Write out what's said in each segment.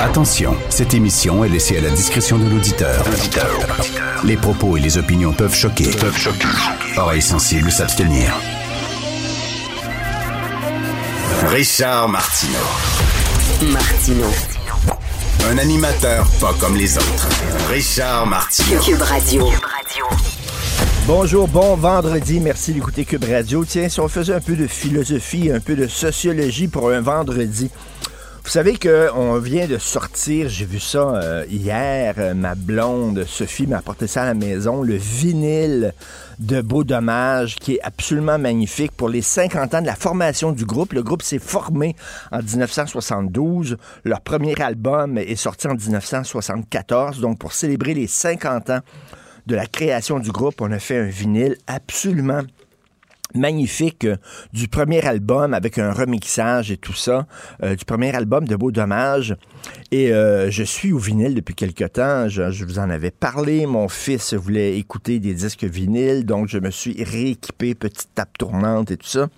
Attention, cette émission est laissée à la discrétion de l'auditeur. Les propos et les opinions peuvent choquer. Peuvent choquer. Oreilles sensibles s'abstenir. Richard Martineau. Martineau. Un animateur pas comme les autres. Richard Martineau. Cube Radio. Bonjour, bon vendredi. Merci d'écouter Cube Radio. Tiens, si on faisait un peu de philosophie, un peu de sociologie pour un vendredi. Vous savez qu'on vient de sortir, j'ai vu ça euh, hier, euh, ma blonde Sophie m'a apporté ça à la maison, le vinyle de Beau Dommage qui est absolument magnifique pour les 50 ans de la formation du groupe. Le groupe s'est formé en 1972. Leur premier album est sorti en 1974. Donc pour célébrer les 50 ans de la création du groupe, on a fait un vinyle absolument euh, du premier album avec un remixage et tout ça, euh, du premier album de Beau Dommage. Et euh, je suis au vinyle depuis quelque temps. Je, vous en avais parlé. Mon fils voulait écouter des disques vinyles, donc je me suis rééquipé, petite tape tournante et tout ça.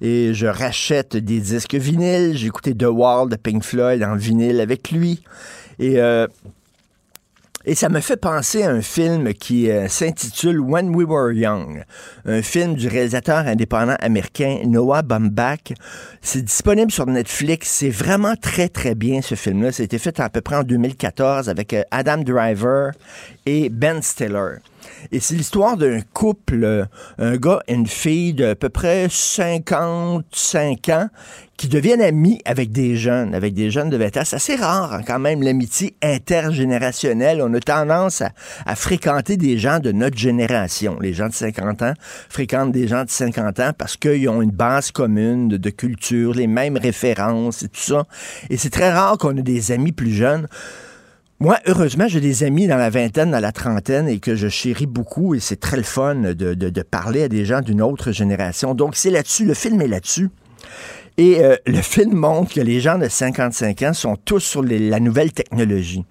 Et je rachète des disques vinyles. J'ai écouté The Wall de Pink Floyd en vinyle avec lui. Et et ça me fait penser à un film qui euh, s'intitule When We Were Young, un film du réalisateur indépendant américain Noah Baumbach. C'est disponible sur Netflix. C'est vraiment très, très bien, ce film-là. Ça a été fait à peu près en 2014 avec euh, Adam Driver et Ben Stiller. Et c'est l'histoire d'un couple, euh, un gars et une fille de à peu près 55 ans qui deviennent amis avec des jeunes, avec des jeunes de 20 ans. C'est assez rare hein, quand même l'amitié intergénérationnelle. On a tendance à, fréquenter des gens de notre génération. Les gens de 50 ans fréquentent des gens de 50 ans parce qu'ils ont une base commune de culture, les mêmes références et tout ça. Et c'est très rare qu'on ait des amis plus jeunes. Moi, heureusement, j'ai des amis dans la vingtaine, dans la trentaine et que je chéris beaucoup et c'est très le fun de, de, parler à des gens d'une autre génération. Donc, c'est là-dessus, le film est là-dessus. Et euh, le film montre que les gens de 55 ans sont tous sur la nouvelle technologie.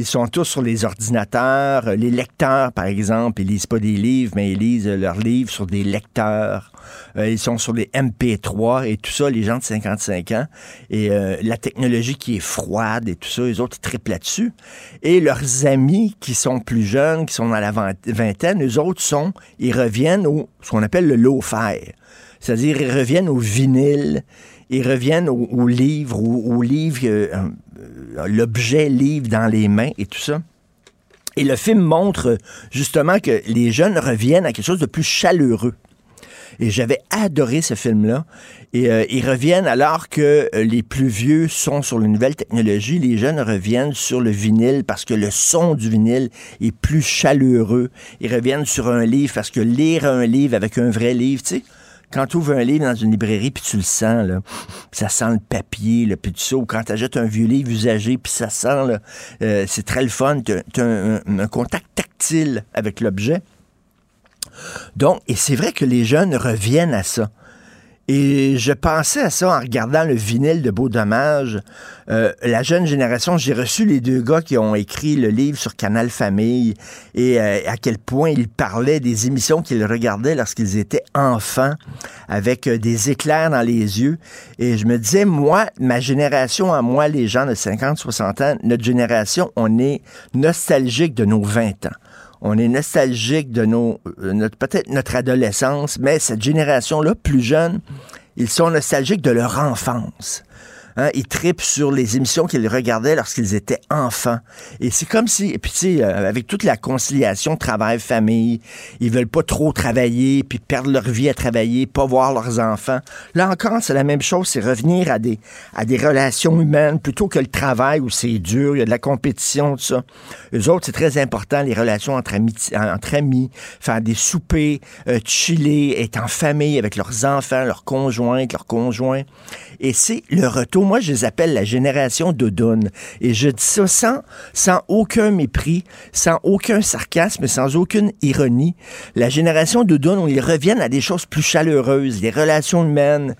Ils sont tous sur les ordinateurs. Les lecteurs, par exemple, ils lisent pas des livres, mais ils lisent euh, leurs livres sur des lecteurs. Euh, ils sont sur les MP3 et tout ça, les gens de 55 ans. Et euh, la technologie qui est froide et tout ça, les autres, ils triplent là-dessus. Et leurs amis qui sont plus jeunes, qui sont dans la ving- vingtaine, eux autres sont, ils reviennent au, ce qu'on appelle le low-fi. C'est-à-dire, ils reviennent au vinyle, ils reviennent au, au livre, au, livre, euh, euh, l'objet livre dans les mains et tout ça. Et le film montre justement que les jeunes reviennent à quelque chose de plus chaleureux. Et j'avais adoré ce film-là. Et euh, ils reviennent alors que les plus vieux sont sur les nouvelles technologies, les jeunes reviennent sur le vinyle parce que le son du vinyle est plus chaleureux. Ils reviennent sur un livre parce que lire un livre avec un vrai livre, tu sais, quand tu ouvres un livre dans une librairie, puis tu le sens, là, ça sent le papier, là, puis tout ça, ou quand tu achètes un vieux livre usagé, puis ça sent, là, euh, c'est très le fun, tu as, un contact tactile avec l'objet. Donc, et c'est vrai que les jeunes reviennent à ça. Et je pensais à ça en regardant le vinyle de Beau Dommage. Euh, la jeune génération, j'ai reçu les deux gars qui ont écrit le livre sur Canal Famille et euh, à quel point ils parlaient des émissions qu'ils regardaient lorsqu'ils étaient enfants avec euh, des éclairs dans les yeux. Et je me disais, moi, ma génération, à moi, les gens de 50, 60 ans, notre génération, on est nostalgique de nos 20 ans on est nostalgique de nos, euh, notre, peut-être notre adolescence, mais cette génération-là, plus jeune, ils sont nostalgiques de leur enfance. Hein, ils tripent sur les émissions qu'ils regardaient lorsqu'ils étaient enfants. Et c'est comme si, puis tu sais, euh, avec toute la conciliation travail-famille, ils veulent pas trop travailler, puis perdre leur vie à travailler, pas voir leurs enfants. Là encore, c'est la même chose, c'est revenir à des, à des relations humaines plutôt que le travail où c'est dur, il y a de la compétition, tout ça. Eux autres, c'est très important, les relations entre amis, entre amis faire des soupers, euh, chiller, être en famille avec leurs enfants, leurs conjointes, leurs conjoints. Et c'est le retour. Moi, je les appelle la génération d'Odone. Et je dis ça sans, aucun mépris, sans aucun sarcasme, sans aucune ironie. La génération d'Odone, où ils reviennent à des choses plus chaleureuses, les relations humaines,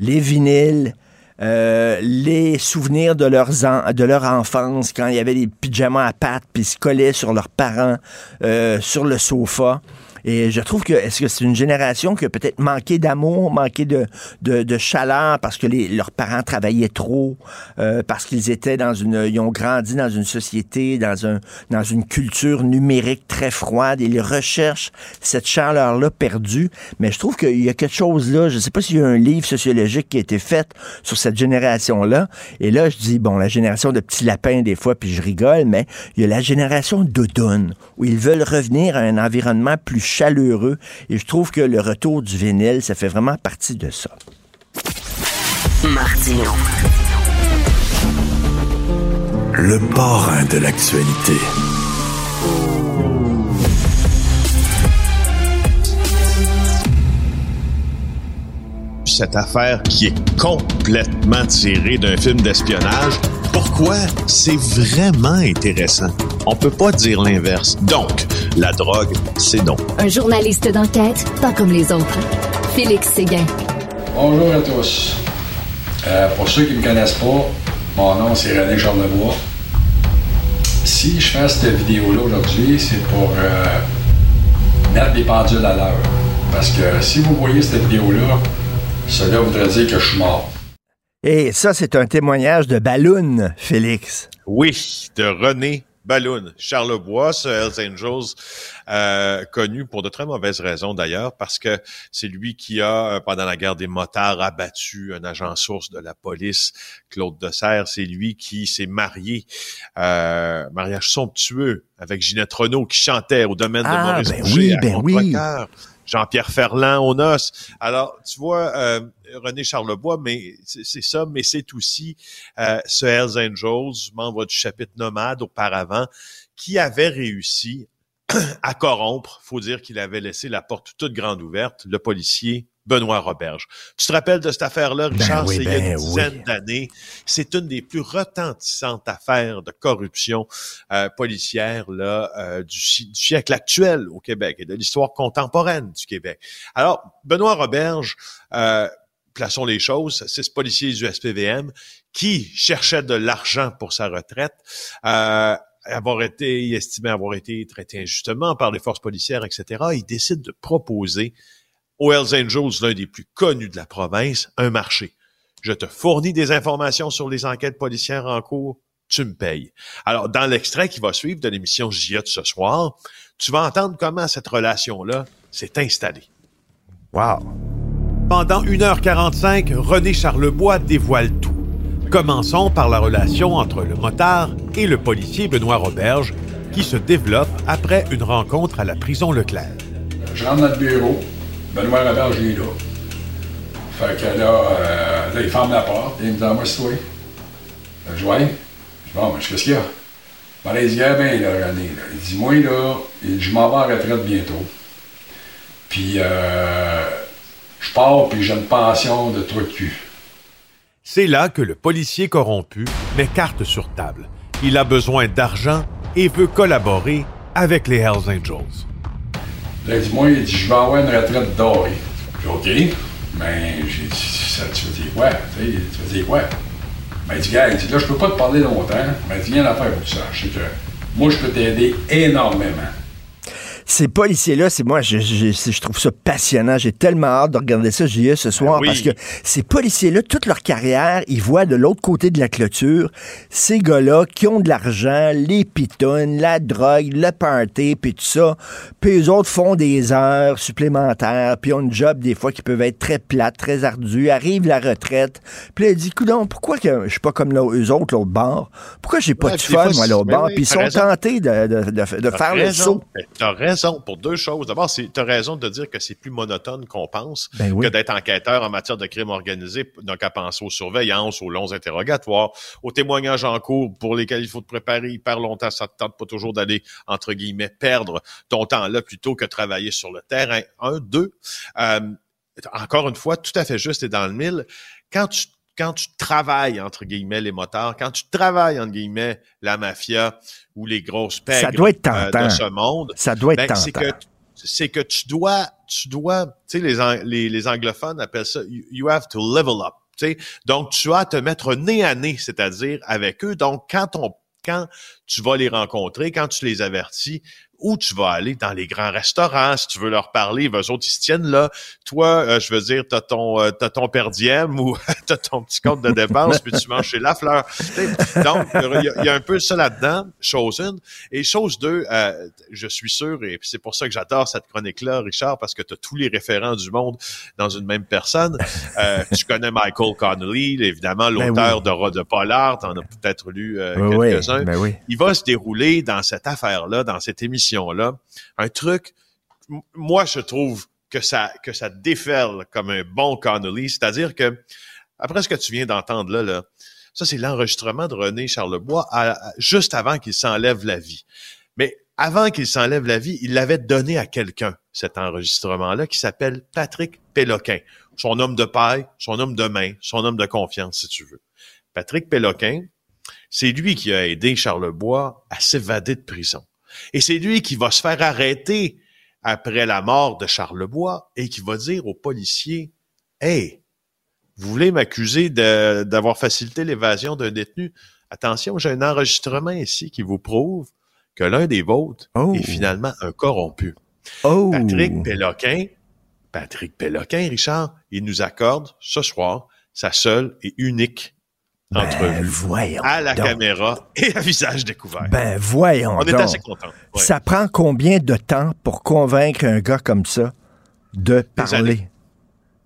les vinyles, euh, les souvenirs de, leur enfance, quand il y avait des pyjamas à pattes, puis se collaient sur leurs parents, euh, sur le sofa. Et je trouve que, est-ce que c'est une génération qui a peut-être manqué d'amour, manqué de, de, de, chaleur parce que les, leurs parents travaillaient trop, euh, parce qu'ils étaient dans une, ils ont grandi dans une société, dans un, dans une culture numérique très froide ils recherchent cette chaleur-là perdue. Mais je trouve qu'il y a quelque chose là, je sais pas s'il y a un livre sociologique qui a été fait sur cette génération-là. Et là, je dis, bon, la génération de petits lapins des fois, puis je rigole, mais il y a la génération d'automne où ils veulent revenir à un environnement plus chaleureux. Et je trouve que le retour du vinyle, ça fait vraiment partie de ça. Martino. Le parrain de l'actualité. Cette affaire qui est complètement tirée d'un film d'espionnage. Pourquoi? C'est vraiment intéressant. On peut pas dire l'inverse. Donc, la drogue, c'est non. Un journaliste d'enquête, pas comme les autres. Félix Séguin. Bonjour à tous. Euh, pour ceux qui ne me connaissent pas, mon nom c'est René Charlebois. Si je fais cette vidéo-là aujourd'hui, c'est pour euh, mettre des pendules à l'heure. Parce que si vous voyez cette vidéo-là, cela voudrait dire que je suis mort. Et ça, c'est un témoignage de Balloon, Félix. Oui, de René Balloon. Charlebois, ce Hells Angels, euh, connu pour de très mauvaises raisons d'ailleurs, parce que c'est lui qui a, euh, pendant la guerre des motards, abattu un agent source de la police, Claude Dessert. C'est lui qui s'est marié, euh, mariage somptueux, avec Ginette Renault, qui chantait au domaine de Ah, Maurice ben Boucher oui, à ben oui. Jean-Pierre Ferland aux noces. Alors, tu vois, euh, René Charlebois, mais c'est c'est ça, mais c'est aussi euh, ce Hells Angels, membre du chapitre nomade auparavant, qui avait réussi à corrompre, faut dire qu'il avait laissé la porte toute grande ouverte, le policier Benoît Roberge. Tu te rappelles de cette affaire-là, Richard? oui, c'est il y a ben une dizaine oui. d'années. C'est une des plus retentissantes affaires de corruption euh, policière là, euh, du, du siècle actuel au Québec et de l'histoire contemporaine du Québec. Alors, Benoît Roberge, euh, plaçons les choses, c'est ce policier du SPVM qui cherchait de l'argent pour sa retraite, euh, avoir été, il estimait avoir été traité injustement par les forces policières, etc. Il décide de proposer aux Hells Angels, l'un des plus connus de la province, un marché. Je te fournis des informations sur les enquêtes policières en cours, tu me payes. Alors, dans l'extrait qui va suivre de l'émission de ce soir, tu vas entendre comment cette relation-là s'est installée. Wow. Pendant 1h45, René Charlebois dévoile tout. Commençons par la relation entre le motard et le policier Benoît Roberge, qui se développe après une rencontre à la prison Leclerc. Je rentre dans le bureau, Benoît Robert, il est là. Fait que là, euh, là, il ferme la porte et il me dit moi, c'est toi. Je Ouais. Je dis Bon, qu'est-ce qu'il y a? Ben, il dit Ah, ben, là. Il dit Moi, là, je m'en vais en retraite bientôt. Puis, euh, je pars, puis j'ai une pension de trou de cul. C'est là que le policier corrompu met carte sur table. Il a besoin d'argent et veut collaborer avec les Hells Angels. Là, il dit, moi, il dit, je vais avoir une retraite dorée. J'ai OK. Mais j'ai ça, tu veux dire quoi? Tu veux dire quoi? Ben, il dit, gars, il dit, là, je peux pas te parler longtemps. Mais il dit, a une affaire pour que tu saches. Que moi, je peux t'aider énormément. Ces policiers-là, c'est moi, je, je, je trouve ça passionnant. J'ai tellement hâte de regarder ça, j'y ai ce soir, oui. parce que ces policiers-là, toute leur carrière, ils voient de l'autre côté de la clôture ces gars-là qui ont de l'argent, les pitons, la drogue, le party, puis tout ça. Puis eux autres font des heures supplémentaires, puis ont une job des fois qui peuvent être très plate, très ardue. Arrive la retraite, puis là, ils disent, coudonc, pourquoi que je suis pas comme eux autres, l'autre bord? Pourquoi j'ai pas Ouais, de fun, moi, l'autre bord? ben oui, Puis ils sont raison. tentés de, de- de- de faire le saut. Ben, T'as raison pour deux choses. D'abord, c'est t'as raison de dire que c'est plus monotone qu'on pense Ben oui. que d'être enquêteur en matière de crime organisé. Donc, à penser aux surveillances, aux longs interrogatoires, aux témoignages en cours pour lesquels il faut te préparer hyper longtemps. Ça te tente pas toujours d'aller, entre guillemets, perdre ton temps là plutôt que travailler sur le terrain. Un, deux. Euh, encore une fois, tout à fait juste et dans le mille. Quand tu quand tu travailles, entre guillemets, les motards, quand tu travailles, entre guillemets, la mafia ou les grosses pègres Ça doit être euh, de ce monde, Ça doit être ben, c'est que c'est que tu dois tu dois tu sais les, ang- les les anglophones appellent ça you, you have to level up tu sais. Donc tu as à te mettre nez à nez c'est-à-dire avec eux. Donc quand on quand tu vas les rencontrer quand tu les avertis où tu vas aller dans les grands restaurants si tu veux leur parler eux autres ils se tiennent là. Toi euh, je veux dire t'as ton euh, t'as ton per diem ou t'as ton petit compte de dépenses puis tu manges chez la fleur. Donc il y, a- il y a un peu ça là-dedans chose une. Et chose deux euh, je suis sûr et c'est pour ça que j'adore cette chronique là Richard parce que tu as tous les référents du monde dans une même personne. Tu connais Michael Connolly évidemment Ben l'auteur de Roi de Pollard t'en as peut-être lu Oui, quelques-uns. ben oui. il va se dérouler dans cette affaire-là, dans cette un truc, moi, je trouve que ça, que déferle comme un bon Connolly, c'est-à-dire que, après ce que tu viens d'entendre là, ça, c'est l'enregistrement de René Charlebois juste avant qu'il s'enlève la vie. Mais avant qu'il s'enlève la vie, il l'avait donné à quelqu'un, cet enregistrement-là, qui s'appelle Patrick Péloquin. Son homme de paille, son homme de main, son homme de confiance, si tu veux. Patrick Péloquin, c'est lui qui a aidé Charlebois à s'évader de prison. Et c'est lui qui va se faire arrêter après la mort de Charlebois et qui va dire aux policiers, Hey, vous voulez m'accuser d'avoir facilité l'évasion d'un détenu? Attention, j'ai un enregistrement ici qui vous prouve que l'un des vôtres Oh. est finalement un corrompu. Oh! Patrick Péloquin, Patrick Péloquin, Richard, il nous accorde ce soir sa seule et unique entrevue voyons à la donc. caméra et à visage découvert. Ben, voyons On est donc. assez contents. Ouais. Ça prend combien de temps pour convaincre un gars comme ça de parler?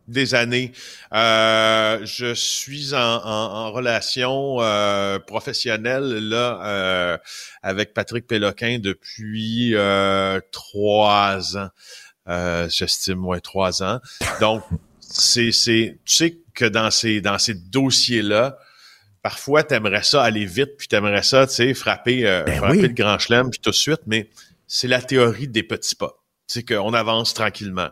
Des années. Euh, je suis en, en- en relation euh, professionnelle là euh, avec Patrick Péloquin depuis euh, trois ans. Euh, J'estime ouais trois ans. Donc c'est c'est tu sais que dans ces dans ces dossiers là. Parfois, t'aimerais ça aller vite, puis t'aimerais ça, tu sais, frapper, euh, Ben frapper oui. le grand chelem, puis tout de suite, mais c'est la théorie des petits pas. Tu sais, qu'on avance tranquillement.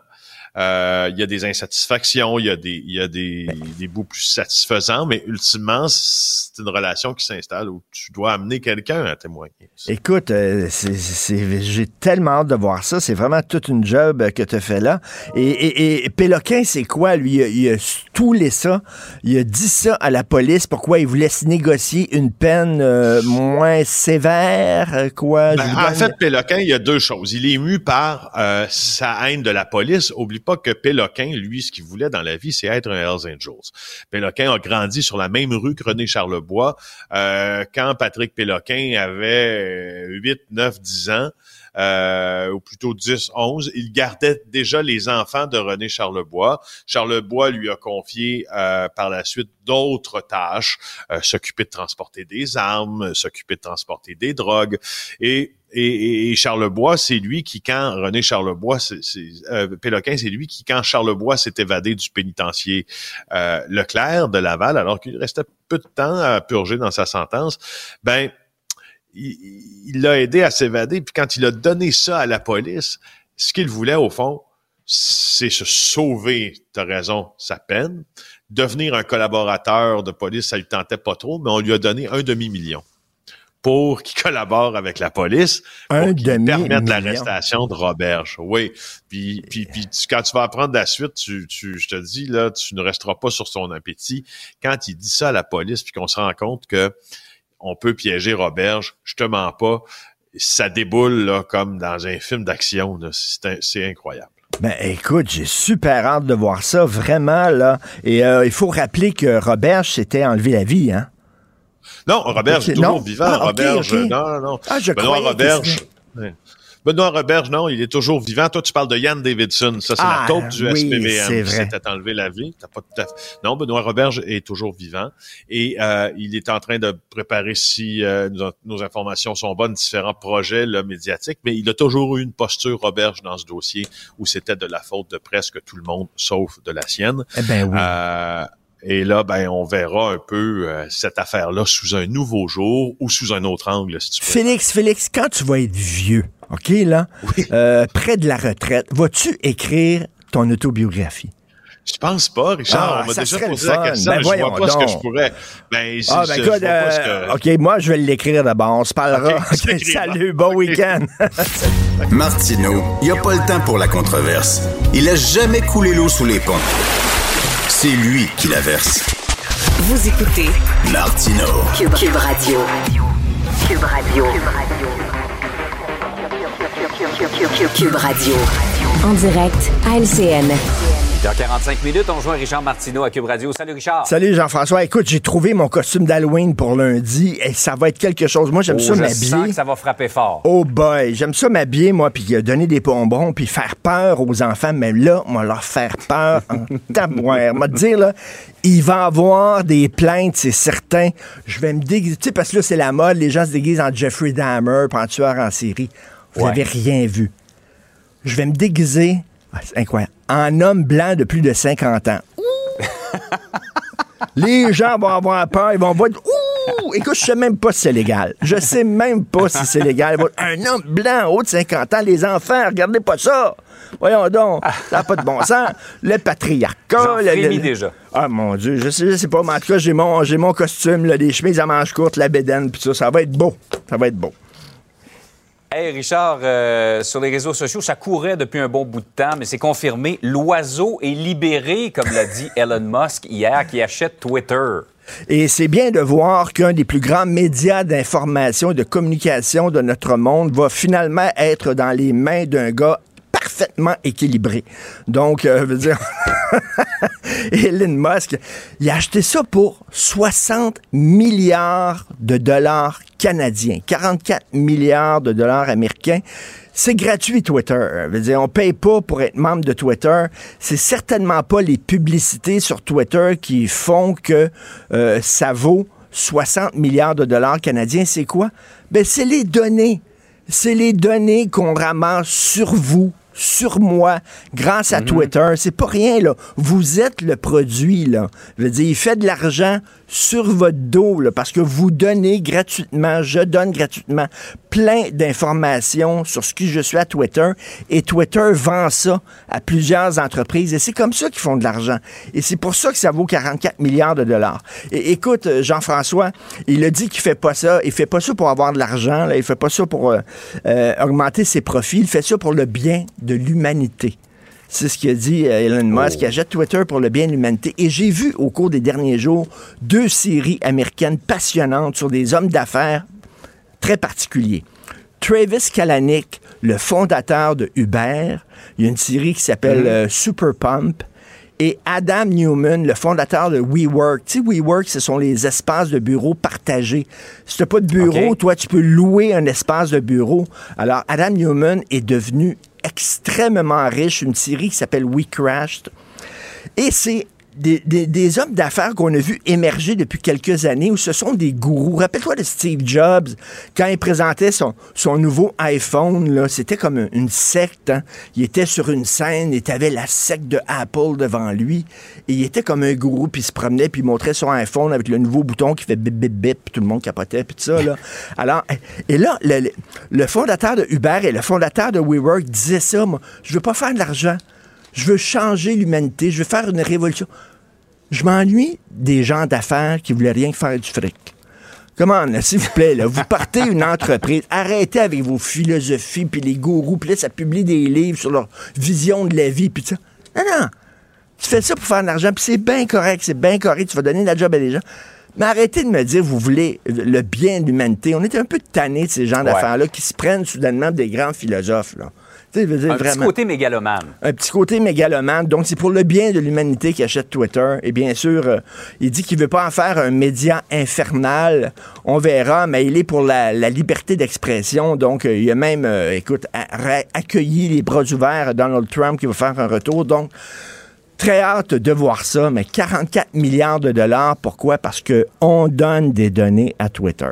Euh, Il y a des insatisfactions, il y a des, il y a des, des bouts plus satisfaisants, mais ultimement, c'est une relation qui s'installe où tu dois amener quelqu'un à témoigner. Écoute, euh, c'est- c'est- j'ai tellement hâte de voir ça. C'est vraiment toute une job euh, que tu fait là. Et, et, et Péloquin, c'est quoi, lui? Il a, il a stoulé ça. Il a dit ça à la police. Pourquoi il voulait se négocier une peine euh, moins sévère? euh, Quoi? Ben, en fait, Péloquin, il y a deux choses. Il est mu par euh, sa haine de la police. Oublie pas que Péloquin, lui, ce qu'il voulait dans la vie, c'est être un Hells Angels. Péloquin a grandi sur la même rue que René Charlebois. Euh, quand Patrick Péloquin avait 8, 9, 10 ans, euh, ou plutôt 10, 11, il gardait déjà les enfants de René Charlebois. Charlebois lui a confié euh, par la suite d'autres tâches, euh, s'occuper de transporter des armes, s'occuper de transporter des drogues. Et, et, et Charlebois, c'est lui qui, quand René Charlebois, c'est, euh, Péloquin, c'est lui qui, quand Charlebois s'est évadé du pénitencier euh, Leclerc de Laval, alors qu'il restait peu de temps à purger dans sa sentence, ben il l'a aidé à s'évader. Puis quand il a donné ça à la police, ce qu'il voulait au fond, c'est se sauver, t'as raison, sa peine. Devenir un collaborateur de police, ça lui tentait pas trop, mais on lui a donné un demi-million pour qu'il collabore avec la police, pour demi-million. l'arrestation de Roberge. Oui. Puis, puis, puis tu- quand tu vas apprendre la suite, tu, tu, je te dis, là, tu ne resteras pas sur son appétit. Quand il dit ça à la police, puis qu'on se rend compte que on peut piéger Roberge, je te mens pas, ça déboule là, comme dans un film d'action. C'est incroyable. Ben écoute, j'ai super hâte de voir ça, vraiment, là. Et euh, il faut rappeler que Robert s'était enlevé la vie, hein? Non, Roberge Ok, est toujours non. vivant. Ah, Roberge, non, non, non. Ah, je Benoît Roberge. ouais. Benoît Roberge, non, il est toujours vivant. Toi, tu parles de Yann Davidson. Ça, c'est Ah, la taupe du oui, SPVM qui s'était enlevé la vie. T'as pas tout à fait- Non, Benoît Roberge est toujours vivant. Et euh, il est en train de préparer, si euh, nos, nos informations sont bonnes, différents projets là, médiatiques. Mais il a toujours eu une posture, Roberge, dans ce dossier, où c'était de la faute de presque tout le monde, sauf de la sienne. Eh ben oui. Euh, et là, ben, on verra un peu euh, cette affaire-là sous un nouveau jour ou sous un autre angle, si tu veux. Félix, Félix, quand tu vas être vieux, OK, là, euh, près de la retraite, vas-tu écrire ton autobiographie? Je pense pas, Richard. Ah, on m'a ça déjà serait posé le la question, Ben je vois pas ce que je pourrais. Ben, Ah, je- ben je écoute, vois pas ce euh, que- OK, moi, je vais l'écrire d'abord. On se parlera. Salut, bon week-end. Martineau, il n'y a pas le temps pour la controverse. Il a jamais coulé l'eau sous les ponts. C'est lui qui la verse. Vous écoutez Martineau. Cube, Cube Radio. Cube Radio. Cube Radio. En direct à LCN. 8h45 minutes, on joint Richard Martineau à Cube Radio. Salut Richard. Salut Jean-François. Écoute, j'ai trouvé mon costume d'Halloween pour lundi et ça va être quelque chose. Moi, j'aime Oh, ça je sens m'habiller. que ça va frapper fort. Oh boy, j'aime ça m'habiller, moi, puis euh, donner des bonbons, puis faire peur aux enfants. Mais là, on va leur faire peur en tabouère. Moi, dire, là, il va y avoir des plaintes, c'est certain. Je vais me déguiser. Tu sais, parce que là, c'est la mode. Les gens se déguisent en Jeffrey Dahmer, en tueur en série. Vous Ouais. n'avez rien vu. Je vais me déguiser, ah, c'est incroyable, en homme blanc de plus de 50 ans. Les gens vont avoir peur, ils vont voir. Ouh! Écoute, je sais même pas si c'est légal. Je sais même pas si c'est légal. Un homme blanc haut de 50 ans, les enfants, regardez pas ça. Voyons donc, ça n'a pas de bon sens. Le patriarcat. J'en le- déjà. Ah mon Dieu, je sais, je sais pas, mais en tout cas, j'ai mon, j'ai mon costume, là, les chemises à manches courtes, la bédaine, puis ça, ça va être beau. Ça va être beau. Hey Richard, euh, sur les réseaux sociaux, ça courait depuis un bon bout de temps, mais c'est confirmé. L'oiseau est libéré, comme l'a dit Elon Musk hier, qui achète Twitter. Et c'est bien de voir qu'un des plus grands médias d'information et de communication de notre monde va finalement être dans les mains d'un gars parfaitement équilibré. Donc, euh, dire, Elon Musk, il a acheté ça pour 60 milliards de dollars canadiens, 44 milliards de dollars américains. C'est gratuit, Twitter. Je veux dire, on paye pas pour être membre de Twitter. C'est certainement pas les publicités sur Twitter qui font que euh, ça vaut 60 milliards de dollars canadiens. C'est quoi? Ben, c'est les données. C'est les données qu'on ramasse sur vous, sur moi, grâce à Twitter. C'est pas rien, là. Vous êtes le produit, là. Je veux dire, il fait de l'argent sur votre dos, là, parce que vous donnez gratuitement, je donne gratuitement plein d'informations sur ce qui je suis à Twitter, et Twitter vend ça à plusieurs entreprises, et c'est comme ça qu'ils font de l'argent. Et c'est pour ça que ça vaut 44 milliards de dollars. Et écoute, euh, Jean-François, il a dit qu'il fait pas ça, il fait pas ça pour avoir de l'argent, là, il fait pas ça pour euh, euh, augmenter ses profits, il fait ça pour le bien de l'humanité. C'est ce qu'il a dit Elon Musk, qui achète Twitter pour le bien de l'humanité. Et j'ai vu au cours des derniers jours deux séries américaines passionnantes sur des hommes d'affaires très particuliers. Travis Kalanick, le fondateur de Uber, il y a une série qui s'appelle euh, Super Pump. Et Adam Newman, le fondateur de WeWork. Tu sais, WeWork, ce sont les espaces de bureau partagés. Si tu n'as pas de bureau, toi, tu peux louer un espace de bureau. Alors, Adam Newman est devenu extrêmement riche, une série qui s'appelle We Crashed. Et c'est des, des- des hommes d'affaires qu'on a vu émerger depuis quelques années où ce sont des gourous. Rappelle-toi de Steve Jobs, quand il présentait son, son nouveau iPhone, c'était comme une secte. hein. Il était sur une scène et tu avais la secte de Apple devant lui. Et il était comme un gourou, puis il se promenait, puis il montrait son iPhone avec le nouveau bouton qui fait bip, bip, bip, puis tout le monde capotait, puis tout ça. Là. Alors, et là, le fondateur de Uber et le fondateur de WeWork disaient ça, moi, je veux pas faire de l'argent. Je veux changer l'humanité. Je veux faire une révolution. Je m'ennuie des gens d'affaires qui voulaient rien que faire du fric. Comment, s'il vous plaît, là, vous partez une entreprise, arrêtez avec vos philosophies, puis les gourous, puis là, ça publie des livres sur leur vision de la vie, puis tout ça. Non, non. Tu fais ça pour faire de l'argent, puis c'est bien correct, c'est bien correct, tu vas donner de la job à des gens. Mais arrêtez de me dire, vous voulez le bien de l'humanité. On est un peu tanné de ces gens d'affaires-là qui se prennent soudainement des grands philosophes. Là. Un petit côté mégalomane. Un petit côté mégalomane. Donc, c'est pour le bien de l'humanité qu'il achète Twitter. Et bien sûr, euh, il dit qu'il veut pas en faire un média infernal. On verra, mais il est pour la, liberté d'expression. Donc, euh, il a même, euh, écoute, accueilli les bras ouverts Donald Trump qui va faire un retour. Donc, très hâte de voir ça, mais 44 milliards de dollars, pourquoi? Parce qu'on donne des données à Twitter.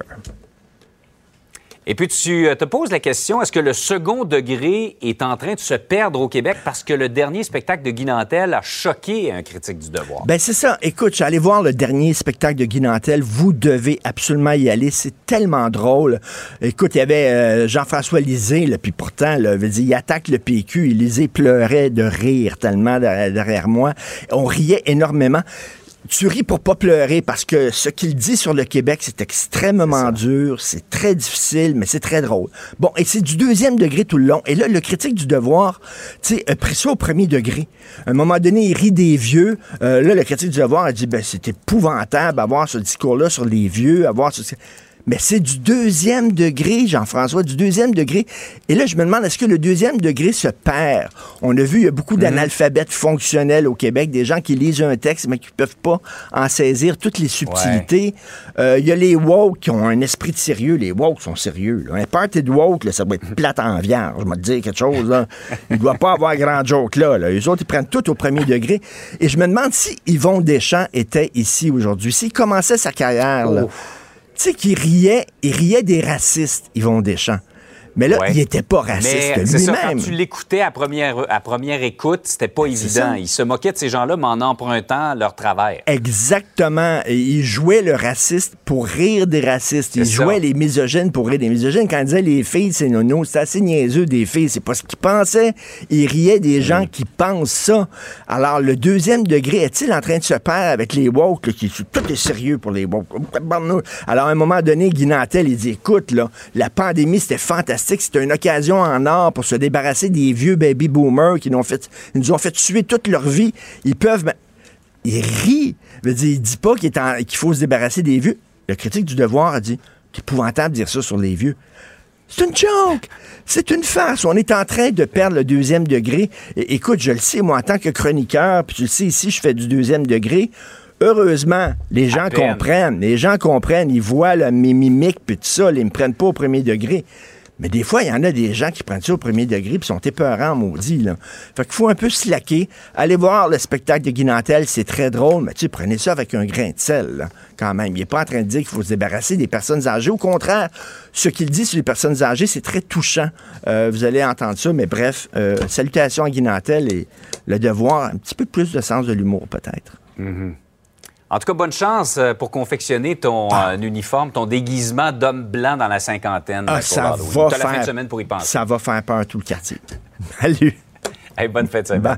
Et puis tu euh, te poses la question, est-ce que le second degré est en train de se perdre au Québec parce que le dernier spectacle de Guy Nantel a choqué un critique du devoir? Ben c'est ça. Écoute, j'allais voir le dernier spectacle de Guy Nantel. Vous devez absolument y aller. C'est tellement drôle. Écoute, il y avait euh, Jean-François Lisée, puis pourtant, il attaque le PQ. Lisée pleurait de rire tellement derrière moi. On riait énormément tu ris pour pas pleurer parce que ce qu'il dit sur le Québec, c'est extrêmement dur, c'est très difficile, mais c'est très drôle. Bon, et c'est du deuxième degré tout le long. Et là, le critique du devoir, tu sais, a pris ça au premier degré. À un moment donné, il rit des vieux. Euh, là, le critique du devoir a dit, ben, c'est épouvantable avoir ce discours-là sur les vieux, avoir ce mais c'est du deuxième degré, Jean-François, du deuxième degré. Et là, je me demande, est-ce que le deuxième degré se perd? On a vu, il y a beaucoup mhm. d'analphabètes fonctionnels au Québec, des gens qui lisent un texte, mais qui ne peuvent pas en saisir toutes les subtilités. Euh, il y a les woke qui ont un esprit de sérieux. Les woke sont sérieux. Un party de woke, ça doit être plate en vierge. Je vais te dire quelque chose. Là. Il ne doit pas avoir grand joke là, là. Les autres, ils prennent tout au premier degré. Et je me demande si Yvon Deschamps était ici aujourd'hui, s'il commençait sa carrière, là, tu sais, qui riait, il riait des racistes, Yvon Deschamps. Mais là, il n'était pas raciste lui-même. Quand tu l'écoutais à première, à première écoute, c'était pas évident. Il se moquait de ces gens-là, mais en empruntant leur travers. Exactement. il jouait le raciste pour rire des racistes. Il jouait les misogynes pour rire des misogynes. Quand il disait les filles, c'est nono, c'est assez niaiseux des filles. C'est pas ce qu'il pensait. Il riait des gens mm. qui pensent ça. Alors, le deuxième degré, est-il en train de se perdre avec les woke, qui tout est sérieux pour les woke? Alors, à un moment donné, Guy Nantel, il dit, écoute, là, la pandémie, c'était fantastique c'était une occasion en or pour se débarrasser des vieux baby boomers qui nous ont fait, nous ont fait tuer toute leur vie. Ils peuvent. Il rit. Il dit, dit pas qu'il faut se débarrasser des vieux. Le critique du devoir a dit c'est épouvantable de dire ça sur les vieux. C'est une joke. C'est une farce. On est en train de perdre le deuxième degré. écoute, je le sais, moi, en tant que chroniqueur, puis tu le sais, ici, je fais du deuxième degré. Heureusement, les gens comprennent. Les gens comprennent. Ils voient le mes mimiques, puis tout ça. Ils me prennent pas au premier degré. Mais des fois, il y en a des gens qui prennent ça au premier degré et sont épeurants, maudits. Là. Fait qu'il faut un peu se laquer. Allez voir le spectacle de Guinantel, c'est très drôle, mais tu sais, prenez ça avec un grain de sel, quand même. Il n'est pas en train de dire qu'il faut se débarrasser des personnes âgées. Au contraire, ce qu'il dit sur les personnes âgées, c'est très touchant. Euh, vous allez entendre ça, mais bref, euh, salutations à Guinantel et le devoir, un petit peu plus de sens de l'humour, peut-être. Mm-hmm. En tout cas, bonne chance euh, pour confectionner ton ah. euh, uniforme, ton déguisement d'homme blanc dans la cinquantaine. Ah, ça va faire, la fin de semaine pour y penser. Ça va faire peur tout le quartier. Salut. Hey, bonne fête de semaine.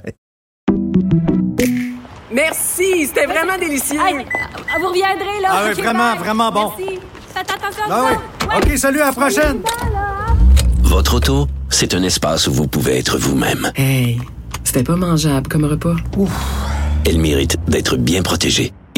Merci, c'était vraiment délicieux. vous reviendrez, là. Ah oui, vraiment, vraiment bon. Merci. Faites attention ah, oui. OK, salut, à la prochaine. Votre auto, c'est un espace où vous pouvez être vous-même. Hey, c'était pas mangeable comme repas. Ouf. Elle mérite d'être bien protégée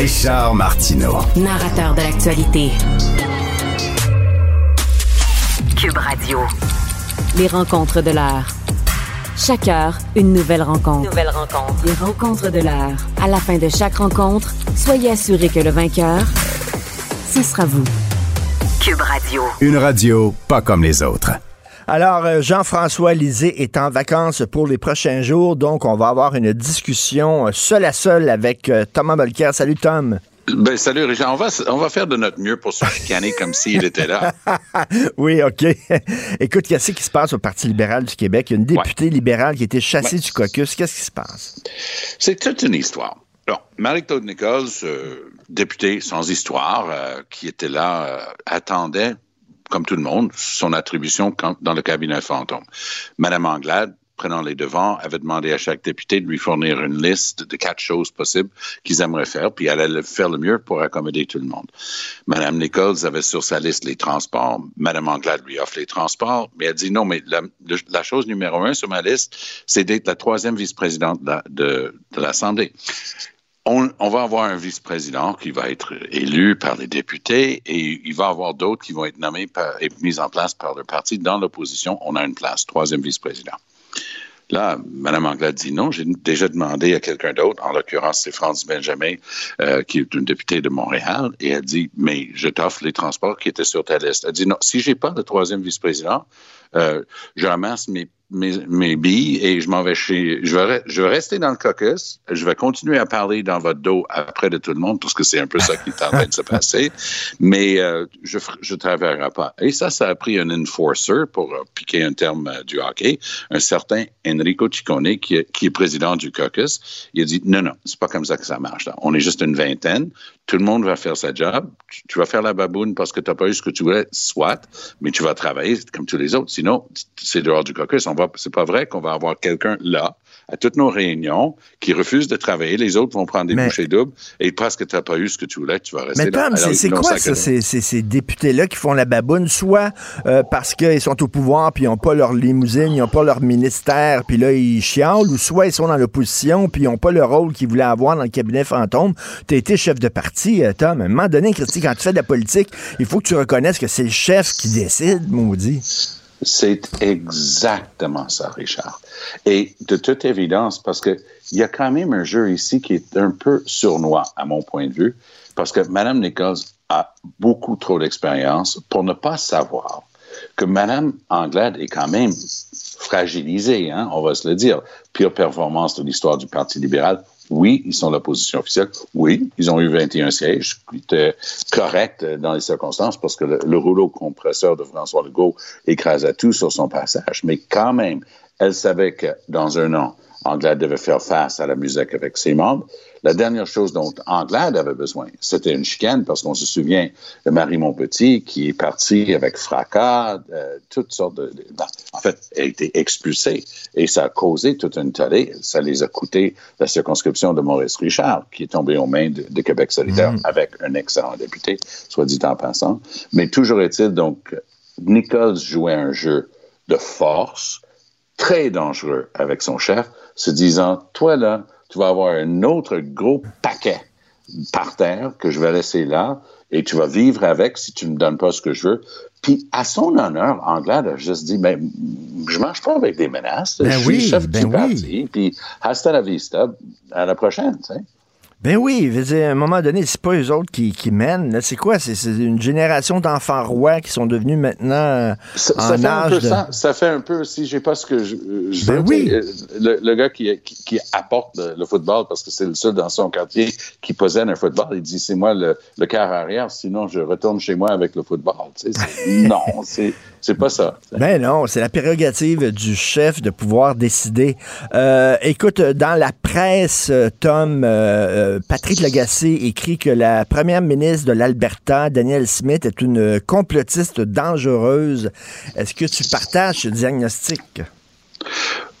Richard Martineau. Narrateur de l'actualité. Cube Radio. Les rencontres de l'heure. Chaque heure, une nouvelle rencontre. Nouvelle rencontre. Les rencontres de l'heure. À la fin de chaque rencontre, soyez assurés que le vainqueur, ce sera vous. Cube Radio. Une radio pas comme les autres. Alors, euh, Jean-François Lisée est en vacances pour les prochains jours, donc on va avoir une discussion euh, seul à seul avec euh, Thomas Molker. Salut Tom. Ben, salut Richard. On va, on va faire de notre mieux pour se chicaner comme s'il était là. oui, OK. Écoute, qu'est-ce qui se passe au Parti libéral du Québec? Il y a une députée libérale qui a été chassée du caucus. Qu'est-ce qui se passe? C'est toute une histoire. Marie-Claude Nichols, euh, députée sans histoire, euh, qui était là, euh, attendait, comme tout le monde, son attribution dans le cabinet fantôme. Madame Anglade, prenant les devants, avait demandé à chaque député de lui fournir une liste de quatre choses possibles qu'ils aimeraient faire, puis elle allait faire le mieux pour accommoder tout le monde. Madame Nichols avait sur sa liste les transports. Madame Anglade lui offre les transports, mais elle dit non, mais la, chose numéro un sur ma liste, c'est d'être la troisième vice-présidente de l'Assemblée. On, va avoir un vice-président qui va être élu par les députés et il va avoir d'autres qui vont être nommés et mis en place par le parti. Dans l'opposition, on a une place, troisième vice-président. Là, Mme Anglade dit non. J'ai déjà demandé à quelqu'un d'autre, en l'occurrence, c'est France Benjamin, euh, qui est une députée de Montréal, et elle dit, mais je t'offre les transports qui étaient sur ta liste. Elle dit, non, si j'ai pas le troisième vice-président, euh, je ramasse mes, mes, mes billes et je m'en vais chez... Je vais, je vais rester dans le caucus, je vais continuer à parler dans votre dos après de tout le monde, parce que c'est un peu ça qui est en train de se passer, mais euh, je ne travaillerai pas. Et ça, ça a pris un enforcer, pour euh, piquer un terme euh, du hockey, un certain Enrico Ciccone, qui est, qui est président du caucus. Il a dit, non, non, c'est pas comme ça que ça marche. là. On est juste une vingtaine, tout le monde va faire sa job, tu, vas faire la baboune parce que tu n'as pas eu ce que tu voulais, soit, mais tu vas travailler comme tous les autres. Sinon, c'est dehors du caucus. Va, c'est pas vrai qu'on va avoir quelqu'un là, à toutes nos réunions, qui refuse de travailler. Les autres vont prendre des Mais- bouchées doubles et parce que tu n'as pas eu ce que tu voulais, tu vas rester Mais. Tom, c'est quoi ça, ces- ces députés-là qui font la baboune, soit euh, parce qu'ils sont au pouvoir puis ils n'ont pas leur limousine, ils n'ont pas leur ministère, puis là, ils chialent, ou soit ils sont dans l'opposition puis ils n'ont pas le rôle qu'ils voulaient avoir dans le cabinet fantôme. Tu as été chef de parti, euh, Tom. À un moment donné, Christy, quand tu fais de la politique, il faut que tu reconnaisses que c'est le chef qui décide, maudit. C'est exactement ça, Richard. Et de toute évidence, parce que il y a quand même un jeu ici qui est un peu sournois, à mon point de vue, parce que Mme Nichols a beaucoup trop d'expérience pour ne pas savoir que Mme Anglade est quand même fragilisée, hein, on va se le dire. Pire performance de l'histoire du Parti libéral. Oui, ils sont l'opposition officielle. Oui, ils ont eu 21 sièges, qui était correct euh, dans les circonstances parce que le, le rouleau compresseur de François Legault écrasait tout sur son passage. Mais quand même, elle savait que dans un an, Anglade devait faire face à la musique avec ses membres. La dernière chose dont Anglade avait besoin, c'était une chicane, parce qu'on se souvient de Marie Montpetit qui est partie avec fracas, euh, toutes sortes de... non, en fait, elle a été expulsée et ça a causé toute une tollée. Ça les a coûté la circonscription de Maurice Richard, qui est tombé aux mains de, de Québec solidaire avec un excellent député, soit dit en passant. Mais toujours est-il, donc, Nichols jouait un jeu de force, très dangereux avec son chef, se disant, toi là, tu vas avoir un autre gros paquet par terre que je vais laisser là et tu vas vivre avec si tu ne me donnes pas ce que je veux. Puis, à son honneur, Anglade a juste dit, ben, je marche pas avec des menaces. Ben je suis oui, chef ben du oui. parti. Puis, hasta la vista, à la prochaine, tu sais. Ben oui, je veux dire, à un moment donné, c'est pas eux autres qui, qui mènent. là. C'est quoi? C'est c'est une génération d'enfants rois qui sont devenus maintenant Ça, en ça fait un peu de... ça. Ça fait un peu, si j'ai pas ce que je, je Ben veux, oui. euh, Le, le gars qui, qui, qui apporte le, le football parce que c'est le seul dans son quartier qui possède un football, il dit c'est moi le, le quart arrière, sinon je retourne chez moi avec le football. Tu sais, non, c'est c'est pas ça. Ben non, c'est la prérogative du chef de pouvoir décider. Euh, écoute, dans la presse, euh, Tom, euh, Patrick Lagacé écrit que la première ministre de l'Alberta, Danielle Smith, est une complotiste dangereuse. Est-ce que tu partages ce diagnostic?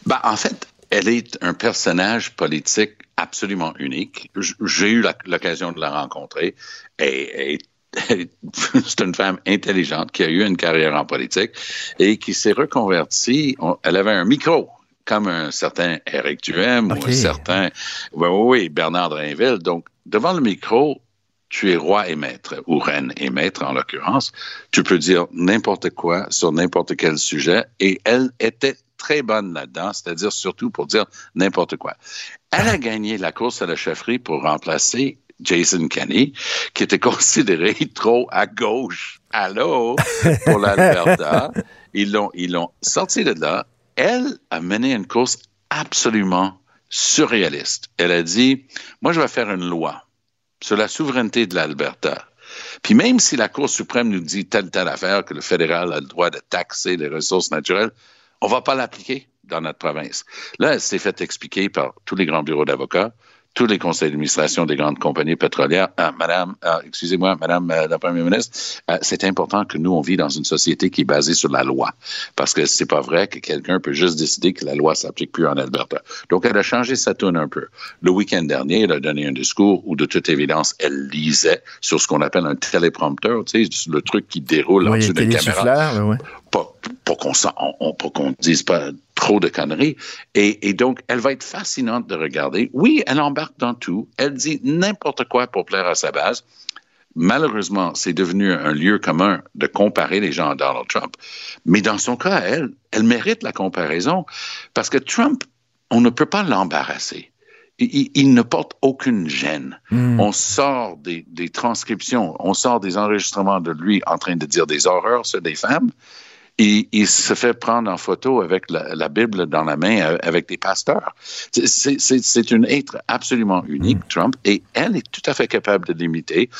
Ben, en fait, elle est un personnage politique absolument unique. J'ai eu l'occasion de la rencontrer. Et, et- c'est une femme intelligente qui a eu une carrière en politique et qui s'est reconvertie. On- Elle avait un micro, comme un certain Eric Duhem ou un certain oui, oui, Bernard Drainville. Donc, devant le micro, tu es roi et maître, ou reine et maître en l'occurrence. Tu peux dire n'importe quoi sur n'importe quel sujet. Et elle était très bonne là-dedans, c'est-à-dire surtout pour dire n'importe quoi. Elle a gagné la course à la chefferie pour remplacer Jason Kenney, qui était considéré trop à gauche, allô, pour l'Alberta. Ils l'ont, ils l'ont sorti de là. Elle a mené une course absolument surréaliste. Elle a dit, moi, je vais faire une loi sur la souveraineté de l'Alberta. Puis même si la Cour suprême nous dit telle telle affaire que le fédéral a le droit de taxer les ressources naturelles, on va pas l'appliquer dans notre province. Là, elle s'est fait expliquer par tous les grands bureaux d'avocats. Tous les conseils d'administration des grandes compagnies pétrolières, euh, Madame, euh, excusez-moi, Madame euh, la Première ministre, euh, c'est important que nous, on vit dans une société qui est basée sur la loi. Parce que c'est pas vrai que quelqu'un peut juste décider que la loi s'applique plus en Alberta. Donc, elle a changé sa tune un peu. Le week-end dernier, elle a donné un discours où, de toute évidence, elle lisait sur ce qu'on appelle un téléprompteur, tu sais, le truc qui déroule en dessous d'une caméra. Pas, pour qu'on qu'on dise pas trop de conneries. Et, et donc, elle va être fascinante de regarder. Oui, elle embarque dans tout. Elle dit n'importe quoi pour plaire à sa base. Malheureusement, c'est devenu un lieu commun de comparer les gens à Donald Trump. Mais dans son cas, elle, elle mérite la comparaison parce que Trump, on ne peut pas l'embarrasser. Il, ne porte aucune gêne. On sort des, des transcriptions, on sort des enregistrements de lui en train de dire des horreurs sur des femmes. Il, il se fait prendre en photo avec la, la Bible dans la main euh, avec des pasteurs. C'est- C'est c'est- c'est un être absolument unique, Trump, et elle est tout à fait capable de l'imiter.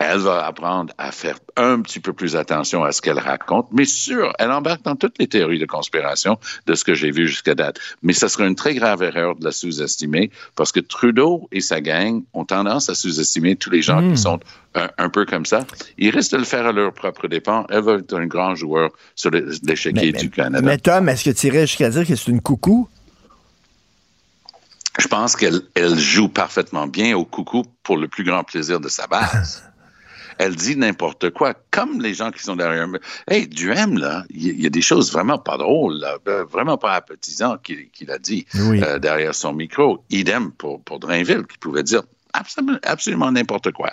Elle va apprendre à faire un petit peu plus attention à ce qu'elle raconte, mais sûr, elle embarque dans toutes les théories de conspiration de ce que j'ai vu jusqu'à date. Mais ce serait une très grave erreur de la sous-estimer parce que Trudeau et sa gang ont tendance à sous-estimer tous les gens qui sont un, un peu comme ça. Ils risquent de le faire à leur propre dépens. Elle va être un grand joueur sur l'échiquier du Canada. Mais Tom, est-ce que tu irais jusqu'à dire que c'est une coucou? Je pense qu'elle elle joue parfaitement bien au coucou pour le plus grand plaisir de sa base. Elle dit n'importe quoi, comme les gens qui sont derrière. Hey, Duhem, là, il y, il y a des choses vraiment pas drôles, là, euh, vraiment pas appétisantes qu'il a dit Oui. euh, derrière son micro. Idem pour, pour Drainville, qui pouvait dire absolument, absolument n'importe quoi.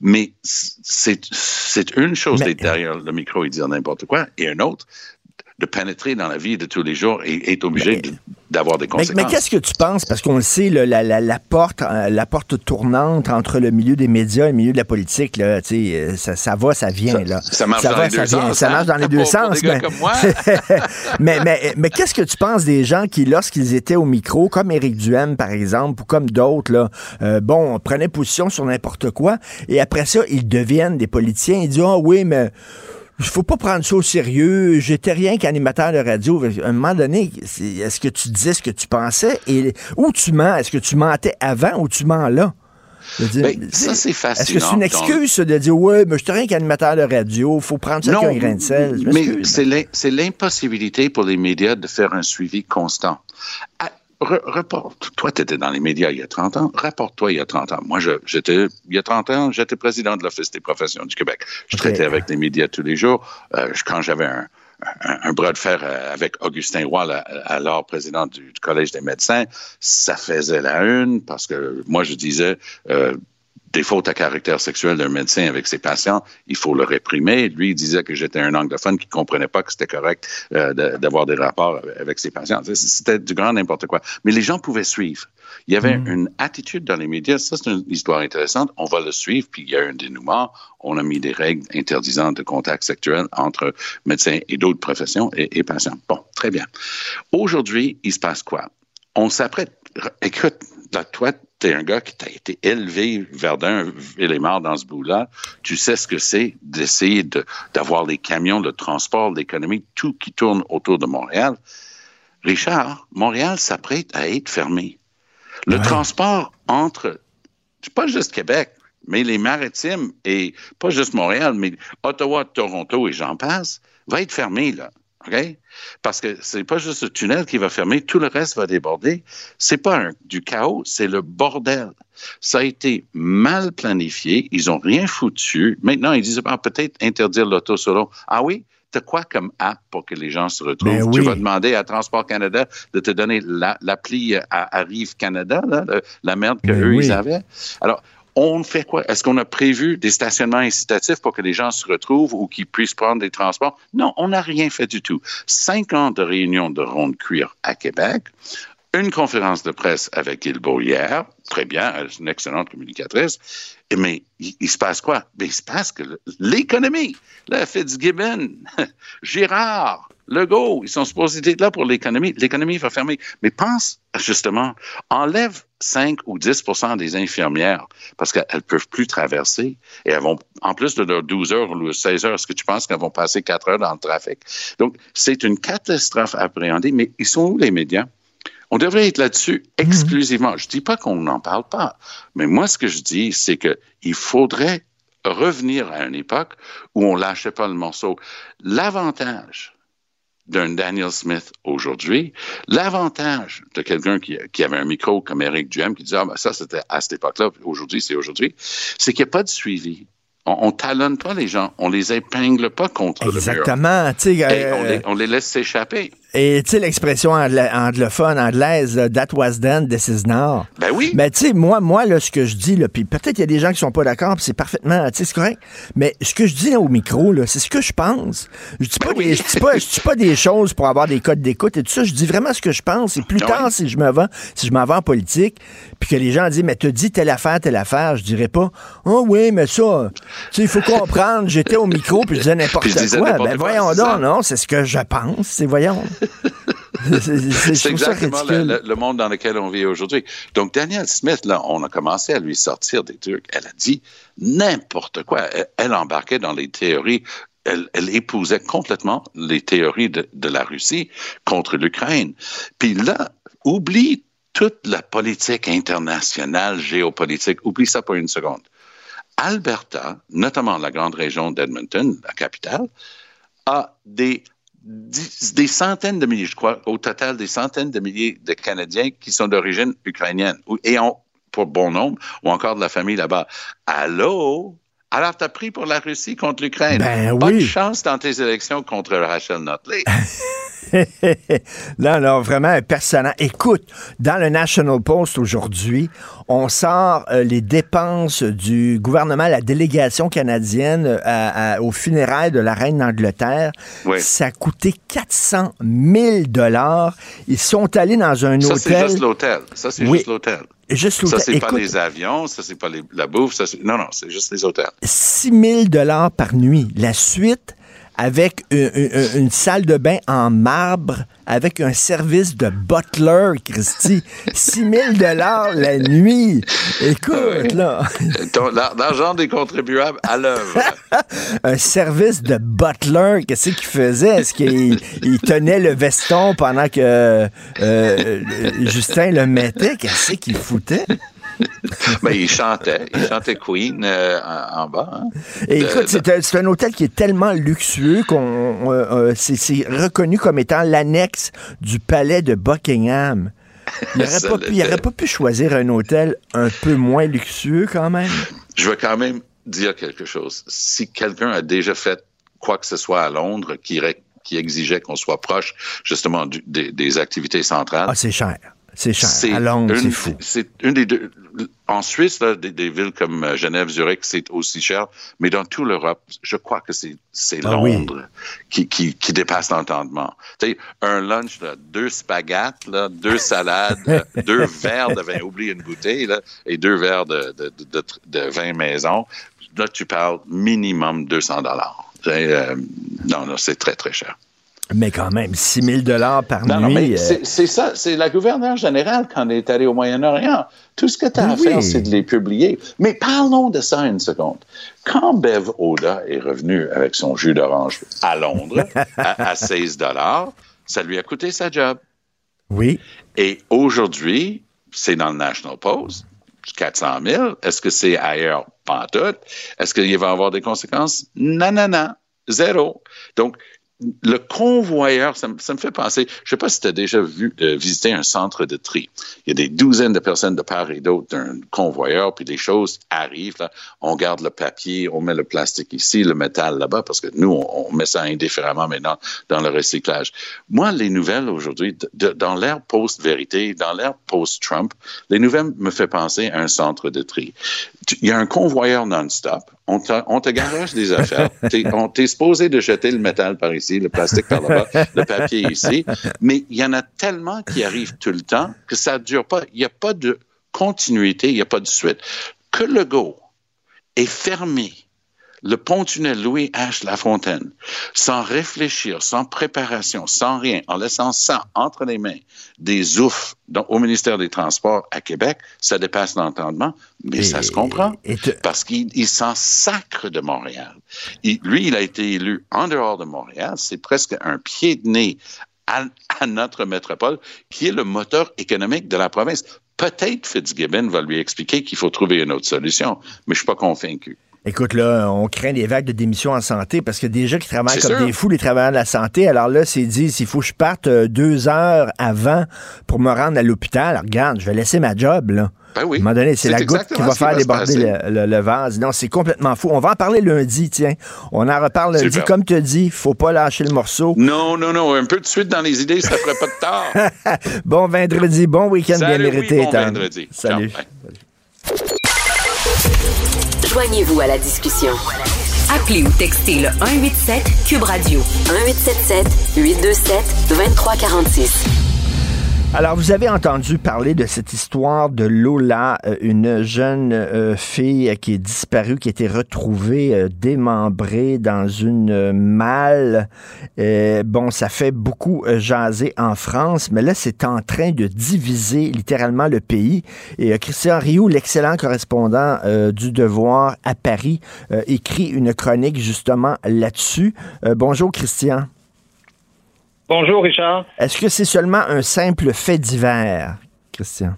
Mais c'est une chose d'être derrière le micro et dire n'importe quoi, et une autre de pénétrer dans la vie de tous les jours et être obligé de- d'avoir des Mais, conséquences. mais qu'est-ce que tu penses? Parce qu'on le sait, la, la- la porte, euh, la porte tournante entre le milieu des médias et le milieu de la politique, là, euh, ça, ça va, ça vient. là. ça marche dans va, les deux vient. sens, Ça marche dans les deux Pour- pour sens. des gars mais, mais, mais, mais qu'est-ce que tu penses des gens qui, lorsqu'ils étaient au micro, comme Éric Duhem, par exemple, ou comme d'autres, là, euh, bon, prenaient position sur n'importe quoi, et après ça, ils deviennent des politiciens. Ils disent, ah oui, mais il faut pas prendre ça au sérieux. J'étais rien qu'animateur de radio. À un moment donné, est-ce que tu disais ce que tu pensais? Et où tu mens? Est-ce que tu mentais avant ou tu mens là? Dire, Ben, ça, c'est Est-ce que c'est une excuse de dire ouais, mais je suis rien qu'animateur de radio, faut prendre ça un grain de sel? Mais c'est l'im- c'est l'impossibilité pour les médias de faire un suivi constant. Re- reporte, toi, tu étais dans les médias il y a 30 ans, rapporte-toi il y a 30 ans. Moi, j'étais, il y a 30 ans, j'étais président de l'Office des professions du Québec. Je traitais avec les médias tous les jours. Euh, quand j'avais un, un, un bras de fer euh, avec Augustin Roy, alors président du, du Collège des médecins, ça faisait la une parce que moi, je disais, euh, des fautes à caractère sexuel d'un médecin avec ses patients, il faut le réprimer. Lui, il disait que j'étais un anglophone qui comprenait pas que c'était correct euh, d'avoir des rapports avec ses patients. C'était du grand n'importe quoi. Mais les gens pouvaient suivre. Il y avait une attitude dans les médias. Ça, c'est une histoire intéressante. On va le suivre, puis il y a un dénouement. On a mis des règles interdisant de contact sexuel entre médecins et d'autres professions et, et patients. Bon, très bien. Aujourd'hui, il se passe quoi? On s'apprête. Écoute, là, toi, t'es un gars qui t'a été élevé, Verdun, élément dans ce bout-là. Tu sais ce que c'est d'essayer de- d'avoir les camions, le transport, l'économie, tout qui tourne autour de Montréal. Richard, Montréal s'apprête à être fermé. Le transport entre, c'est pas juste Québec, mais les maritimes et pas juste Montréal, mais Ottawa, Toronto et j'en passe, va être fermé, là. OK? Parce que c'est pas juste le tunnel qui va fermer, tout le reste va déborder. C'est pas un- du chaos, c'est le bordel. Ça a été mal planifié, ils ont rien foutu. Maintenant, ils disent ah, peut-être interdire l'auto solo. Ah oui? T'as quoi comme app pour que les gens se retrouvent? Ben Tu oui. vas demander à Transport Canada de te donner la- l'appli à Arrive Canada, là, la merde que Ben eux oui. ils avaient. Alors, on fait quoi? Est-ce qu'on a prévu des stationnements incitatifs pour que les gens se retrouvent ou qu'ils puissent prendre des transports? Non, on n'a rien fait du tout. Cinq ans de réunion de ronde cuir à Québec, une conférence de presse avec Guilbeault hier, très bien, elle est une excellente communicatrice, mais il, se passe quoi? Ben, il se passe que l'économie, là, Fitzgibbon, Girard, Legault, ils sont supposés être là pour l'économie. L'économie va fermer. Mais pense, justement, enlève 5 ou 10% des infirmières parce qu'elles ne peuvent plus traverser et elles vont, en plus de leurs 12 heures ou 16 heures, est-ce que tu penses qu'elles vont passer 4 heures dans le trafic? Donc, c'est une catastrophe appréhendée, mais ils sont où les médias? On devrait être là-dessus exclusivement. Je dis pas qu'on n'en parle pas, mais moi, ce que je dis, c'est que il faudrait revenir à une époque où on lâchait pas le morceau. L'avantage d'un Daniel Smith aujourd'hui, l'avantage de quelqu'un qui, qui, avait un micro comme Eric Duhem qui disait ah ben ça c'était à cette époque-là, aujourd'hui c'est aujourd'hui, c'est qu'il n'y a pas de suivi. On, on talonne pas les gens, on les épingle pas contre Exactement. le mur. Et on, les, on les laisse s'échapper. Et tu sais, l'expression angla anglophone, anglaise, that was then, this is now. Ben oui. Mais tu sais, moi, moi, là, ce que je dis, puis peut-être il y a des gens qui sont pas d'accord, c'est parfaitement, tu sais, c'est correct. Mais ce que je dis là, au micro, là, c'est ce que je pense. Je dis pas, Ben oui. des, je dis pas, je dis pas des choses pour avoir des codes d'écoute et tout ça. Je dis vraiment ce que je pense. Et plus Ben tard, si je me vends, si je m'en vais en politique, puis que les gens disent, mais t'as dit telle affaire, telle affaire, je dirais pas, oh oui, mais ça, tu sais, il faut comprendre, j'étais au micro, puis je disais n'importe quoi. Ben voyons donc, ça. non, c'est ce que je pense, c'est voyons. C'est- exactement le, ridicule. le- le monde dans lequel on vit aujourd'hui. Donc, Daniel Smith, là, on a commencé à lui sortir des trucs. Elle a dit n'importe quoi. Elle, elle embarquait dans les théories. Elle, elle épousait complètement les théories de, de la Russie contre l'Ukraine. Puis là, oublie toute la politique internationale, géopolitique. Oublie ça pour une seconde. Alberta, notamment la grande région d'Edmonton, la capitale, a des, des centaines de milliers, je crois, au total des centaines de milliers de Canadiens qui sont d'origine ukrainienne et ont, pour bon nombre, ou encore de la famille là-bas. Allô? Alors, t'as pris pour la Russie contre l'Ukraine. Ben Bonne oui. chance dans tes élections contre Rachel Notley. non, non, vraiment un personnage. Écoute, dans le National Post aujourd'hui, on sort euh, les dépenses du gouvernement, la délégation canadienne euh, aux funérailles de la reine d'Angleterre. Oui. Ça a coûté 400 000 dollars. Ils sont allés dans un Ça, hôtel. c'est juste l'hôtel. Ça, c'est Oui. juste l'hôtel. Juste Ça, c'est pas les avions, ça, c'est pas les- la bouffe, ça, non, non, c'est juste les hôtels. 6 000 dollars par nuit. La suite, avec une, une- une salle de bain en marbre, avec un service de butler, Christy. 6 000 dollars la nuit. Écoute, là, L'argent des contribuables à l'œuvre. un service de butler, qu'est-ce qu'il faisait? Est-ce qu'il il tenait le veston pendant que euh, euh, Justin le mettait? Qu'est-ce qu'il foutait? Mais il chantait, il chantait Queen euh, en, en bas. hein. Et De- écoute, c'est un, c'est un hôtel qui est tellement luxueux qu'on euh, euh, c'est reconnu comme étant l'annexe du palais de Buckingham. Il n'aurait pas, pu- il l'était. aurait pas pu choisir un hôtel un peu moins luxueux quand même? Je veux quand même dire quelque chose. Si quelqu'un a déjà fait quoi que ce soit à Londres qui, exigeait qu'on soit proche justement du- des, des activités centrales, Ah, c'est cher. C'est cher. À Londres, c'est une- fou. C'est une des deux. En Suisse, là, des, des villes comme euh, Genève, Zurich, c'est aussi cher. Mais dans toute l'Europe, je crois que c'est c'est Ah oui. Londres qui, qui, qui dépasse l'entendement. Tu sais, un lunch, là, deux spaghettes, là, deux salades, euh, deux verres de vin, oublie une bouteille, là, et deux verres de, de, de, de, de vin maison. Là, tu parles minimum 200 dollars. non, non, c'est très, très cher. Mais quand même, 6 000 dollars par Non, nuit. euh, c'est ça, c'est la gouverneure générale quand elle est allée au Moyen-Orient. Tout ce que tu as à Oui. faire, c'est de les publier. Mais parlons de ça une seconde. Quand Bev Oda est revenu avec son jus d'orange à Londres à, à 16 dollars, ça lui a coûté sa job. oui. Et aujourd'hui, c'est dans le National Post, 400 000. Est-ce que c'est ailleurs? Pas en tout. Est-ce qu'il va y avoir des conséquences? Non, non, non. Zéro. Donc, le convoyeur, ça ça me fait penser, je ne sais pas si tu as déjà vu euh, visiter un centre de tri. Il y a des douzaines de personnes de part et d'autre d'un convoyeur, puis des choses arrivent. Là. On garde le papier, on met le plastique ici, le métal là-bas, parce que nous, on, on met ça indifféremment maintenant dans le recyclage. Moi, les nouvelles aujourd'hui, dans l'ère post-vérité, dans l'ère post-Trump, les nouvelles me fait penser à un centre de tri. Il y a un convoyeur non-stop. On te, on te garage des affaires. T'es, on t'es supposé de jeter le métal par ici, le plastique par là-bas, le papier ici. Mais il y en a tellement qui arrivent tout le temps que ça ne dure pas. Il n'y a pas de continuité, il n'y a pas de suite. Que le go est fermé le pont-tunnel Louis H. Lafontaine, sans réfléchir, sans préparation, sans rien, en laissant ça entre les mains des oufs au ministère des Transports à Québec, ça dépasse l'entendement, mais ça se comprend. Parce qu'il il s'en sacre de Montréal. Il- lui, il a été élu en dehors de Montréal. C'est presque un pied de nez à, à notre métropole, qui est le moteur économique de la province. Peut-être Fitzgibbon va lui expliquer qu'il faut trouver une autre solution, mais je suis pas convaincu. Écoute, là, on craint des vagues de démission en santé parce que des gens qui travaillent comme sûr. des fous, les travailleurs de la santé, alors là, c'est dit, s'il faut que je parte euh, deux heures avant pour me rendre à l'hôpital, regarde, je vais laisser ma job, là. Ben oui. À un moment donné, c'est la goutte qui va faire déborder le, le- le vase. Non, c'est complètement fou. On va en parler lundi, tiens. On en reparle lundi. Super. Comme tu dis, faut pas lâcher le morceau. Non, non, non, un peu de suite dans les idées, ça ferait pas de tort. bon vendredi, bon week-end bien Salut, oui, mérité, bon vendredi. Salut. Ciao, Joignez-vous à la discussion. Appelez ou textez le 187 Cube Radio 1877 827 2346. Alors, vous avez entendu parler de cette histoire de Lola, euh, une jeune euh, fille qui est disparue, qui a été retrouvée euh, démembrée dans une euh, malle. Euh, bon, ça fait beaucoup euh, jaser en France, mais là, c'est en train de diviser littéralement le pays. Et euh, Christian Rioux, l'excellent correspondant euh, du Devoir à Paris, euh, écrit une chronique justement là-dessus. Euh, bonjour, Christian. Bonjour, Richard. Est-ce que c'est seulement un simple fait divers, Christian?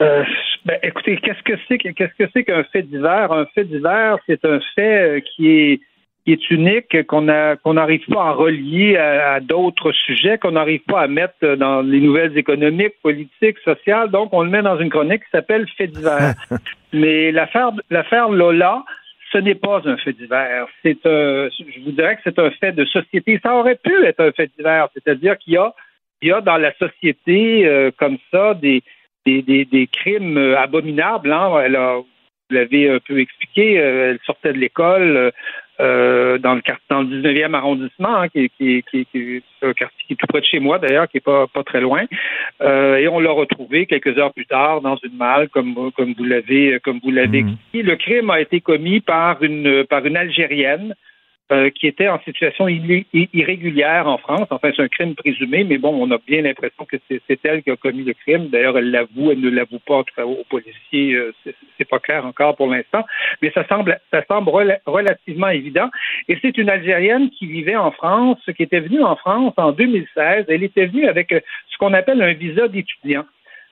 Euh, ben, écoutez, qu'est-ce que c'est que- qu'est-ce que c'est qu'un fait divers? Un fait divers, c'est un fait euh, qui est qui est unique, qu'on n'arrive pas à relier à, à d'autres sujets, qu'on n'arrive pas à mettre dans les nouvelles économiques, politiques, sociales. Donc, on le met dans une chronique qui s'appelle fait divers. Mais l'affaire l'affaire Lola, ce n'est pas un fait divers. C'est un, je vous dirais que c'est un fait de société. Ça aurait pu être un fait divers, c'est-à-dire qu'il y a, il y a dans la société euh, comme ça des, des, des, des crimes euh, abominables. Hein. Elle a- vous l'avez un peu expliqué, euh, elle sortait de l'école euh, dans le dans le 19e arrondissement, hein, qui, est- qui, qui, qui est un quartier qui est tout près de chez moi d'ailleurs, qui est pas, pas très loin. Euh, et on l'a retrouvé quelques heures plus tard dans une malle, comme, comme vous l'avez comme vous l'avez expliqué. Le crime a été commis par une par une Algérienne euh, qui était en situation irrégulière en France. Enfin, c'est un crime présumé, mais bon, on a bien l'impression que c'est elle qui a commis le crime. D'ailleurs, elle l'avoue, elle ne l'avoue pas aux policiers. euh, c'est- pas clair encore pour l'instant, mais ça semble, ça semble rela- relativement évident. Et c'est une Algérienne qui vivait en France, qui était venue en France en 2016. Elle était venue avec euh, ce qu'on appelle un visa d'étudiant.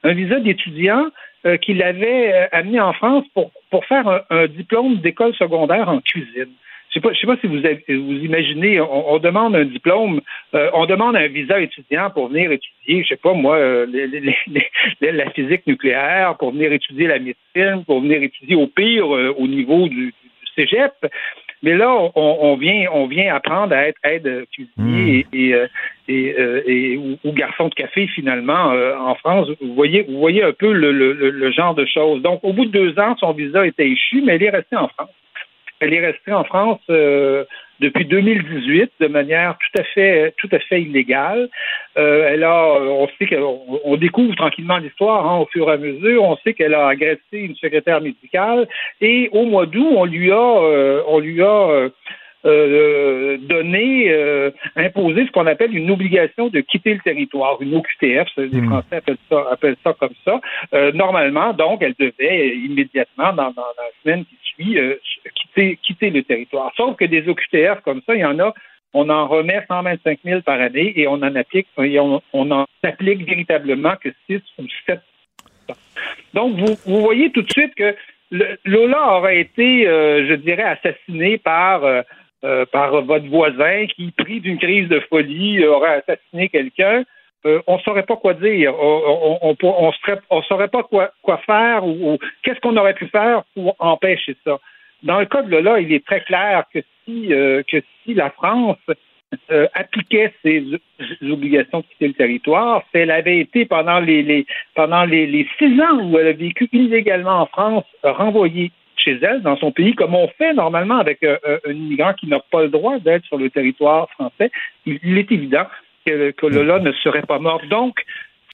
Un visa d'étudiant euh, qui l'avait euh, amené en France pour, pour faire un diplôme d'école secondaire en cuisine. Je sais pas, je sais pas si vous avez- vous imaginez, on, on demande un diplôme, euh, on demande un visa étudiant pour venir étudier, je sais pas moi, euh, les- les- les- les- la physique nucléaire, pour venir étudier la médecine, pour venir étudier au pire euh, au niveau du, du cégep. Mais là, on, on vient, on vient apprendre à être aide cuisinier et, et, et, et- ou, ou garçon de café finalement euh, en France. Vous voyez, vous voyez un peu le, le- le- le genre de choses. Donc, au bout de deux ans, son visa était échu, mais elle est restée en France. Elle est restée en France euh, depuis 2018 de manière tout à fait, tout à fait illégale. Euh, elle a, on sait qu'on on découvre tranquillement l'histoire hein, au fur et à mesure. On sait qu'elle a agressé une secrétaire médicale et au mois d'août, on lui a, euh, on lui a euh, euh, donné, euh, imposé ce qu'on appelle une obligation de quitter le territoire, une OQTF, les Français appellent ça, appellent ça comme ça. Euh, normalement, donc, elle devait immédiatement, dans, dans la semaine qui suit, quitter, quitter le territoire. Sauf que des OQTF comme ça, il y en a, on en remet 125 000 par année et on en applique, et on, on en applique véritablement que 6 ou 7 donc, vous, vous voyez tout de suite que le- Lola aurait été, euh, je dirais, assassiné par, euh, euh, par votre voisin qui, pris d'une crise de folie, aurait assassiné quelqu'un. Euh, on ne saurait pas quoi dire. On on saurait pas quoi, faire ou, qu'est-ce qu'on aurait pu faire pour empêcher ça. Dans le cas de Lola, il est très clair que si, euh, la France euh, appliquait ses obligations de quitter le territoire, si elle avait été pendant les, les six ans où elle a vécu illégalement en France, euh, renvoyée chez elle, dans son pays, comme on fait normalement avec euh, euh, un immigrant qui n'a pas le droit d'être sur le territoire français, il, est évident que, que Lola ne serait pas morte. Donc,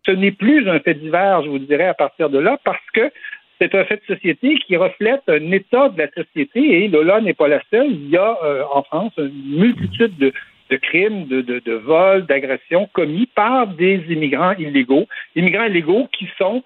ce n'est plus un fait divers, je vous dirais, à partir de là, parce que c'est un fait de société qui reflète un état de la société et Lola n'est pas la seule. Il y a euh, en France une multitude de, crimes, de, vols, d'agressions commis par des immigrants illégaux. Immigrants illégaux qui sont,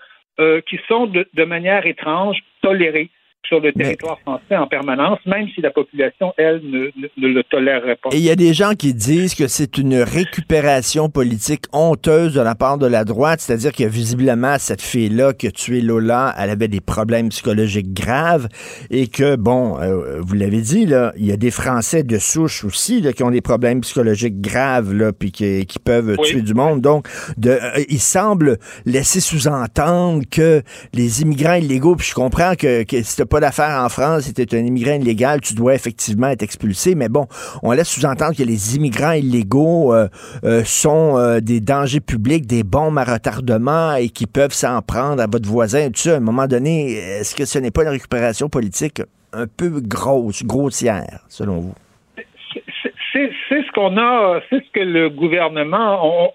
qui sont de manière étrange tolérés sur le territoire français en permanence, même si la population, elle, ne, ne, le tolérerait pas. Et il y a des gens qui disent que c'est une récupération politique honteuse de la part de la droite, c'est-à-dire que visiblement, cette fille-là qui a tué Lola, elle avait des problèmes psychologiques graves et que, bon, euh, vous l'avez dit, là, il y a des Français de souche aussi là, qui ont des problèmes psychologiques graves, là, puis qui, qui peuvent tuer du monde. Donc, de, euh, il semble laisser sous-entendre que les immigrants illégaux, puis je comprends que, que si t'as d'affaires en France, si t'es un immigrant illégal, tu dois effectivement être expulsé, mais bon, on laisse sous-entendre que les immigrants illégaux euh, euh, sont euh, des dangers publics, des bombes à retardement et qui peuvent s'en prendre à votre voisin, tout. À un moment donné, est-ce que ce n'est pas une récupération politique un peu grosse, grossière, selon vous? C'est ce qu'on a, c'est ce que le gouvernement.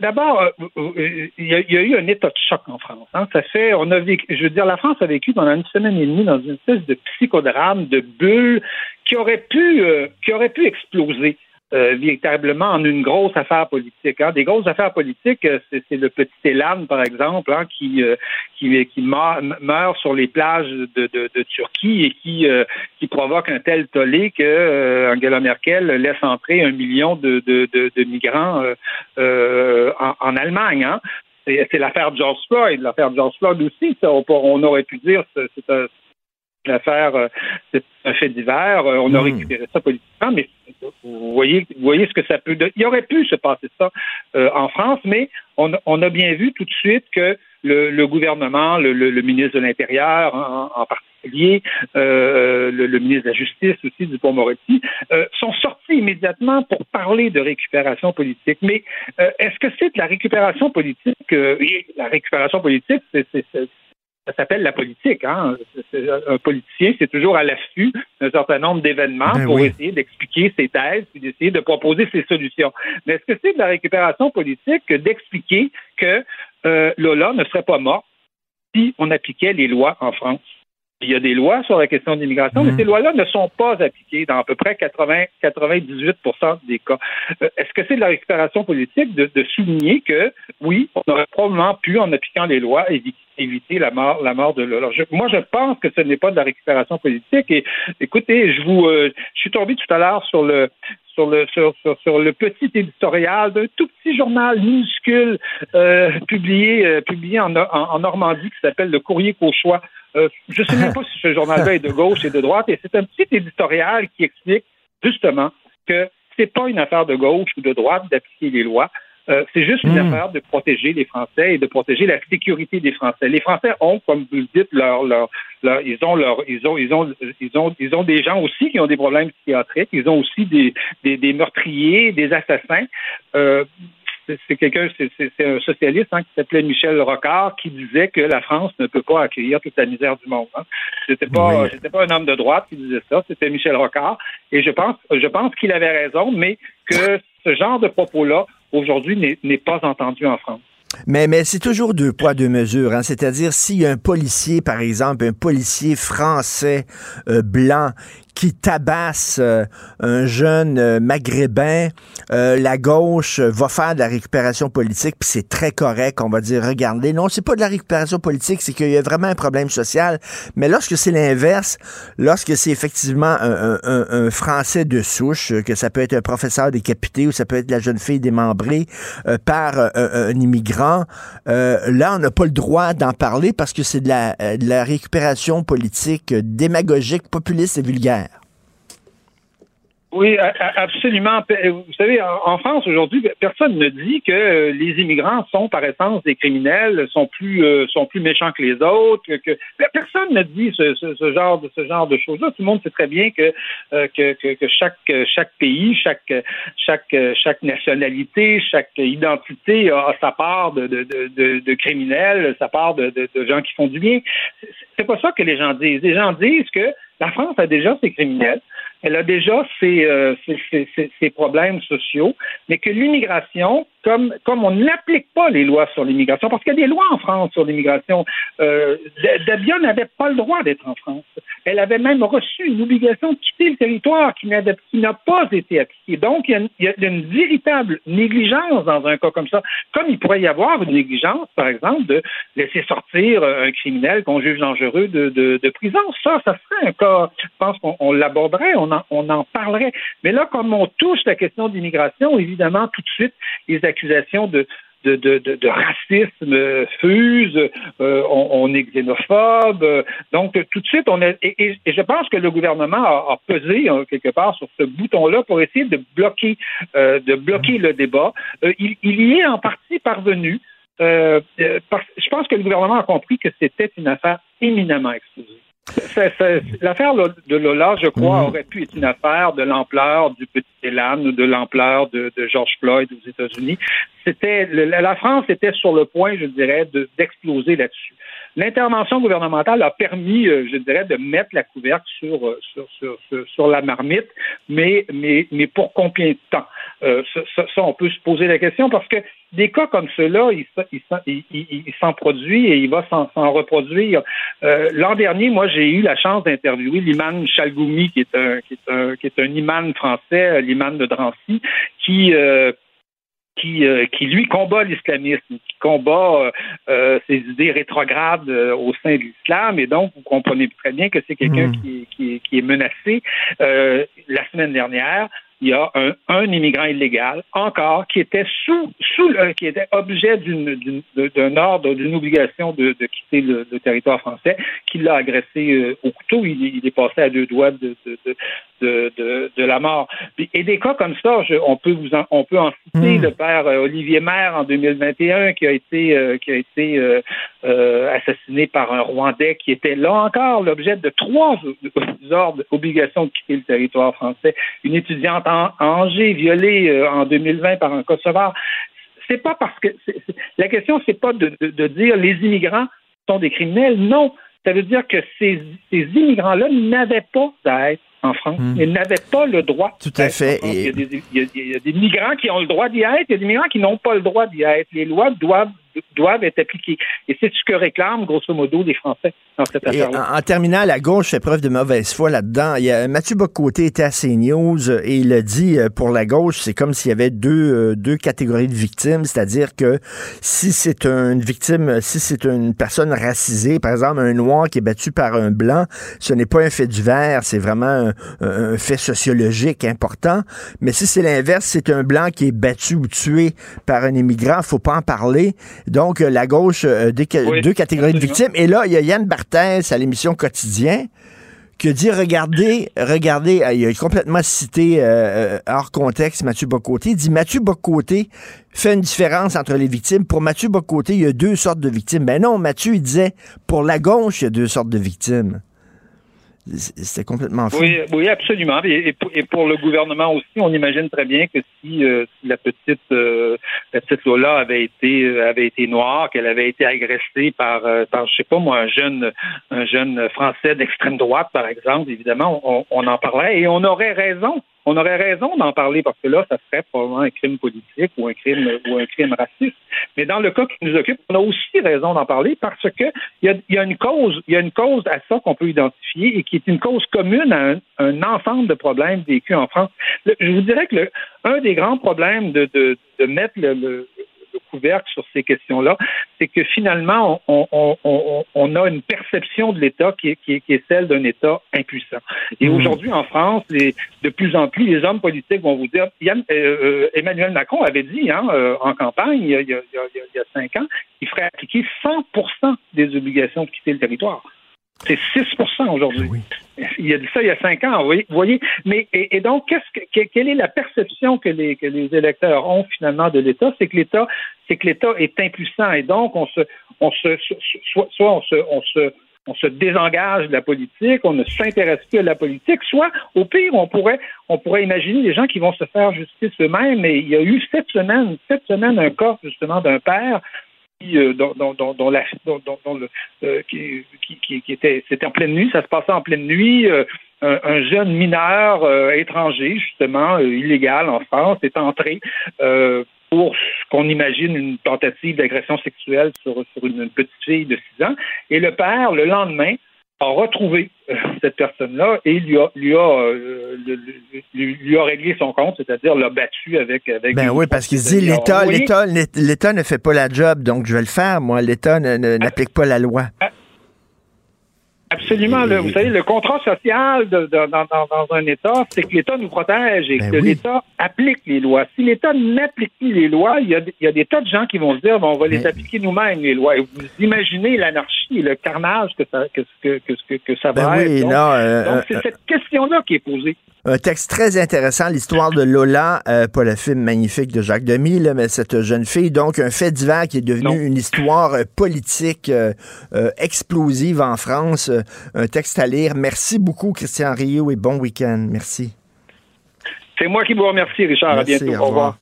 D'abord, il y, a, eu un état de choc en France. Hein. Ça fait, on a vécu, je veux dire, la France a vécu pendant une semaine et demie dans une espèce de psychodrame, de bulle qui aurait pu, qui aurait pu exploser. Euh, véritablement en une grosse affaire politique. Hein. Des grosses affaires politiques, euh, c'est le petit Elan, par exemple, hein, qui, euh, qui, qui meurt, sur les plages de, de, de Turquie et qui, qui provoque un tel tollé que Angela Merkel laisse entrer un million de, de, de migrants en, en, Allemagne. Hein. C'est l'affaire George Floyd. L'affaire George Floyd aussi, ça, on, on, aurait pu dire c'est un l'affaire, euh, c'est un fait divers. Euh, on a hmm. récupéré ça politiquement, mais vous voyez, vous voyez ce que ça peut. Il aurait pu se passer ça euh, en France, mais on, a bien vu tout de suite que le, gouvernement, le, ministre de l'Intérieur en, particulier, le, ministre de la Justice aussi, du moretti sont sortis immédiatement pour parler de récupération politique. Mais est-ce que c'est de la récupération politique? la récupération politique, c'est ça s'appelle la politique. Hein? Un politicien, c'est toujours à l'affût d'un certain nombre d'événements ben pour essayer d'expliquer ses thèses et d'essayer de proposer ses solutions. Mais est-ce que c'est de la récupération politique d'expliquer que euh, Lola ne serait pas morte si on appliquait les lois en France? Il y a des lois sur la question de l'immigration, mais mhm. ces lois-là ne sont pas appliquées dans à peu près 80, 98% des cas. Euh, est-ce que c'est de la récupération politique de, souligner que, oui, on aurait probablement pu, en appliquant les lois, éviter, la mort, la mort de Lola. moi, je pense que ce n'est pas de la récupération politique. Et écoutez, je vous, euh, je suis tombé tout à l'heure sur le sur le sur, sur, le petit éditorial d'un tout petit journal minuscule euh, publié publié en, en, Normandie qui s'appelle le Courrier Cauchois. Euh, je ne sais même pas si ce journal-là est de gauche et de droite, et c'est un petit éditorial qui explique justement que c'est pas une affaire de gauche ou de droite d'appliquer les lois. Euh, c'est juste une hmm. affaire de protéger les Français et de protéger la sécurité des Français. Les Français ont, comme vous le dites, leur, leur, ils ont leur, ils ont, ils ont, ils ont, ils ont des gens aussi qui ont des problèmes psychiatriques. Ils ont aussi des, des, des meurtriers, des assassins. Euh, c'est quelqu'un, c'est un socialiste hein, qui s'appelait Michel Rocard qui disait que la France ne peut pas accueillir toute la misère du monde. Hein. C'était pas, c'était pas un homme de droite qui disait ça, c'était Michel Rocard. Et je pense, je pense qu'il avait raison, mais que ce genre de propos-là aujourd'hui n'est pas entendu en France. Mais, mais c'est toujours deux poids, deux mesures. Hein? C'est-à-dire, si un policier, par exemple, un policier français euh, blanc qui tabasse euh, un jeune euh, maghrébin, euh, la gauche va faire de la récupération politique, puis c'est très correct. On va dire, regardez, non, c'est pas de la récupération politique, c'est qu'il y a vraiment un problème social. Mais lorsque c'est l'inverse, lorsque c'est effectivement un, un, un, Français de souche, que ça peut être un professeur décapité ou ça peut être la jeune fille démembrée par un, immigrant, là, on n'a pas le droit d'en parler parce que c'est de la, de la récupération politique démagogique, populiste et vulgaire. Oui, absolument. Vous savez, en France aujourd'hui, personne ne dit que euh, les immigrants sont par essence des criminels, sont plus euh, sont plus méchants que les autres. Que, personne ne dit ce, genre de ce genre de choses-là. Tout le monde sait très bien que euh, que, que, chaque chaque pays, chaque chaque chaque nationalité, chaque identité a sa part de de, de, de criminels, sa part de, de gens qui font du bien. C'est pas ça que les gens disent. Les gens disent que la France a déjà ses criminels, elle a déjà ses, euh, problèmes sociaux, mais que l'immigration comme, comme on n'applique pas les lois sur l'immigration, parce qu'il y a des lois en France sur l'immigration, euh, Dabia n'avait pas le droit d'être en France. Elle avait même reçu une obligation de quitter le territoire qui n'a pas été appliquée. Donc, il y, a, une véritable négligence dans un cas comme ça, comme il pourrait y avoir une négligence, par exemple, de laisser sortir un criminel qu'on juge dangereux de, de, prison. Ça, ça serait un cas, je pense qu'on l'aborderait, on en, on en parlerait. Mais là, comme on touche la question d'immigration, évidemment, tout de suite, les accusations de, de, de, de, racisme fusent, euh, on, est xénophobe. donc, tout de suite, on est. Et, je pense que le gouvernement a, pesé hein, quelque part sur ce bouton-là pour essayer de bloquer, euh, de bloquer le débat. Euh, il, y est en partie parvenu. je pense que le gouvernement a compris que c'était une affaire éminemment explosive. L'affaire de Lola, je crois, mhm. aurait pu être une affaire de l'ampleur du petit Elan ou de l'ampleur de, George Floyd aux États-Unis. C'était la France était sur le point, je dirais, d'exploser là-dessus. L'intervention gouvernementale a permis, euh, je dirais, de mettre la couverture sur, euh, sur, sur, sur, la marmite, mais, mais, mais pour combien de temps? Euh, ça, on peut se poser la question parce que des cas comme ceux-là, il, il, il, s'en produit et il va s'en reproduire. L'an dernier, moi, j'ai eu la chance d'interviewer l'imam Chalgoumi, qui est un, qui est un, qui est un imam français, l'imam de Drancy, qui qui, euh, qui lui combat l'islamisme, qui combat euh, euh ces idées rétrogrades euh, au sein de l'islam, et donc vous comprenez très bien que c'est quelqu'un hmm. qui, qui, qui, est menacé. la semaine dernière, il y a un, un, immigrant illégal encore qui était sous, sous qui était objet d'un ordre, d'une obligation de, quitter le, le, territoire français, qui l'a agressé au couteau. Il, il, est passé à deux doigts de, de, de, la mort. Et des cas comme ça, on peut vous en, on peut en citer hmm. le père euh, Olivier Maire en 2021 qui a été euh, qui a été euh, assassiné par un Rwandais qui était là encore l'objet de trois ordres d'obligation de quitter le territoire français. Une étudiante en, Angers violée en 2020 par un Kosovar. C'est pas parce que la question c'est pas de, de dire les immigrants sont des criminels. Non, ça veut dire que ces, ces immigrants-là n'avaient pas à être en France. Hmm. Ils n'avaient pas le droit. Tout à fait. Il, y a des, il y a des migrants qui ont le droit d'y être, il y a des migrants qui n'ont pas le droit d'y être. Les lois doivent doivent être appliqués. Et c'est ce que réclament, grosso modo, les Français dans cette affaire-là. En, terminant, la gauche fait preuve de mauvaise foi là-dedans. Il y a, Mathieu Bocoté était à CNews et il a dit, euh, pour la gauche, c'est comme s'il y avait deux, euh, deux catégories de victimes, c'est-à-dire que si c'est une victime, si c'est une personne racisée, par exemple un noir qui est battu par un blanc, ce n'est pas un fait divers, c'est vraiment un, fait sociologique important. Mais si c'est l'inverse, c'est un blanc qui est battu ou tué par un immigrant, faut pas en parler. Donc, euh, la gauche, euh, deux catégories de victimes. Et là, il y a Yann Barthès à l'émission Quotidien qui a dit regardez, regardez, euh, il a complètement cité hors contexte Mathieu Bocoté. Il dit Mathieu Bocoté fait une différence entre les victimes. Pour Mathieu Bocoté, il y a deux sortes de victimes. Ben non, Mathieu, il disait pour la gauche, il y a deux sortes de victimes. C'était complètement fou. Oui, absolument. Et, pour, le gouvernement aussi, on imagine très bien que si, euh, la petite euh, la petite Lola avait été euh, avait été noire, qu'elle avait été agressée par par je sais pas moi un jeune un jeune français d'extrême droite par exemple, évidemment on, on en parlerait et on aurait raison on aurait raison d'en parler parce que là, ça serait probablement un crime politique ou un crime ou un crime raciste. Mais dans le cas qui nous occupe, on a aussi raison d'en parler parce que il y a, une cause, il y a une cause à ça qu'on peut identifier et qui est une cause commune à un, ensemble de problèmes vécus en France. je vous dirais que le, un des grands problèmes de, de, de mettre le, le couvercle sur ces questions-là, c'est que finalement, on, on, on, on, a une perception de l'État qui est, qui, est, qui est, celle d'un État impuissant. Et mmh. aujourd'hui, en France, les, de plus en plus, les hommes politiques vont vous dire, Yann, euh, euh Emmanuel Macron avait dit hein, euh, en campagne, il y, a, il, y a, il y a cinq ans, qu'il ferait appliquer 100% des obligations de quitter le territoire. C'est 6% aujourd'hui. Il y a dit ça il y a cinq ans, vous voyez. Mais et, donc, qu'est-ce que, quelle est la perception que les, que les électeurs ont finalement de l'État? C'est que l'État, c'est que l'État est impuissant et donc on se, on se, soit, soit on se, on se on se désengage de la politique, on ne s'intéresse plus à la politique, soit au pire, on pourrait, on pourrait imaginer des gens qui vont se faire justice eux-mêmes. Et il y a eu cette semaine, cette semaine, un cas justement d'un père euh, dans, le, euh, qui, était, c'était en pleine nuit, ça se passait en pleine nuit. Euh, un, jeune mineur étranger, justement, illégal en France, est entré pour ce qu'on imagine une tentative d'agression sexuelle sur, sur une petite fille de 6 ans. Et le père, le lendemain, a retrouvé euh, cette personne-là et lui a, lui, a, euh, lui, a réglé son compte, c'est-à-dire l'a battu avec. avec ben oui, parce qu'il dit l'État, l'État, l'État ne fait pas la job, donc je vais le faire, moi. L'État n'applique pas la loi. Ah, Absolument. vous savez, le contrat social dans, un État, c'est que l'État nous protège et ben que l'État applique les lois. Si l'État n'applique plus les lois, il y, a, des tas de gens qui vont se dire, bon, on va les appliquer nous-mêmes, les lois. Et vous imaginez l'anarchie et le carnage que ça, que, que, ça va ben être. donc, euh, c'est euh, cette question-là qui est posée. Un texte très intéressant, l'histoire de Lola, euh, pas le film magnifique de Jacques Demy, mais cette jeune fille. Donc, un fait divers qui est devenu une histoire euh, politique euh, explosive en France. un texte à lire. Merci beaucoup, Christian Rio, et bon week-end. Merci. C'est moi qui vous remercie, Richard. à bientôt. Au revoir.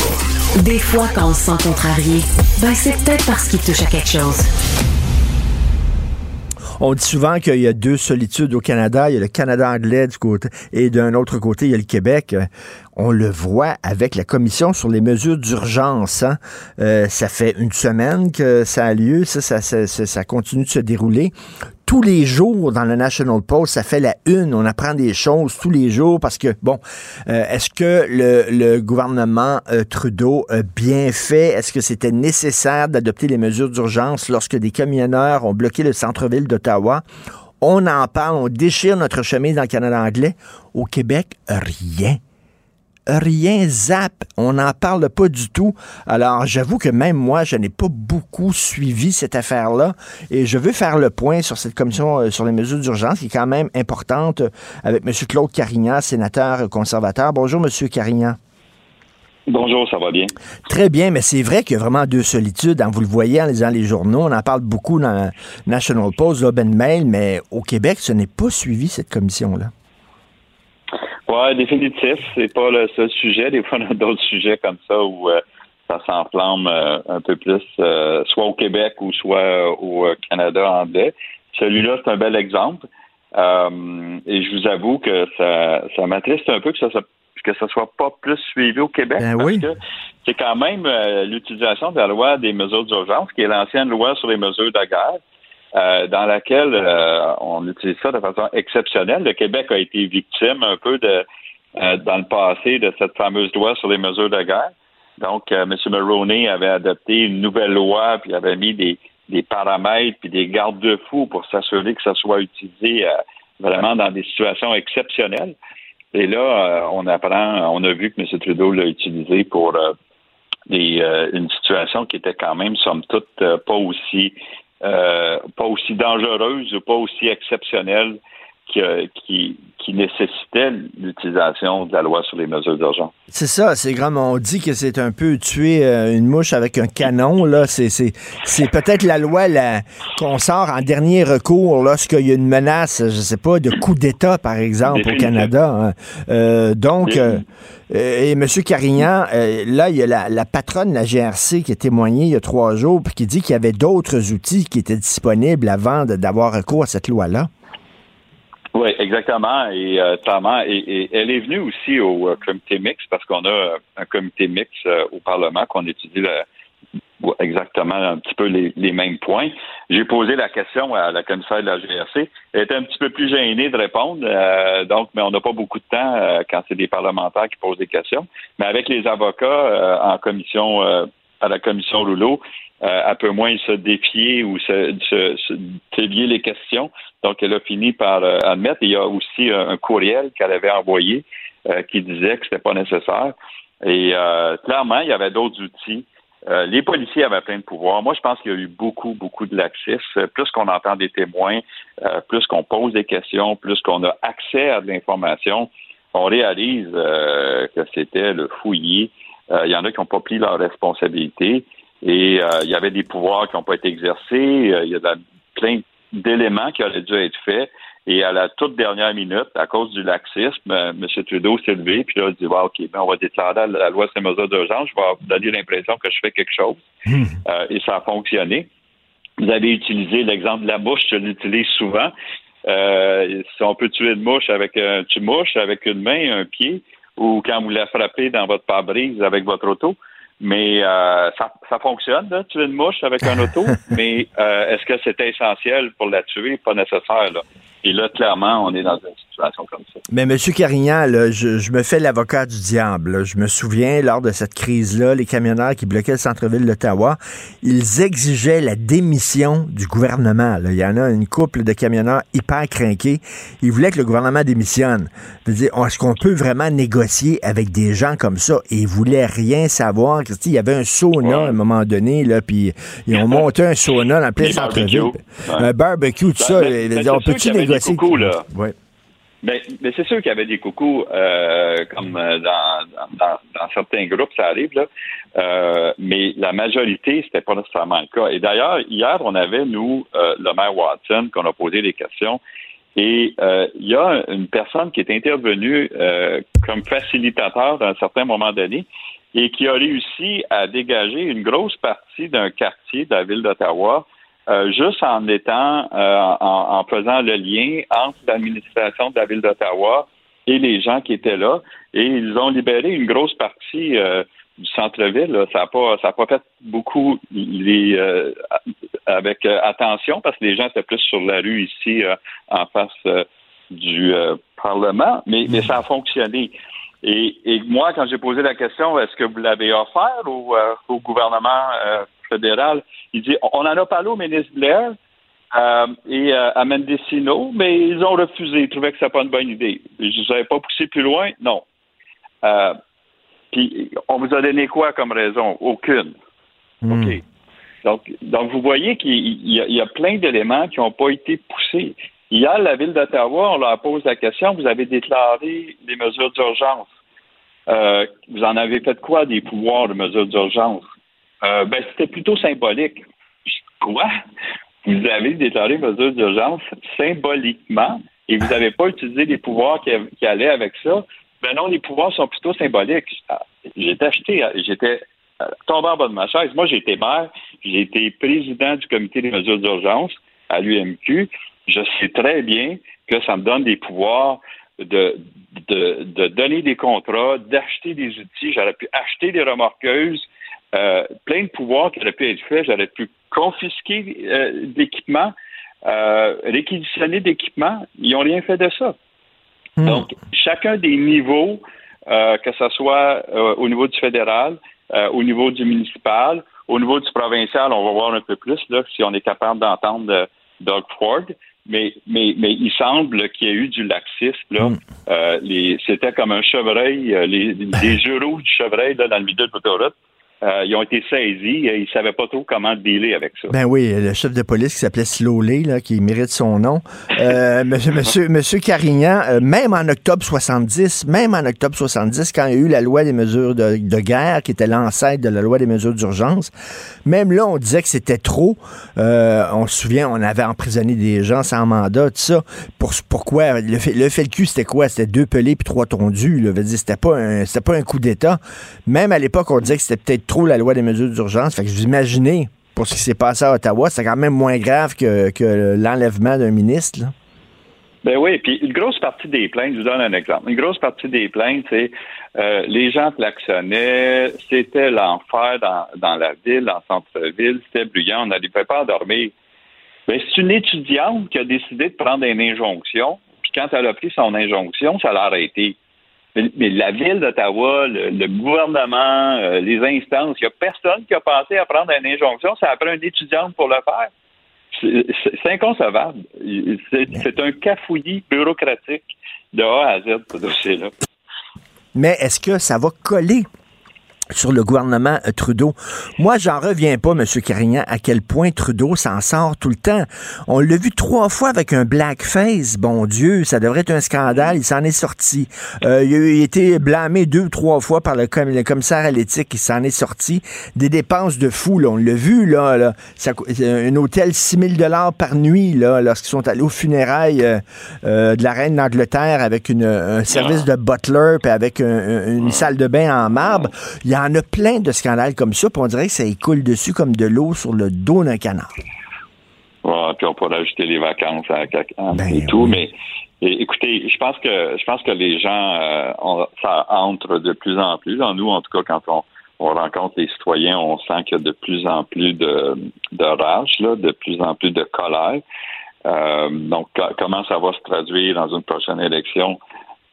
Des fois, quand on se sent contrarié, ben c'est peut-être parce qu'il touche à quelque chose. On dit souvent qu'il y a deux solitudes au Canada. Il y a le Canada anglais du côté et d'un autre côté, il y a le Québec. On le voit avec la commission sur les mesures d'urgence. Hein. Euh, ça fait une semaine que ça a lieu. Ça, ça, continue de se dérouler. Tous les jours dans le National Post, ça fait la une. On apprend des choses tous les jours parce que, bon, euh, est-ce que le, gouvernement euh, Trudeau a bien fait? Est-ce que c'était nécessaire d'adopter les mesures d'urgence lorsque des camionneurs ont bloqué le centre-ville d'Ottawa? On en parle, on déchire notre chemise dans le Canada anglais. Au Québec, rien rien zap. On n'en parle pas du tout. Alors, j'avoue que même moi, je n'ai pas beaucoup suivi cette affaire-là et je veux faire le point sur cette commission euh, sur les mesures d'urgence qui est quand même importante avec M. Claude Carignan, sénateur conservateur. Bonjour, M. Carignan. Bonjour, ça va bien? Très bien, mais c'est vrai qu'il y a vraiment deux solitudes. Hein. Vous le voyez en lisant les journaux, on en parle beaucoup dans National Post, Open Mail, mais au Québec, ce n'est pas suivi, cette commission-là. Oui, définitif. C'est pas le seul sujet. Des fois, on a d'autres sujets comme ça où euh, ça s'enflamme euh, un peu plus, euh, soit au Québec ou soit au Canada anglais. Celui-là, c'est un bel exemple. et je vous avoue que ça, ça m'attriste un peu que ça que ça soit pas plus suivi au Québec ben parce que c'est quand même l'utilisation de la loi des mesures d'urgence, qui est l'ancienne loi sur les mesures de guerre, euh, dans laquelle euh, on utilise ça de façon exceptionnelle. Le Québec a été victime un peu de euh, dans le passé de cette fameuse loi sur les mesures de guerre. Donc, M. Mulroney avait adopté une nouvelle loi, puis avait mis des, des paramètres puis des garde-fous pour s'assurer que ça soit utilisé vraiment dans des situations exceptionnelles. Et là, on apprend, on a vu que M. Trudeau l'a utilisé pour des, une situation qui était quand même, somme toute, pas aussi euh, pas aussi dangereuse ou pas aussi exceptionnelle qui, qui, nécessitait l'utilisation de la loi sur les mesures d'urgence. C'est ça, c'est grand. On dit que c'est un peu tuer euh, une mouche avec un canon. Là, c'est, peut-être la loi qu'on sort en dernier recours lorsqu'il y a une menace, je sais pas, de coup d'État, par exemple, au Canada. Hein. Euh, donc, et M. Carignan, là, il y a la, la, patronne de la GRC qui a témoigné il y a trois jours, puis qui dit qu'il y avait d'autres outils qui étaient disponibles avant d'avoir recours à cette loi-là. Oui, exactement. Et euh, et, elle est venue aussi au euh, comité mix parce qu'on a un comité mix euh, au Parlement qu'on étudie exactement un petit peu les, mêmes points. J'ai posé la question à la commissaire de la GRC. Elle était un petit peu plus gênée de répondre, euh, donc, mais on n'a pas beaucoup de temps quand c'est des parlementaires qui posent des questions. Mais avec les avocats en commission à la commission Rouleau, euh, un peu moins se défier ou se, se, les questions. Donc, elle a fini par euh, admettre. Il y a aussi un, courriel qu'elle avait envoyé euh, qui disait que c'était pas nécessaire. Et clairement, il y avait d'autres outils Euh, les policiers avaient plein de pouvoirs. Moi, je pense qu'il y a eu beaucoup, beaucoup de laxisme. Plus qu'on entend des témoins, euh, plus qu'on pose des questions, plus qu'on a accès à de l'information, on réalise euh, que c'était le fouillis. Il y en a qui n'ont pas pris leurs responsabilités et il y avait des pouvoirs qui n'ont pas été exercés. Il y a plein d'éléments qui auraient dû être faits. Et à la toute dernière minute, à cause du laxisme, euh, M. Trudeau s'est levé, puis là, il a dit OK, ben, on va déclarer la loi sur les mesures d'urgence, je vais vous donner l'impression que je fais quelque chose. Hmm. Euh, et ça a fonctionné. Vous avez utilisé l'exemple de la mouche, je l'utilise souvent. Euh, si on peut tuer une mouche avec un tu mouche avec une main, un pied, ou quand vous la frappez dans votre pare-brise avec votre auto. Mais ça, ça fonctionne, là, tuer une mouche avec un auto, mais est-ce que c'était essentiel pour la tuer? Pas nécessaire. Là. Et là, clairement, on est dans une situation comme ça. Mais M. Carignan, je, me fais l'avocat du diable. Je me souviens, lors de cette crise-là, les camionneurs qui bloquaient le centre-ville d'Ottawa, ils exigeaient la démission du gouvernement. Il y en a une couple de camionneurs hyper craqués. Ils voulaient que le gouvernement démissionne. Est-ce qu'on peut vraiment négocier avec des gens comme ça? Et ils voulaient rien savoir. Il y avait un sauna à un moment donné, là, puis ils ont monté un sauna dans plein centre-ville. Un barbecue, tout ça. Ben, on peut-tu négocier? Des coucous, là. Mais, mais c'est sûr qu'il y avait des coucous, euh, comme euh, dans, dans, dans, certains groupes, ça arrive, là. Euh, mais la majorité, c'était pas nécessairement le cas. Et d'ailleurs, hier, on avait, nous, le maire Watson, qu'on a posé des questions. Et il y a une personne qui est intervenue comme facilitateur à un certain moment donné et qui a réussi à dégager une grosse partie d'un quartier de la ville d'Ottawa euh, juste en étant, euh, en, faisant le lien entre l'administration de la ville d'Ottawa et les gens qui étaient là. Et ils ont libéré une grosse partie euh, du centre-ville. Ça n'a pas, ça pas fait beaucoup avec attention parce que les gens étaient plus sur la rue ici en face du Parlement, mais, ça a fonctionné. Et, moi, quand j'ai posé la question, est-ce que vous l'avez offert au gouvernement fédéral. Il dit on en a parlé au ministre Blair euh, et euh, à Mendocino, mais ils ont refusé. Ils trouvaient que ce pas une bonne idée. Je n'avais pas poussé plus loin? Non. Euh, puis on vous a donné quoi comme raison? Aucune. Hmm. OK. Donc, donc, vous voyez qu'il y, a plein d'éléments qui n'ont pas été poussés. Hier, la ville d'Ottawa, on leur pose la question, vous avez déclaré des mesures d'urgence. vous en avez fait quoi des pouvoirs de mesures d'urgence? Euh, ben, c'était plutôt symbolique. Quoi? Vous avez déclaré mesure d'urgence symboliquement et vous n'avez pas utilisé les pouvoirs qui, allaient avec ça. Ben non, les pouvoirs sont plutôt symboliques. Ah, j'étais acheté, j'étais euh, tombé en bas de ma chaise. Moi, j'ai été maire, j'ai été président du comité des mesures d'urgence à l'UMQ. Je sais très bien que ça me donne des pouvoirs de, de, de donner des contrats, d'acheter des outils. J'aurais pu acheter des remorqueuses, euh, plein de pouvoirs qui auraient pu être faits. J'aurais pu confisquer euh, d'équipements, euh, réquisitionner d'équipements. Ils n'ont rien fait de ça. Hmm. Donc, chacun des niveaux, euh, que ce soit au niveau du fédéral, au niveau du municipal, au niveau du provincial, on va voir un peu plus là, si on est capable d'entendre Doug Ford. Mais, mais, mais il semble qu'il y ait eu du laxisme. Là. Hmm. c'était comme un chevreuil, les, les rouges du chevreuil là, dans le milieu de l'autoroute. Euh, ils ont été saisis. Ils ne savaient pas trop comment dealer avec ça. Ben oui, le chef de police qui s'appelait Slowley, là, qui mérite son nom. Euh, monsieur, monsieur, monsieur, Carignan, euh, même en octobre 70, même en octobre 70, quand il y a eu la loi des mesures de, guerre, qui était l'ancêtre de la loi des mesures d'urgence, même là, on disait que c'était trop. on se souvient, on avait emprisonné des gens sans mandat, tout ça. Pour, pourquoi? Le, le FLQ, c'était quoi? C'était deux pelés puis trois tondus. C'était pas, un, pas un coup d'État. Même à l'époque, on disait que c'était peut-être la loi des mesures d'urgence. Fait que vous imaginez, pour ce qui s'est passé à Ottawa, c'est quand même moins grave que, l'enlèvement d'un ministre. Ben oui, puis une grosse partie des plaintes, je vous donne un exemple. Une grosse partie des plaintes, c'est euh, les gens klaxonnaient, c'était l'enfer dans, la ville, en centre-ville, c'était bruyant, on n'allait pas dormir. Ben, c'est une étudiante qui a décidé de prendre une injonction, puis quand elle a pris son injonction, ça l'a arrêté. Mais, la ville d'Ottawa, le, gouvernement, euh, les instances, il n'y a personne qui a pensé à prendre une injonction. Ça a pris un étudiant pour le faire. C'est inconcevable. C'est un cafouillis bureaucratique de A à Z, ce dossier-là. Mais est-ce que ça va coller sur le gouvernement euh, Trudeau. Moi, j'en reviens pas, M. Carignan, à quel point Trudeau s'en sort tout le temps. On l'a vu trois fois avec un blackface. Bon Dieu, ça devrait être un scandale. Il s'en est sorti. Euh, il a été blâmé deux ou trois fois par le, commissaire à l'éthique. Il s'en est sorti. Des dépenses de fou, là. On l'a vu, là. là. Ça, un hôtel 6 000 dollars par nuit, là, lorsqu'ils sont allés aux funérailles euh, euh de la reine d'Angleterre avec une, un service de butler puis avec un, une salle de bain en marbre. Il y en a plein de scandales comme ça, puis on dirait que ça coule dessus comme de l'eau sur le dos d'un canard. Ouais, puis on pourrait ajouter les vacances à, ben et tout, mais écoutez, je pense que je pense que les gens euh, ça entre de plus en plus. nous, en tout cas, quand on, rencontre les citoyens, on sent qu'il y a de plus en plus de, de rage, là, de plus en plus de colère. Euh, donc, comment ça va se traduire dans une prochaine élection?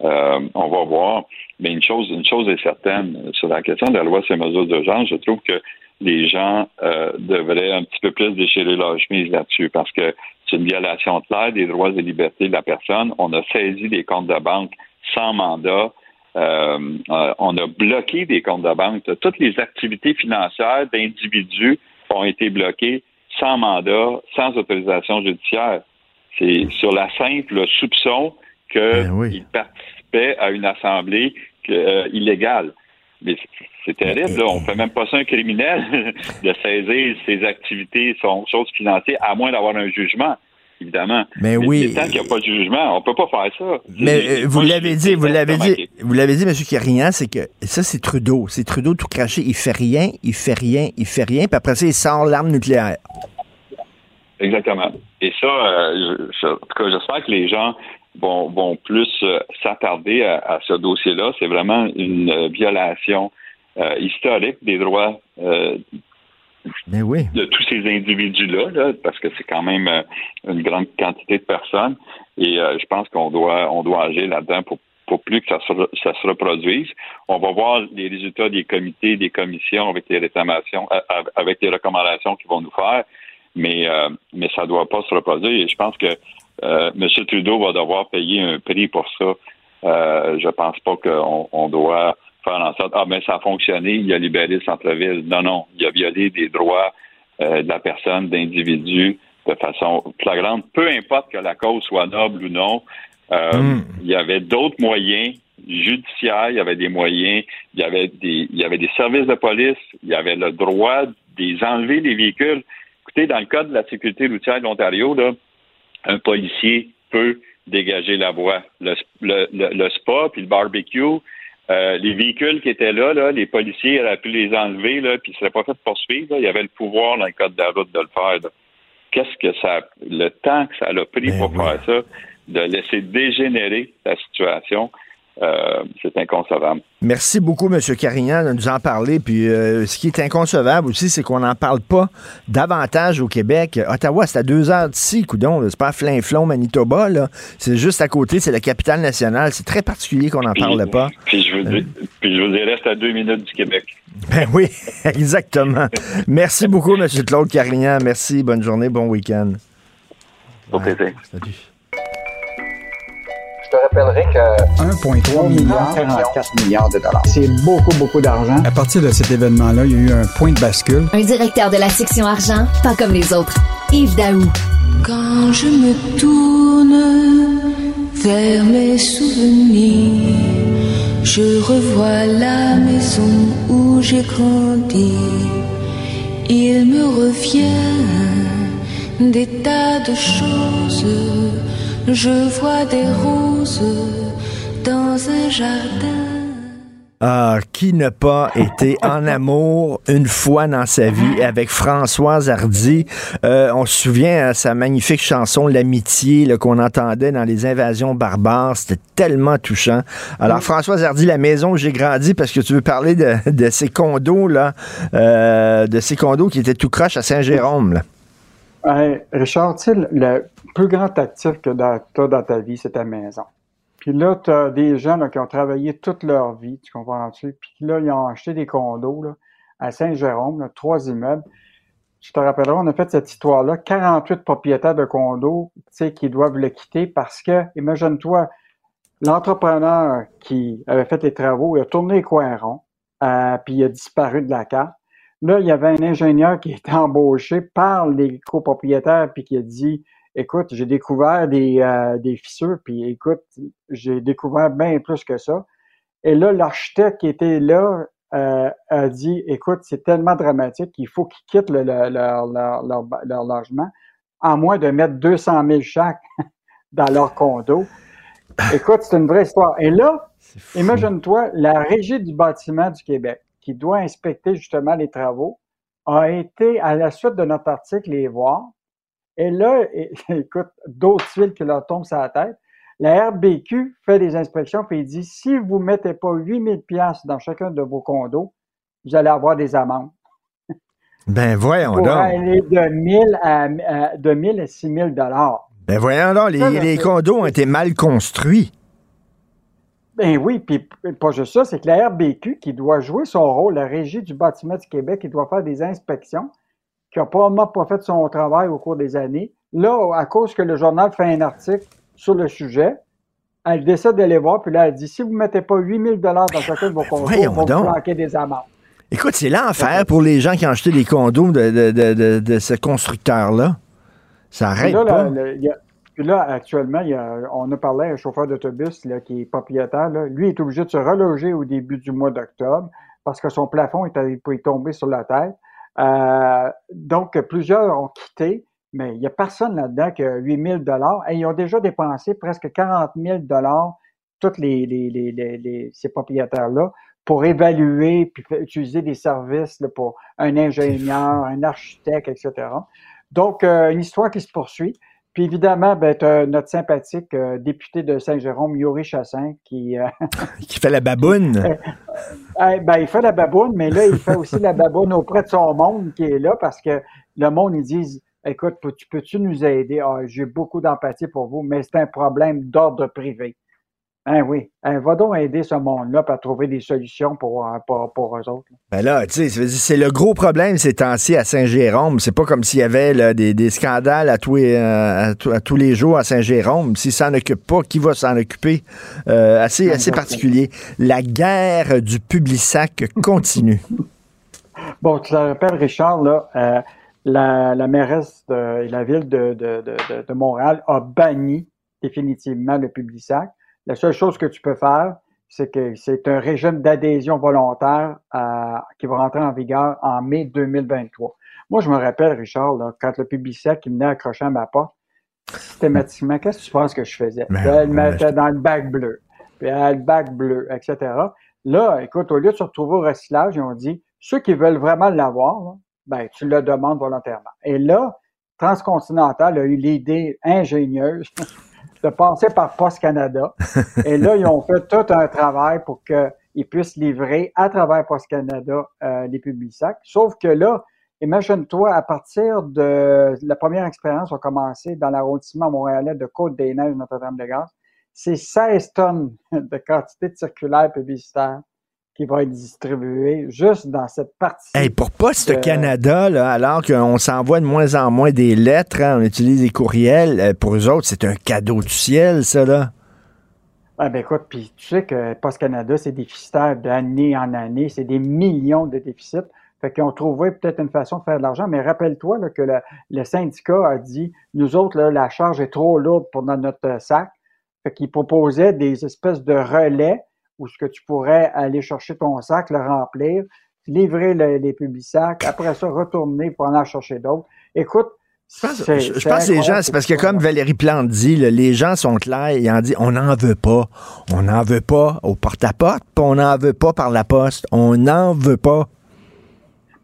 Euh, on va voir. Mais une chose, une chose est certaine, sur la question de la loi les mesures d'urgence, je trouve que les gens euh, devraient un petit peu plus déchirer leur chemise là-dessus parce que c'est une violation claire des droits et libertés de la personne. On a saisi des comptes de banque sans mandat. Euh, on a bloqué des comptes de banque. Toutes les activités financières d'individus ont été bloquées sans mandat, sans autorisation judiciaire. C'est sur la simple soupçon qu'il ben participait à une assemblée euh, illégale. Mais c'est terrible, là. On fait même pas ça un criminel de saisir ses activités, son chose financière, à moins d'avoir un jugement évidemment. Mais, oui. Tant qu'il n'y a pas de jugement, on peut pas faire ça. Mais vous l'avez dit, vous l'avez dit, vous l'avez dit, M. Carignan, c'est que ça, c'est Trudeau. C'est Trudeau tout craché. Il fait rien, il fait rien, il fait rien, puis après ça, il sort l'arme nucléaire. Exactement. Et ça, euh, en tout cas, j'espère que les gens vont, vont plus euh, s'attarder à, ce dossier-là. C'est vraiment une euh, violation euh, historique des droits de tous ces individus-là, parce que c'est quand même une grande quantité de personnes. Et je pense qu'on doit on doit agir là-dedans pour pour plus que ça se, ça se reproduise. On va voir les résultats des comités, des commissions avec les réclamations, avec les recommandations qu'ils vont nous faire, mais mais ça ne doit pas se reproduire. Et je pense que euh, M. Trudeau va devoir payer un prix pour ça. Euh, je pense pas qu'on doit faire en sorte ah mais ça a fonctionné, il a libéré le centre-ville. Non, non, il a violé des droits euh, de la personne, d'individu de façon flagrante, peu importe que la cause soit noble ou non. Euh, hmm. Il y avait d'autres moyens judiciaires, il y avait des moyens, il y avait des, il y avait des services de police, il y avait le droit des enlever les véhicules. Écoutez, dans le cas de la sécurité routière de l'Ontario, là, un policier peut dégager la voie. Le, le, spa puis le barbecue, euh, les véhicules qui étaient là, là, les policiers auraient pu les enlever, là, puis ils ne seraient pas fait poursuivre. Il y avait le pouvoir dans le code de la route de le faire. Qu'est-ce que ça, le temps que ça a pris ben pour faire ça, de laisser dégénérer la situation, euh, c'est inconcevable. Merci beaucoup, M. Carignan, de nous en parler. Puis euh, ce qui est inconcevable aussi, c'est qu'on n'en parle pas davantage au Québec. Ottawa, c'est à deux heures d'ici, coudon. C'est pas Flin-Flon, Manitoba. C'est juste à côté, c'est la capitale nationale. C'est très particulier qu'on n'en parle pas. Puis je, vous dis, puis je vous dis, reste à deux minutes du Québec. Ben oui, exactement. Merci beaucoup, M. Claude Carignan. Merci, bonne journée, bon week-end. Au plaisir. Salut. Je te rappellerai que 1,3 milliard, 44 milliards de dollars. C'est beaucoup, beaucoup d'argent. À partir de cet événement-là, il y a eu un point de bascule. Un directeur de la section argent, pas comme les autres. Yves Daou. Quand je me tourne vers mes souvenirs, je revois la maison où j'ai grandi. Il me revient des tas de choses je vois des roses dans un jardin. Ah, qui n'a pas été en amour une fois dans sa vie avec Françoise Hardy? Euh, on se souvient à sa magnifique chanson L'amitié qu'on entendait dans les invasions barbares. C'était tellement touchant. Alors, Françoise Hardy, la maison où j'ai grandi, parce que tu veux parler de, ces condos, là, euh, de ces condos qui étaient tout croche à Saint-Jérôme. Richard, tu sais, le plus grand actif que tu as dans ta vie, c'est ta maison. Puis là, tu as des gens qui ont travaillé toute leur vie, tu comprends-tu? Puis là, ils ont acheté des condos à Saint-Jérôme, trois immeubles. Je te rappellerai, on a fait cette histoire-là, 48 propriétaires de condos qui doivent le quitter parce que, imagine-toi, l'entrepreneur qui avait fait les travaux, il a tourné les coins ronds. euh, puis il a disparu de la carte. Là, il y avait un ingénieur qui était embauché par les copropriétaires, puis qui a dit Écoute, j'ai découvert des, euh, des fissures, puis écoute, j'ai découvert bien plus que ça. Et là, l'architecte qui était là euh, a dit Écoute, c'est tellement dramatique qu'il faut qu'ils quittent le- le- leur, leur, leur, leur logement, à moins de mettre 200 000 chaque dans leur condo. Écoute, c'est une vraie histoire. Et là, imagine-toi, la Régie du bâtiment du Québec, qui doit inspecter justement les travaux, a été, à la suite de notre article, les voir. Et là, écoute, d'autres tuiles qui leur tombent sur la tête. La RBQ fait des inspections puis il dit si vous ne mettez pas 8000 pièces dans chacun de vos condos, vous allez avoir des amendes. Ben voyons Pour donc. aller de 1000 à, à- de 1000 à 6000 dollars. Ben voyons donc, les, Ça, là, les condos ont été mal construits. Ben oui, puis pas juste ça, c'est que la RBQ qui doit jouer son rôle, la Régie du bâtiment du Québec, qui doit faire des inspections, qui n'a probablement pas fait son travail au cours des années. Là, à cause que le journal fait un article sur le sujet, elle décide d'aller voir, puis là, elle dit si vous ne mettez pas 8000 dollars dans chacun de vos condos, on va vous planquer des amendes. Écoute, c'est l'enfer pour les gens qui ont acheté des condos de, de- de- de- ce constructeur-là. Ça arrête là, pas. là, le- il y a- puis là, actuellement, il y a- on a parlé à un chauffeur d'autobus qui est propriétaire. là. Lui est obligé de se reloger au début du mois d'octobre parce que son plafond est, est tombé sur la tête. Euh, donc, plusieurs ont quitté, mais il n'y a personne là-dedans qui a 8 000 Et ils ont déjà dépensé presque 40 000 tous les, les, les, les- ces propriétaires-là pour évaluer puis utiliser des services là, pour un ingénieur, un architecte, etc. Donc, euh, une histoire qui se poursuit. Puis évidemment, ben, notre sympathique euh, député de Saint-Jérôme, Yuri Chassin, qui, euh, Qui fait la baboune. eh, ben, il fait la baboune, mais là, il fait aussi la baboune auprès de son monde qui est là parce que le monde, ils disent Écoute, peux- tu peux-tu nous aider? Ah, J'ai beaucoup d'empathie pour vous, mais c'est un problème d'ordre privé. Hein, oui. Hein, va donc aider ce monde-là pour trouver des solutions pour, euh, pour, pour eux autres. Ben là, tu sais, c'est le gros problème ces temps-ci à Saint-Jérôme. C'est pas comme s'il y avait là, des, des scandales à tous, les, euh, à, tous- à tous les jours à Saint-Jérôme. S'ils s'en occupent pas, qui va s'en occuper? Euh, assez, assez particulier. La guerre du Publisac continue. Bon, tu te rappelles, Richard, là, euh, la, la mairesse de et la ville de, de, de, de- Montréal a banni définitivement le Publisac. La seule chose que tu peux faire, c'est que c'est un régime d'adhésion volontaire euh, qui va rentrer en vigueur en mai 2023. Moi, je me rappelle, Richard, là, quand le Publisac il venait accrocher à ma porte, systématiquement, qu'est-ce que tu penses que je faisais? Ben, elle ben, mettait dans le bac bleu, puis elle, le bac bleu, etc. Là, écoute, au lieu de se retrouver au recyclage, ils ont dit, ceux qui veulent vraiment l'avoir, ben, tu le demandes volontairement. Et là, Transcontinental a eu l'idée ingénieuse de passer par Post Canada. Et là, ils ont fait tout un travail pour qu'ils puissent livrer à travers Post Canada euh, les Publisacs. Sauf que là, imagine-toi, à partir de la première expérience, on a commencé dans l'arrondissement montréalais de Côte-des-Neiges, Notre-Dame-de-Grâce. C'est 16 tonnes de quantité de circulaires publicitaires qui vont être distribuées juste dans cette partie. Hey, pour Poste de- Canada, là, alors qu'on s'envoie de moins en moins des lettres, hein, on utilise des courriels, euh, pour eux autres, c'est un cadeau du ciel, ça, là. Ah ben écoute, puis tu sais que Post Canada, c'est déficitaire d'année en année, c'est des millions de déficits. Fait qu'ils ont trouvé peut-être une façon de faire de l'argent, mais rappelle-toi que le, le syndicat a dit, nous autres, là, la charge est trop lourde pour dans notre sac. Fait qu'ils proposaient des espèces de relais où ce que tu pourrais aller chercher ton sac, le remplir, livrer le- les publics-sacs, après ça, retourner pour en chercher d'autres. Écoute, c'est- Je, je c'est pense que les gens, c'est parce que comme Valérie Plante dit, là, les gens sont clairs, ils en disent, on n'en veut pas. On n'en veut pas au porte-à-porte, puis on n'en veut pas par la poste. On n'en veut pas.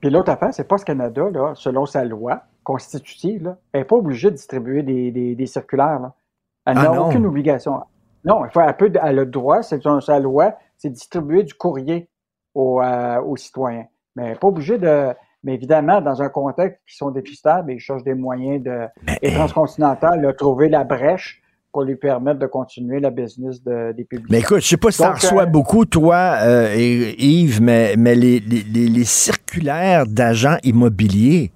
Puis l'autre affaire, c'est Post Canada, là, selon sa loi constitutive, là, elle n'est pas obligée de distribuer des, des- des circulaires. là. Elle Ah n'a aucune obligation. Non, il faut, elle, peut, elle a le droit, c'est sa loi, c'est de distribuer du courrier aux, euh, aux citoyens. Mais pas obligée de. Mais évidemment, dans un contexte qui sont déficitaires, ben, ils cherchent des moyens de. Et Transcontinental a trouvé la brèche pour lui permettre de continuer la business de- des publics. Mais écoute, je sais pas si Donc, reçois euh, beaucoup, toi, euh, et- Yves, mais, mais les, les- les- les circulaires d'agents immobiliers,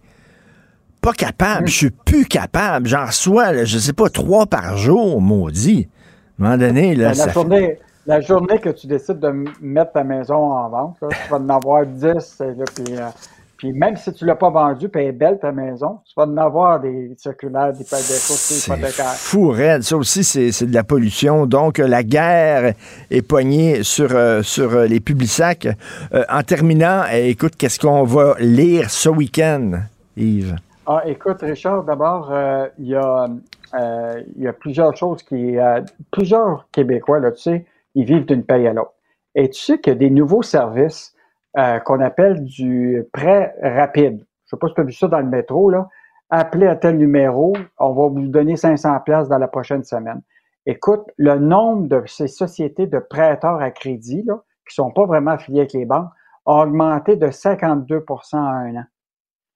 pas capable. Je suis plus capable. J'en reçois, je sais pas, trois par jour, maudit. Un moment donné, là, ça la, fait- journée, La journée que tu décides de mettre ta maison en vente, là, tu vas en avoir 10. Là, puis, euh, puis même si tu ne l'as pas vendue, puis elle est belle ta maison, tu vas en avoir des circulaires, des C'est fou, raide. Ça aussi, c'est de la pollution. Donc, la guerre est poignée sur, euh, sur euh, les publics sacs. en terminant, écoute, qu'est-ce qu'on va lire ce week-end, Yves? Ah, écoute, Richard, d'abord, il y a euh, il y a plusieurs choses qui. Euh, plusieurs Québécois, là, tu sais, ils vivent d'une paye à l'autre. Et tu sais qu'il y a des nouveaux services euh, qu'on appelle du prêt rapide. Je ne sais pas si tu as vu ça dans le métro, là. Appelez à tel numéro, on va vous donner 500 pièces dans la prochaine semaine. Écoute, le nombre de ces sociétés de prêteurs à crédit, là, qui sont pas vraiment affiliés avec les banques, a augmenté de 52% en un an.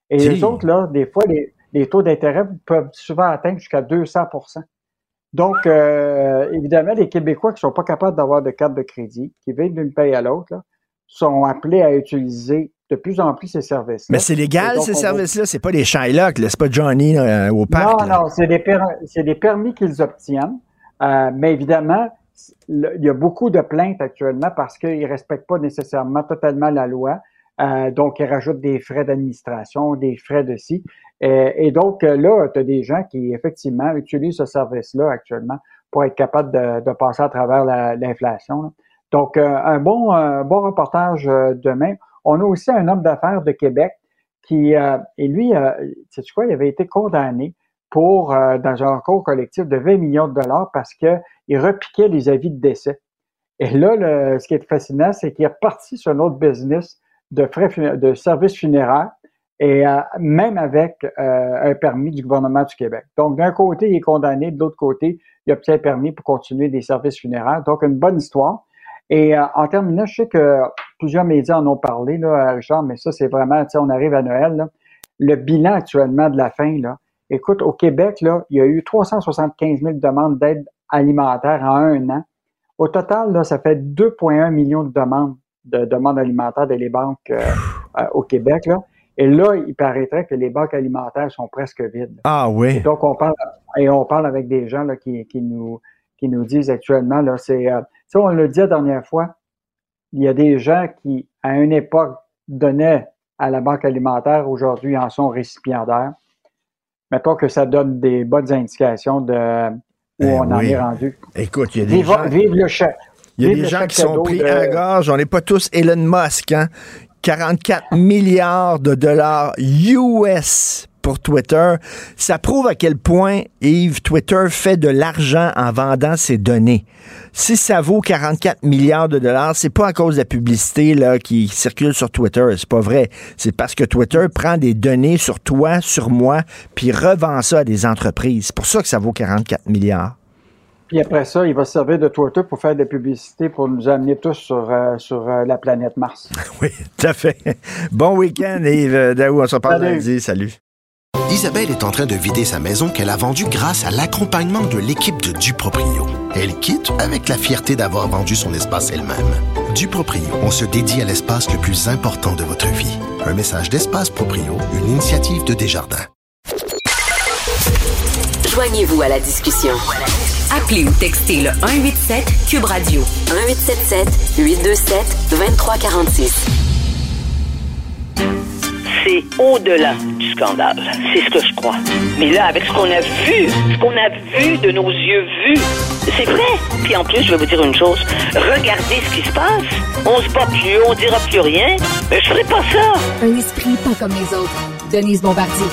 Et les autres, là, des fois, les, les taux d'intérêt peuvent souvent atteindre jusqu'à 200% Donc, euh, évidemment, les Québécois qui ne sont pas capables d'avoir de carte de crédit, qui vivent d'une paye à l'autre, sont appelés à utiliser de plus en plus ces services. Mais c'est légal, ces services-là? C'est pas des Shylock, c'est pas Johnny au parc? Non, non, c'est des, permis qu'ils obtiennent. Euh, mais évidemment, il y a beaucoup de plaintes actuellement parce qu'ils ne respectent pas nécessairement totalement la loi. Euh, donc, ils rajoutent des frais d'administration, des frais de ci. Euh, et, donc, euh, là, tu as des gens qui, effectivement, utilisent ce service-là actuellement pour être capables de, passer à travers l'inflation. Donc, un bon, bon reportage demain. On a aussi un homme d'affaires de Québec qui, et lui, sais quoi, il avait été condamné pour, dans un recours collectif de 20 millions de dollars parce qu'il repiquait les avis de décès. Et là, ce qui est fascinant, c'est qu'il est reparti sur un business de frais de services funéraires et euh, même avec euh, un permis du gouvernement du Québec. Donc, d'un côté, il est condamné, de l'autre côté, il obtient un permis pour continuer des services funéraires. Donc, une bonne histoire. Et euh, en terminant, je sais que plusieurs médias en ont parlé, là, Richard, mais ça, c'est vraiment, on arrive à Noël, là. Le bilan actuellement de la fin, là, écoute, au Québec, là, il y a eu 375 000 demandes d'aide alimentaire en un an. Au total, là, ça fait 2,1 millions de demandes de demandes alimentaires des banques euh, euh, au Québec. Là. Et là, il paraîtrait que les banques alimentaires sont presque vides. Ah oui. donc, on parle, et on parle avec des gens là, qui, qui, nous, qui nous disent actuellement, là, c'est, euh, on le dit la dernière fois, il y a des gens qui, à une époque, donnaient à la banque alimentaire, aujourd'hui en sont récipiendaires. Mettons que ça donne des bonnes indications de où ben on en est rendu. Écoute, il y a des gens... Vive le chef. Il y a des gens qui sont pris à gorge. On n'est pas tous Elon Musk. Hein? 44 milliards de dollars US pour Twitter. Ça prouve à quel point, Yves, Twitter fait de l'argent en vendant ses données. Si ça vaut 44 milliards de dollars, c'est pas à cause de la publicité là, qui circule sur Twitter. C'est pas vrai. C'est parce que Twitter prend des données sur toi, sur moi, puis revend ça à des entreprises. C'est pour ça que ça vaut 44 milliards. Puis après ça, il va servir de Twitter pour faire des publicités pour nous amener tous sur, euh, sur euh, la planète Mars. oui, tout à fait. Bon week-end, Yves Daou. On se reparle lundi. Salut. Isabelle est en train de vider sa maison qu'elle a vendue grâce à l'accompagnement de l'équipe de Duproprio. Elle quitte avec la fierté d'avoir vendu son espace elle-même. Duproprio, on se dédie à l'espace le plus important de votre vie. Un message d'Espace Proprio, une initiative de Desjardins. Joignez-vous à la discussion. Appelez ou textez le 187 Cube Radio 1877 827 2346. C'est au-delà du scandale. C'est ce que je crois. Mais là, avec ce qu'on a vu, ce qu'on a vu de nos yeux vus, c'est vrai. Puis en plus, je vais vous dire une chose. Regardez ce qui se passe. On se bat plus, on dira plus rien. Mais je ferai pas ça. Un esprit pas comme les autres. Denise Bombardier.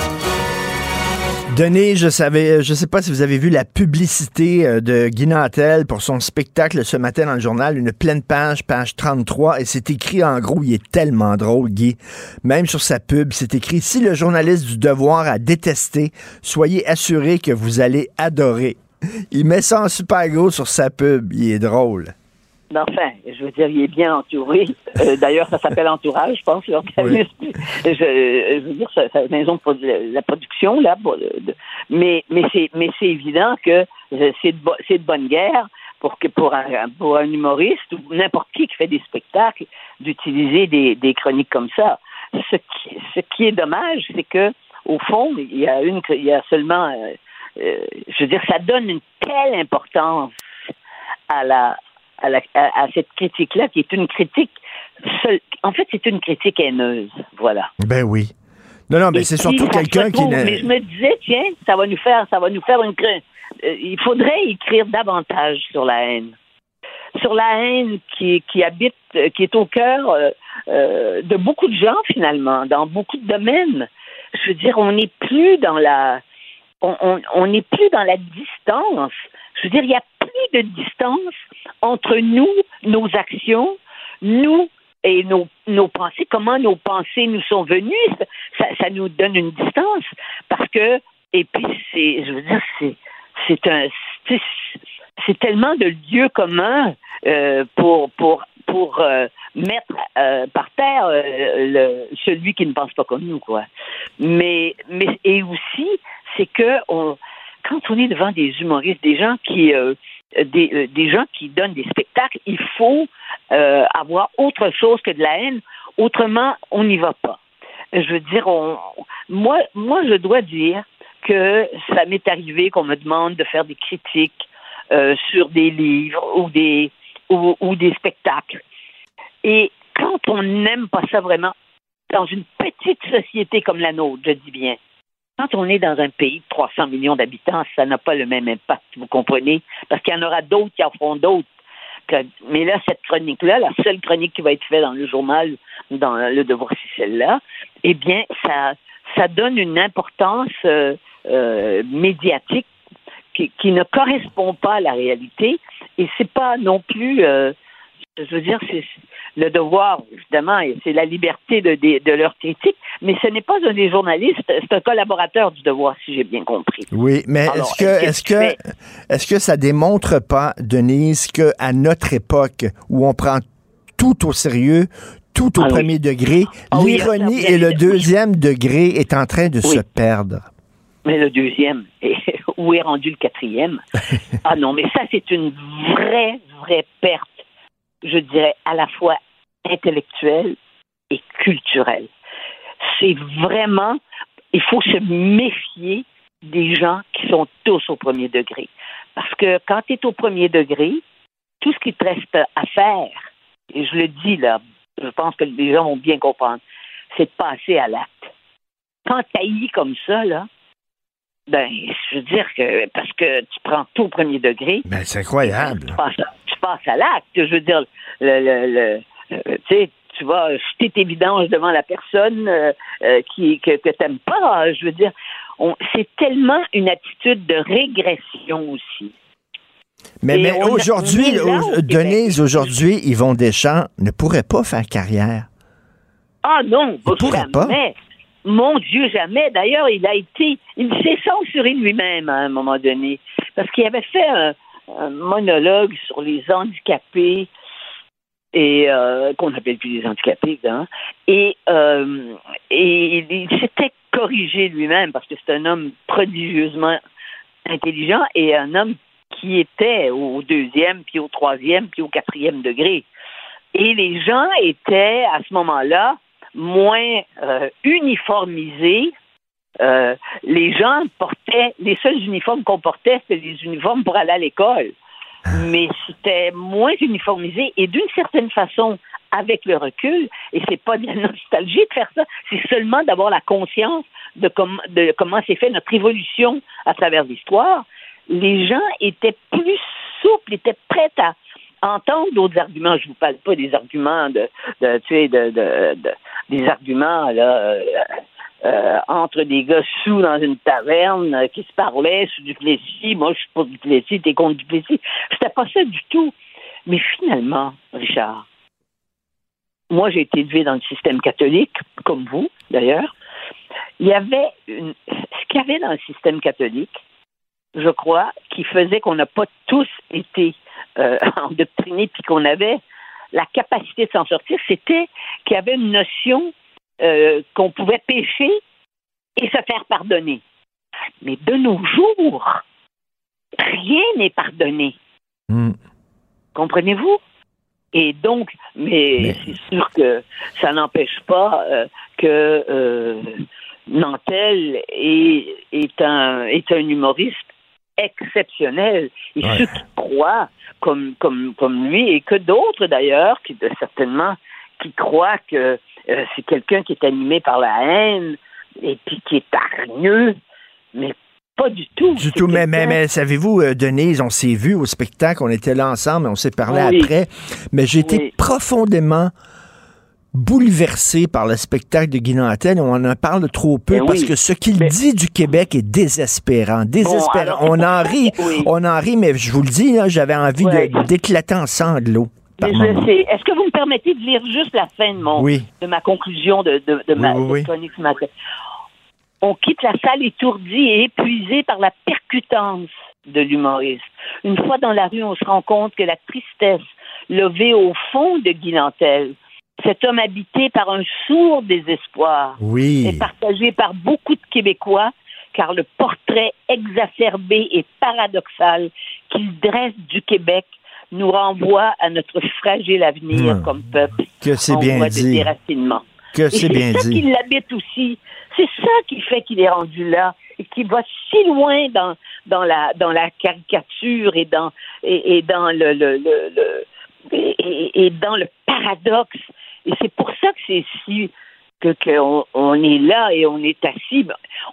Denis, je savais, je sais pas si vous avez vu la publicité euh, de Guy Nantel pour son spectacle ce matin dans le journal, une pleine page, page 33, et c'est écrit en gros, il est tellement drôle, Guy. Même sur sa pub, c'est écrit Si le journaliste du devoir a détesté, soyez assuré que vous allez adorer. Il met ça en super gros sur sa pub, il est drôle. Enfin, je veux dire, il est bien entouré. Euh, d'ailleurs, ça s'appelle Entourage, je pense, l'organisme. Je, veux dire, sa, maison pour la production, là. mais mais c'est mais c'est évident que c'est de, de bonne guerre pour que pour un, pour un humoriste ou n'importe qui qui fait des spectacles d'utiliser des, des chroniques comme ça. Ce qui, ce qui est dommage, c'est que au fond, il y a une il y a seulement euh, euh, je veux dire, ça donne une telle importance à la à, la- à- à cette critique-là, qui est une critique. En fait, c'est une critique haineuse. Voilà. Ben oui. Non, non, mais c'est surtout quelqu'un qui... Mais je me disais, tiens, ça va nous faire, ça va nous faire une. euh, il faudrait écrire davantage sur la haine, sur la haine qui, qui habite, euh, qui est au cœur euh, de beaucoup de gens finalement, dans beaucoup de domaines. Je veux dire, on n'est plus dans la, on- on on n'est plus dans la distance. Je veux dire, il n'y a plus de distance entre nous, nos actions, nous et nos, nos pensées, comment nos pensées nous sont venues, ça, nous donne une distance. Parce que, et puis, c'est, je veux dire, c'est, c'est un, c'est, tellement de lieux communs euh, pour, pour, pour euh, mettre euh, par terre celui qui ne pense pas comme nous, quoi. Mais, mais, et aussi, c'est que on, quand on est devant des humoristes, des gens qui, euh, des, euh, des gens qui donnent des spectacles, il faut euh, avoir autre chose que de la haine. Autrement, on n'y va pas. Je veux dire, on, moi, moi, je dois dire que ça m'est arrivé qu'on me demande de faire des critiques euh, sur des livres ou des ou des spectacles. Et quand on n'aime pas ça vraiment, dans une petite société comme la nôtre, je dis bien, quand on est dans un pays de 300 millions d'habitants, ça n'a pas le même impact, vous comprenez? Parce qu'il y en aura d'autres qui en feront d'autres. Mais là, cette chronique-là, la seule chronique qui va être faite dans le journal, dans le devoir, c'est celle-là, eh bien, ça, ça donne une importance euh, euh, médiatique qui, qui ne correspond pas à la réalité. Et c'est pas non plus, euh, je veux dire, c'est le devoir, évidemment, et c'est la liberté de, de, de leur critique, mais ce n'est pas un des journalistes, c'est un collaborateur du devoir, si j'ai bien compris. Oui, mais est-ce que, est-ce que, est-ce que ça démontre pas, Denise, que à notre époque où on prend tout au sérieux, tout au Ah oui. premier degré, Ah l'ironie et le deuxième degré est en train de Oui. se perdre. Mais le deuxième, et où est rendu le quatrième? ah non, mais ça, c'est une vraie, vraie perte, je dirais, à la fois intellectuelle et culturelle. C'est vraiment, il faut se méfier des gens qui sont tous au premier degré. Parce que quand tu es au premier degré, tout ce qui te reste à faire, et je le dis là, je pense que les gens vont bien comprendre, c'est de passer à l'acte. Quand tu comme ça, là, ben, je veux dire que parce que tu prends tout au premier degré, Ben, c'est incroyable. tu passes, à- tu passes à l'acte. Je veux dire, le, le, le- euh, tu sais, tu vas jeter tes vidanges devant la personne euh, euh, qui, que, que tu n'aimes pas. Je veux dire, c'est tellement une attitude de régression aussi. Mais, aujourd'hui, au Denise, aujourd'hui, Yvon Deschamps ne pourrait pas faire carrière. Ah non, Il pourrait pas. jamais. Mon Dieu, jamais. D'ailleurs, il a été, il s'est censuré lui-même à un moment donné parce qu'il avait fait un, un monologue sur les handicapés et euh, qu'on appelle plus les handicapés. Et, euh, et il s'était corrigé lui-même parce que c'est un homme prodigieusement intelligent et un homme qui était au deuxième, puis au troisième, puis au quatrième degré. Et les gens étaient à ce moment-là moins euh, uniformisés. Euh, les gens portaient, les seuls uniformes qu'on portait, c'était les uniformes pour aller à l'école. Mais c'était moins uniformisé et d'une certaine façon, avec le recul, et c'est pas de la nostalgie de faire ça, c'est seulement d'avoir la conscience de, com- de comment s'est fait notre évolution à travers l'histoire. Les gens étaient plus souples, étaient prêts à entendre d'autres arguments. Je vous parle pas des arguments de, tu sais, de- des arguments là, euh, euh, entre des gars sous dans une taverne euh, qui se parlaient sous du Plessis. Moi, je suis pas du Plessis, t'es contre du Plessis. C'était pas ça du tout. Mais finalement, Richard, moi, j'ai été élevé dans le système catholique, comme vous, d'ailleurs. Il y avait une... ce qu'il y avait dans le système catholique, je crois, qui faisait qu'on n'a pas tous été euh, endoctrinés puis qu'on avait la capacité de s'en sortir, c'était qu'il y avait une notion euh, qu'on pouvait pécher et se faire pardonner. Mais de nos jours, rien n'est pardonné. Comprenez-vous? Et donc, mais, c'est sûr que ça n'empêche pas euh, que euh, Nantel est, est, un, est un humoriste exceptionnel. Et Ouais. ceux qui croient, comme, comme, comme lui, et que d'autres d'ailleurs, qui certainement, qui croient que euh, c'est quelqu'un qui est animé par la haine et puis qui est hargneux, mais pas du tout. Du tout, mais, mais, mais savez-vous, euh, Denise, on s'est vu au spectacle, on était là ensemble, on s'est parlé Oui. après, mais j'ai été Oui. profondément bouleversé par le spectacle de Guy Nantel on en parle trop peu Ben parce oui. que ce qu'il dit du Québec est désespérant. Désespérant. alors, on en rit, on en rit, mais je vous le dis, j'avais envie d'éclater en sanglots. Par Mais moment. je sais. Est-ce que vous me permettez de lire juste la fin de mon Oui. de ma conclusion de, de, de ma Oui, chronique ce matin? On quitte la salle étourdi et épuisé par la percutance de l'humoriste. Une fois dans la rue, on se rend compte que la tristesse levée au fond de Guy Nantel, cet homme habité par un sourd désespoir, est partagé par beaucoup de Québécois, car le portrait exacerbé et paradoxal qu'il dresse du Québec nous renvoie à notre fragile avenir comme peuple Que c'est en bien dit. Que c'est bien ça dit. qui l'habite aussi. C'est ça qui fait qu'il est rendu là et qui va si loin dans, dans, la, dans la caricature et dans, et, et dans le, le, le- le- et, et- et dans le paradoxe. Et c'est pour ça que c'est si que qu'on on est là et on est assis.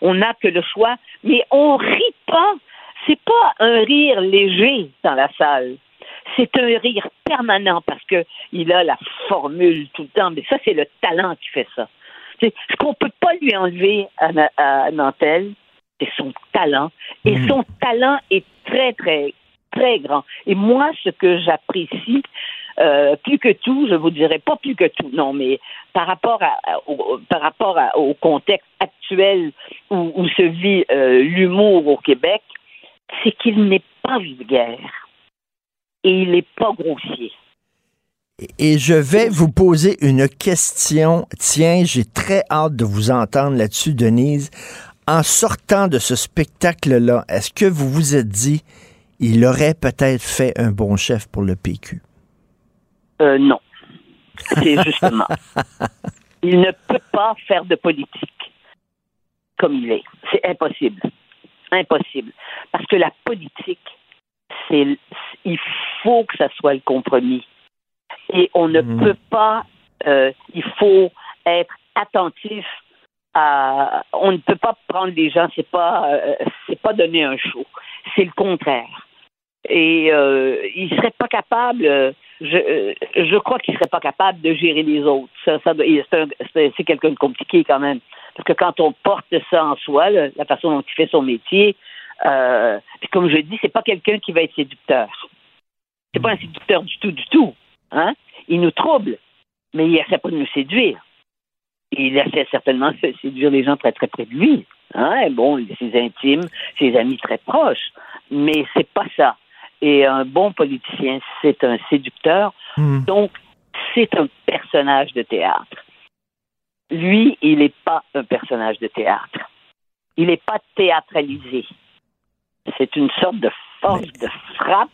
On n'a que le choix, mais on rit pas. C'est pas un rire léger dans la salle. C'est un rire permanent parce que il a la formule tout le temps. Mais ça, c'est le talent qui fait ça. C'est ce qu'on peut pas lui enlever à, à Nantel, c'est son talent. Et Mm. son talent est très, très, très grand. Et moi, ce que j'apprécie, euh, plus que tout, je vous dirais pas plus que tout, non, mais par rapport à, à- au, par rapport à- au contexte actuel où, où se vit euh, l'humour au Québec, c'est qu'il n'est pas vulgaire et il n'est pas grossier. Et je vais vous poser une question. Tiens, j'ai très hâte de vous entendre là-dessus, Denise. En sortant de ce spectacle-là, est-ce que vous vous êtes dit, il aurait peut-être fait un bon chef pour le PQ? Euh, non. C'est justement. il ne peut pas faire de politique comme il est. C'est impossible. Impossible. Parce que la politique, c'est, il faut que ça soit le compromis. Et on ne Mhm. peut pas, euh, il faut être attentif à, on ne peut pas prendre les gens, c'est pas, euh, c'est pas donner un show. C'est le contraire. Et euh, il serait pas capable, euh, je, je crois qu'il serait pas capable de gérer les autres. Ça, c'est, un- c'est- c'est quelqu'un de compliqué quand même. Parce que quand on porte ça en soi, là, la façon dont il fait son métier, euh, puis comme je dis, c'est pas quelqu'un qui va être séducteur. C'est pas un séducteur du tout, du tout. Hein? Il nous trouble, mais il essaie pas de nous séduire. Il essaie certainement de séduire les gens très très près de lui. Hein? Bon, ses intimes, ses amis très proches. Mais c'est pas ça. Et un bon politicien, c'est un séducteur. Donc, c'est un personnage de théâtre. Lui, il n'est pas un personnage de théâtre. Il n'est pas théâtralisé. C'est une sorte de force de frappe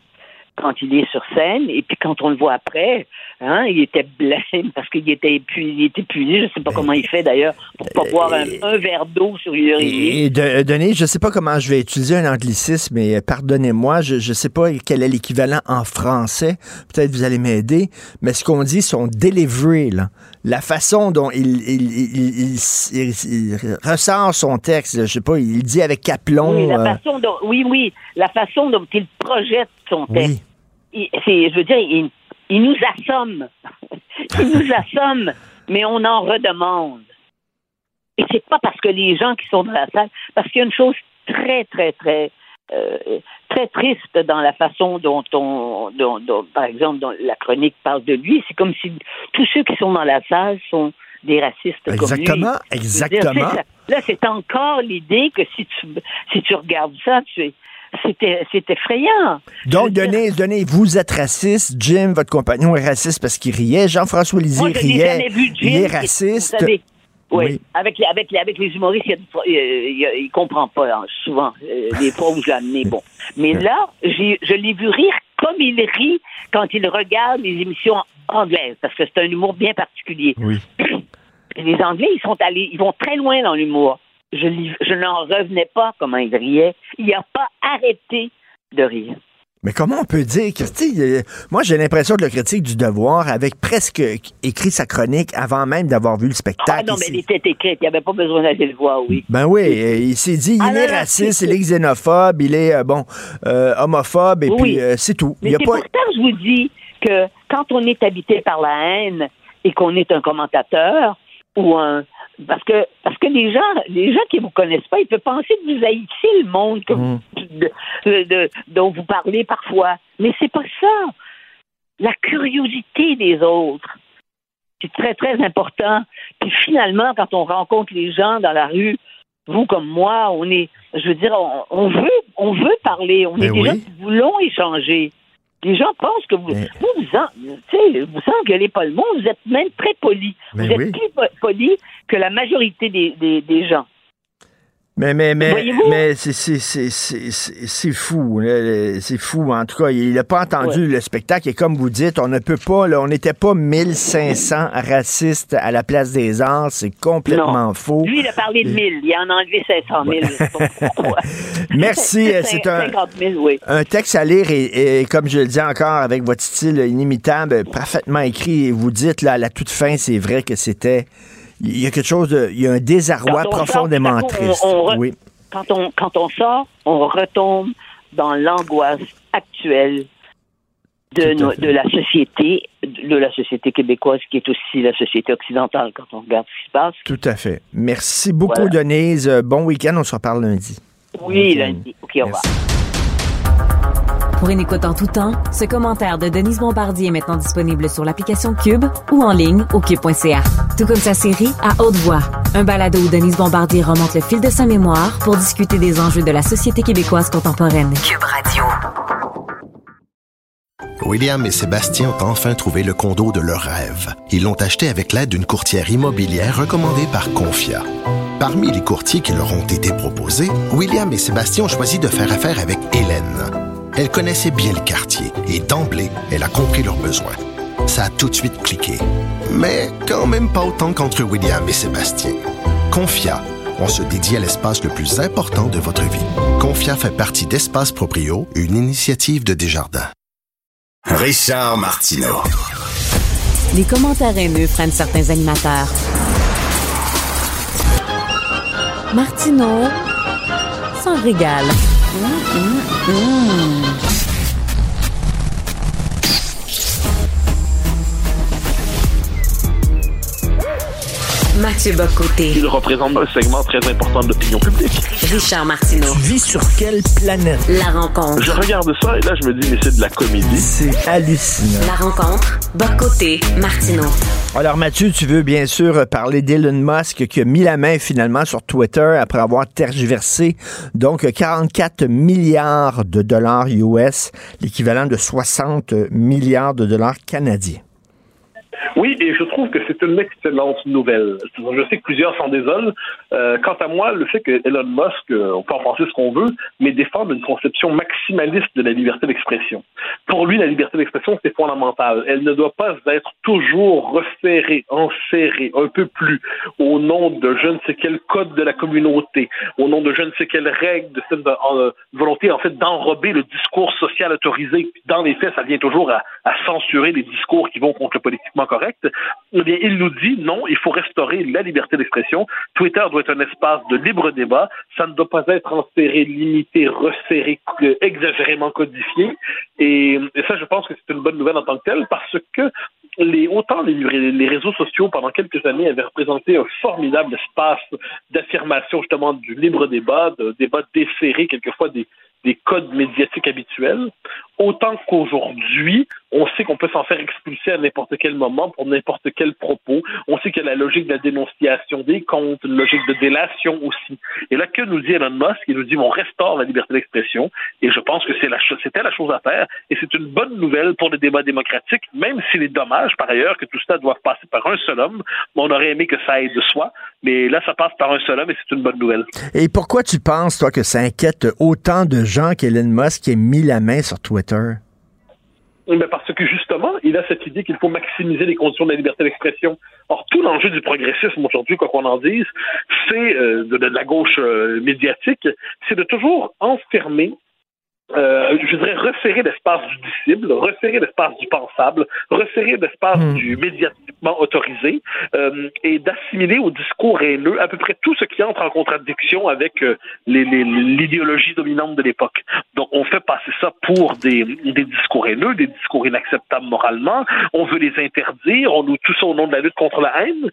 quand il est sur scène, et puis quand on le voit après, hein, il était blême parce qu'il était épuisé, il était épuisé, je sais pas comment il fait d'ailleurs, pour pas boire un, un verre d'eau sur une heure et de, euh, Denis, je ne sais pas comment je vais utiliser un anglicisme, mais euh, pardonnez-moi, je ne sais pas quel est l'équivalent en français. Peut-être vous allez m'aider. Mais ce qu'on dit, son delivery, là, la façon dont il, il, il, il- il- il ressort son texte, je sais pas, il dit avec aplomb. Oui, la euh, façon dont, oui, oui, la façon dont il projette son texte. Il- je veux dire, il, il nous assomme. il nous assomme, mais on en redemande. Et c'est pas parce que les gens qui sont dans la salle, parce qu'il y a une chose très, très, très, euh, très triste dans la façon dont on, dont, dont, par exemple, dont la chronique parle de lui. C'est comme si tous ceux qui sont dans la salle sont des racistes comme lui. Exactement, exactement. Là, c'est encore l'idée que si tu, si tu regardes ça, tu es- c'est effrayant. Donc, Denis, Denis, vous êtes raciste. Jim, votre compagnon, est raciste parce qu'il riait. Jean-François Lisée je riait. jamais vu Jim. il est raciste. Vous savez, oui. Oui. Avec, les, avec, avec les humoristes, il, il comprend pas hein, souvent euh, les fois où je l'ai amené. Bon. Mais là, je l'ai vu rire comme il rit quand il regarde les émissions anglaises, parce que c'est un humour bien particulier. Oui. Les Anglais, ils sont allés, ils vont très loin dans l'humour. Je, n'en revenais pas comment il riait. Il n'a pas arrêté de rire. Mais comment on peut dire que, moi j'ai l'impression que le critique du devoir avait presque écrit sa chronique avant même d'avoir vu le Ah spectacle. non, Il mais elle était écrite. Il n'y avait pas besoin d'aller le voir, oui. Ben oui, il s'est dit, il Ah, est non, non, raciste, il est xénophobe, il est, euh, bon, euh, homophobe, et Oui. puis euh, c'est tout. Il Mais c'est pas... pour ça que je vous dis que quand on est habité par la haine et qu'on est un commentateur ou un parce que parce que les gens les gens qui vous connaissent pas, ils peuvent penser que vous haïssez le monde que vous- de- de- de- dont vous parlez parfois. Mais c'est pas ça. La curiosité des autres. C'est très, très important. Puis finalement, quand on rencontre les gens dans la rue, vous comme moi, on est, je veux dire, on, on veut, on veut parler. On Ben est des oui. gens qui voulons échanger. Les gens pensent que vous, vous, vous, en- vous engueulez pas le monde, vous êtes même très poli. Vous êtes oui. plus po- poli que la majorité des, des, des gens. Mais, mais, mais, mais c'est, fou. C'est fou. En tout cas, il n'a pas entendu le spectacle. Et comme vous dites, on ne peut pas, là, on n'était pas 1500 racistes à la place des arts. C'est complètement faux. Lui, il a parlé de 1000. Il en a enlevé 500 000. Je sais pas pourquoi. Merci. euh, C'est un, 50 000, oui. un texte à lire et, et comme je le dis encore, avec votre style inimitable, parfaitement écrit. Et vous dites, là, à la toute fin, c'est vrai que c'était. Il y a quelque chose de. Il y a un désarroi Quand on sort, profondément triste. on- on re- Oui. Quand, on, quand on sort, on retombe dans l'angoisse actuelle de, nos- de la société, de la société québécoise, qui est aussi la société occidentale quand on regarde ce qui se passe. Tout à fait. Merci beaucoup, Voilà. Denise. Bon week-end. On se reparle lundi. Oui, lundi. OK, au revoir. Pour une écoute en tout temps, ce commentaire de Denise Bombardier est maintenant disponible sur l'application Cube ou en ligne au cube.ca. Tout comme sa série À haute voix, un balado où Denise Bombardier remonte le fil de sa mémoire pour discuter des enjeux de la société québécoise contemporaine. Cube Radio. William et Sébastien ont enfin trouvé le condo de leur rêve. Ils l'ont acheté avec l'aide d'une courtière immobilière recommandée par Confia. Parmi les courtiers qui leur ont été proposés, William et Sébastien ont choisi de faire affaire avec Hélène. Elle connaissait bien le quartier et d'emblée, elle a compris leurs besoins. Ça a tout de suite cliqué. Mais quand même pas autant qu'entre William et Sébastien. Confia, on se dédie à l'espace le plus important de votre vie. Confia fait partie d'Espace Proprio, une initiative de Desjardins. Richard Martineau. Les commentaires haineux freinent certains animateurs. Martineau s'en régale. mm, mm, mm. Mathieu Bocoté. Il représente un segment très important de l'opinion publique. Richard Martineau. Tu vis sur quelle planète? La rencontre. Je regarde ça et là, je me dis, mais c'est de la comédie. C'est hallucinant. La rencontre. Bocoté. Martineau. Alors Mathieu, tu veux bien sûr parler d'Elon Musk qui a mis la main finalement sur Twitter après avoir tergiversé donc 44 milliards de dollars US, l'équivalent de 60 milliards de dollars canadiens. Oui, et je trouve que c'est une excellente nouvelle. Je sais que plusieurs s'en désolent. Euh, quant à moi, le fait que Elon Musk, euh, on peut en penser ce qu'on veut, mais défende une conception maximaliste de la liberté d'expression. Pour lui, la liberté d'expression, c'est fondamental. Elle ne doit pas être toujours resserrée, enserrée, un peu plus, au nom de je ne sais quel code de la communauté, au nom de je ne sais quelle règle, de cette euh, volonté, en fait, d'enrober le discours social autorisé. Dans les faits, ça vient toujours à, à censurer les discours qui vont contre le politiquement correct. Eh bien, il nous dit non, il faut restaurer la liberté d'expression. Twitter doit être un espace de libre débat. Ça ne doit pas être enserré, limité, resserré, euh, exagérément codifié. Et, et ça, je pense que c'est une bonne nouvelle en tant que telle parce que les, autant les, les réseaux sociaux pendant quelques années avaient représenté un formidable espace d'affirmation justement du libre débat, de débat desserré, quelquefois des, des codes médiatiques habituels, autant qu'aujourd'hui, on sait qu'on peut s'en faire expulser à n'importe quel moment pour n'importe quel propos. On sait qu'il y a la logique de la dénonciation des comptes, une logique de délation aussi. Et là, que nous dit Elon Musk? Il nous dit on restaure la liberté d'expression. Et je pense que c'est la c'était la chose à faire. Et c'est une bonne nouvelle pour le débat démocratique, même s'il est dommage, par ailleurs, que tout ça doive passer par un seul homme. On aurait aimé que ça aille de soi. Mais là, ça passe par un seul homme et c'est une bonne nouvelle. Et pourquoi tu penses, toi, que ça inquiète autant de gens qu'Elon Musk ait mis la main sur Twitter? Mais parce que justement, il a cette idée qu'il faut maximiser les conditions de la liberté d'expression. Or, tout l'enjeu du progressisme aujourd'hui, quoi qu'on en dise, c'est euh, de, de, la gauche euh, médiatique, c'est de toujours enfermer euh, je dirais, resserrer l'espace du disciple, resserrer l'espace du pensable, resserrer l'espace Hmm. du médiatiquement autorisé euh, et d'assimiler au discours haineux à peu près tout ce qui entre en contradiction avec euh, l'idéologie dominante de l'époque. Donc, on fait passer ça pour des, des discours haineux, des discours inacceptables moralement. On veut les interdire, on nous tout ça au nom de la lutte contre la haine.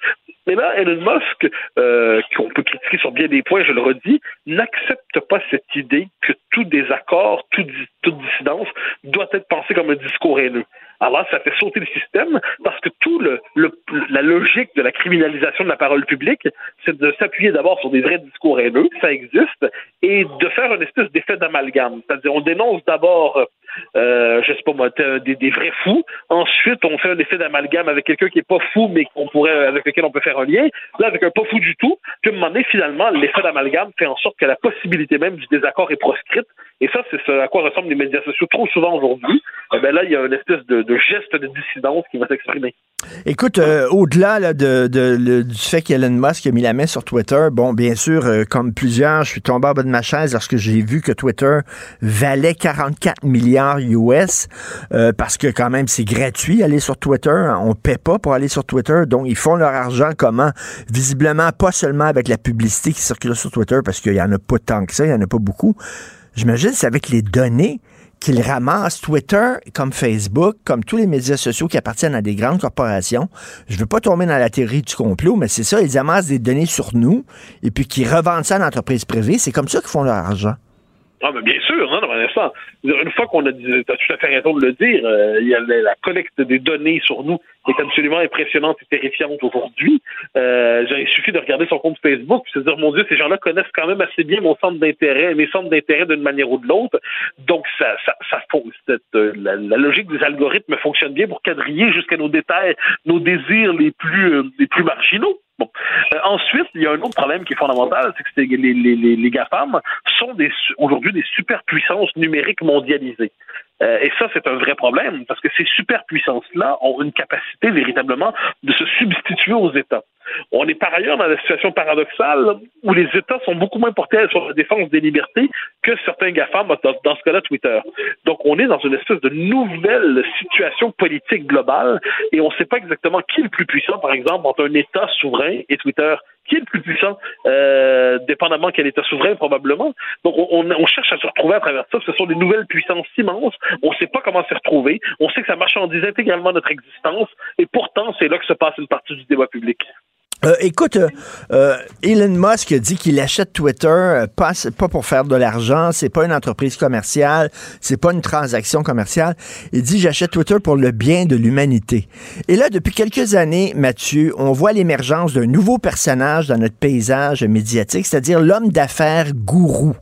Mais là, Elon Musk, euh, qu'on peut critiquer sur bien des points, je le redis, n'accepte pas cette idée que tout désaccord, toute dissidence doit être pensé comme un discours haineux. Alors, ça fait sauter le système parce que tout le, le- la logique de la criminalisation de la parole publique, c'est de s'appuyer d'abord sur des vrais discours haineux, ça existe, et de faire une espèce d'effet d'amalgame. C'est-à-dire, on dénonce d'abord, euh, je sais pas moi, des vrais fous. Ensuite, on fait un effet d'amalgame avec quelqu'un qui est pas fou, mais qu'on pourrait, avec lequel on peut faire un lien. Là, avec un pas fou du tout. Puis, à un moment donné, finalement, l'effet d'amalgame fait en sorte que la possibilité même du désaccord est proscrite. Et ça, c'est ce à quoi ressemblent les médias sociaux trop souvent aujourd'hui. Eh ben là, il y a une espèce de, de geste de dissidence qui va s'exprimer. Écoute, euh, au-delà là, de, de- le- du fait qu'Elon Musk a mis la main sur Twitter, bon, bien sûr, euh, comme plusieurs, je suis tombé en bas de ma chaise lorsque j'ai vu que Twitter valait 44 milliards US, euh, parce que quand même, c'est gratuit aller sur Twitter. hein. On paie pas pour aller sur Twitter, donc ils font leur argent comment? Visiblement, pas seulement avec la publicité qui circule sur Twitter, parce qu'il y en a pas tant que ça, il y en a pas beaucoup. J'imagine c'est avec les données qu'ils ramassent Twitter comme Facebook, comme tous les médias sociaux qui appartiennent à des grandes corporations. Je veux pas tomber dans la théorie du complot, mais c'est ça, ils amassent des données sur nous et puis qu'ils revendent ça à l'entreprise privée. C'est comme ça qu'ils font leur argent. Ah, mais bien sûr, un instant. Une fois qu'on a dit, tu as tout à fait raison de le dire, euh, il y a la, collecte des données sur nous qui est absolument impressionnante et terrifiante aujourd'hui. Euh, il suffit de regarder son compte Facebook et se dire, mon Dieu, ces gens-là connaissent quand même assez bien mon centre d'intérêt, mes centres d'intérêt d'une manière ou de l'autre. Donc, ça, ça, ça euh, la, la logique des algorithmes fonctionne bien pour quadriller jusqu'à nos détails, nos désirs les plus, euh, les plus marginaux. Euh, ensuite, il y a un autre problème qui est fondamental, c'est que les, GAFAM sont aujourd'hui des superpuissances numériques mondialisées. Euh, et ça, c'est un vrai problème, parce que ces superpuissances-là ont une capacité véritablement de se substituer aux États. On est par ailleurs dans la situation paradoxale où les États sont beaucoup moins portés sur la défense des libertés que certains GAFAM, dans, dans ce cas-là Twitter. Donc on est dans une espèce de nouvelle situation politique globale et on ne sait pas exactement qui est le plus puissant, par exemple, entre un État souverain et Twitter. Qui est le plus puissant, euh, dépendamment quel État souverain, probablement. Donc, on, on- cherche à se retrouver à travers ça. Ce sont des nouvelles puissances immenses. On ne sait pas comment s'y retrouver. On sait que ça marchandise intégralement notre existence. Et pourtant, c'est là que se passe une partie du débat public. Euh, écoute, euh, euh, Elon Musk a dit qu'il achète Twitter pas, pas pour faire de l'argent, c'est pas une entreprise commerciale, c'est pas une transaction commerciale. Il dit j'achète Twitter pour le bien de l'humanité. Et là, depuis quelques années, Mathieu, on voit l'émergence d'un nouveau personnage dans notre paysage médiatique, c'est-à-dire l'homme d'affaires gourou.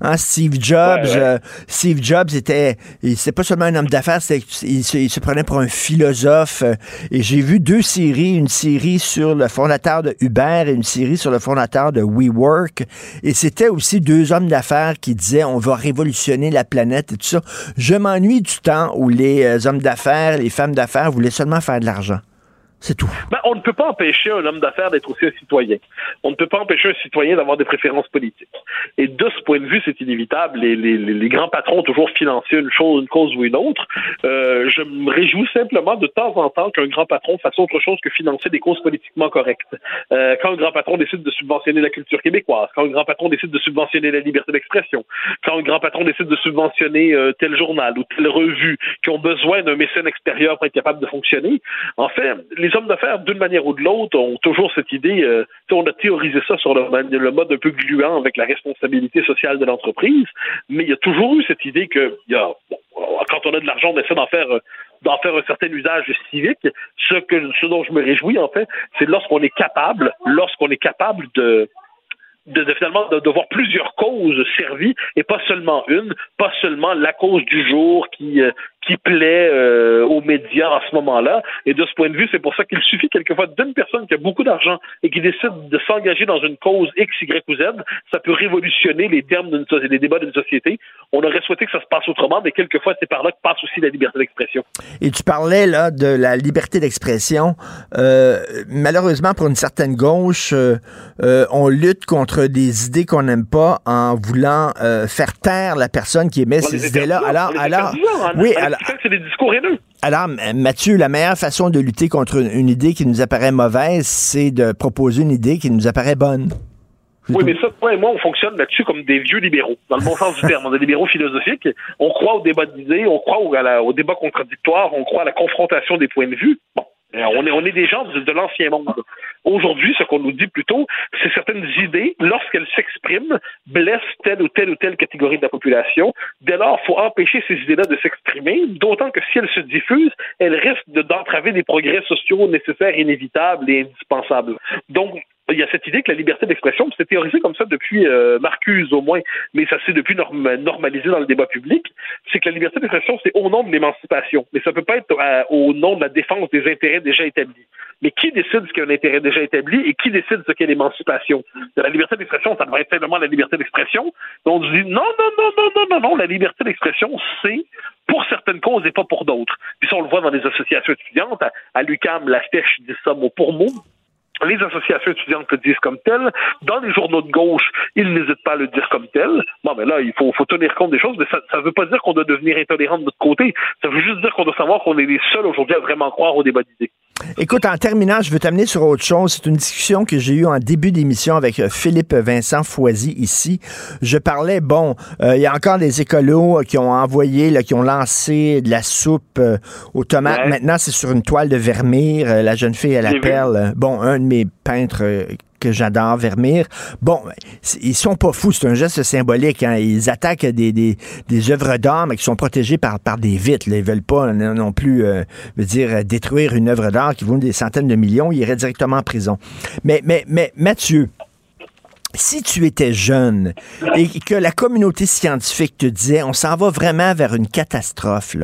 Hein, Steve Jobs, Ouais, ouais. Steve Jobs était, c'était pas seulement un homme d'affaires, il, se- il se prenait pour un philosophe. et j'ai vu deux séries, une série sur le fondateur de Uber et une série sur le fondateur de WeWork. Et c'était aussi deux hommes d'affaires qui disaient on va révolutionner la planète et tout ça. Je m'ennuie du temps où les euh, hommes d'affaires, les femmes d'affaires voulaient seulement faire de l'argent. C'est tout. Ben, on ne peut pas empêcher un homme d'affaires d'être aussi un citoyen. On ne peut pas empêcher un citoyen d'avoir des préférences politiques. Et de ce point de vue, c'est inévitable. Les, grands patrons ont toujours financé une chose, une cause ou une autre. Euh, je me réjouis simplement de temps en temps qu'un grand patron fasse autre chose que financer des causes politiquement correctes. Euh, quand un grand patron décide de subventionner la culture québécoise, quand un grand patron décide de subventionner la liberté d'expression, quand un grand patron décide de subventionner euh, tel journal ou telle revue qui ont besoin d'un mécène extérieur pour être capable de fonctionner, en fait, les hommes d'affaires, d'une manière ou de l'autre, ont toujours cette idée, euh, on a théorisé ça sur le, mode un peu gluant avec la responsabilité sociale de l'entreprise, mais il y a toujours eu cette idée que quand on a de l'argent, on essaie d'en faire euh, faire un certain usage civique. Ce dont je me réjouis, en fait, c'est lorsqu'on est capable, lorsqu'on est capable de finalement de voir plusieurs causes servies et pas seulement une, pas seulement la cause du jour qui euh, qui plaît euh, aux médias en ce moment-là. Et de ce point de vue, c'est pour ça qu'il suffit quelquefois d'une personne qui a beaucoup d'argent et qui décide de s'engager dans une cause X, Y ou Z. Ça peut révolutionner les termes d'une société, les débats d'une société. On aurait souhaité que ça se passe autrement, mais quelquefois, c'est par là que passe aussi la liberté d'expression. Et tu parlais là de la liberté d'expression. Euh, malheureusement, pour une certaine gauche, euh, euh, on lutte contre des idées qu'on n'aime pas en voulant euh, faire taire la personne qui émet On ces idées-là. Alors, alors, hein, oui, alors, c'est des discours haineux. alors, Mathieu, la meilleure façon de lutter contre une, idée qui nous apparaît mauvaise, c'est de proposer une idée qui nous apparaît bonne. Oui, mais ça, toi et moi, on fonctionne là-dessus comme des vieux libéraux, dans le bon sens du terme. On est des libéraux philosophiques. On croit au débat d'idées, on croit au, la- au débat contradictoire, on croit à la confrontation des points de vue. Bon. Euh, On est, on est des gens de, de l'ancien monde. Aujourd'hui, ce qu'on nous dit plutôt, c'est certaines idées, lorsqu'elles s'expriment, blessent telle ou telle ou telle catégorie de la population. Dès lors, il faut empêcher ces idées-là de s'exprimer, d'autant que si elles se diffusent, elles risquent de- d'entraver des progrès sociaux nécessaires, inévitables et indispensables. Donc, il y a cette idée que la liberté d'expression, c'est théorisé comme ça depuis euh, Marcuse au moins, mais ça s'est depuis norm- normalisé dans le débat public, c'est que la liberté d'expression, c'est au nom de l'émancipation, mais ça peut pas être euh, au nom de la défense des intérêts déjà établis. Mais qui décide ce qu'est un intérêt déjà établi et qui décide ce qu'est l'émancipation? La liberté d'expression, ça devrait être simplement la liberté d'expression. Donc, on dit non, non, non, non, non, non, non, la liberté d'expression, c'est pour certaines causes et pas pour d'autres. Puis ça, on le voit dans les associations étudiantes. À, l'UCAM, la FECH dit ça mot pour mot. Les associations étudiantes le disent comme tel. Dans les journaux de gauche, ils n'hésitent pas à le dire comme tel. Bon, mais là, il faut, faut tenir compte des choses, mais ça ne veut pas dire qu'on doit devenir intolérant de notre côté. Ça veut juste dire qu'on doit savoir qu'on est les seuls aujourd'hui à vraiment croire au débat d'idées. Écoute, en terminant, je veux t'amener sur autre chose. C'est une discussion que j'ai eue en début d'émission avec euh, Philippe Vincent Foisy ici. Je parlais, bon, euh, il y a encore des écolos euh, qui ont envoyé, là, qui ont lancé de la soupe euh, aux tomates. Ouais. Maintenant, c'est sur une toile de Vermeer. Euh, la jeune fille perle. Euh, Bon, un de mes peintres que j'adore, Vermeer. Bon, ils sont pas fous, c'est un geste symbolique. Hein. Ils attaquent des, des, œuvres d'art, mais qui sont protégées par, par des vitres. Là. Ils veulent pas non, non plus, euh, veut dire, euh, détruire une œuvre d'art qui vaut des centaines de millions. Ils iraient directement en prison. Mais, mais, mais Mathieu, si tu étais jeune et que la communauté scientifique te disait on s'en va vraiment vers une catastrophe,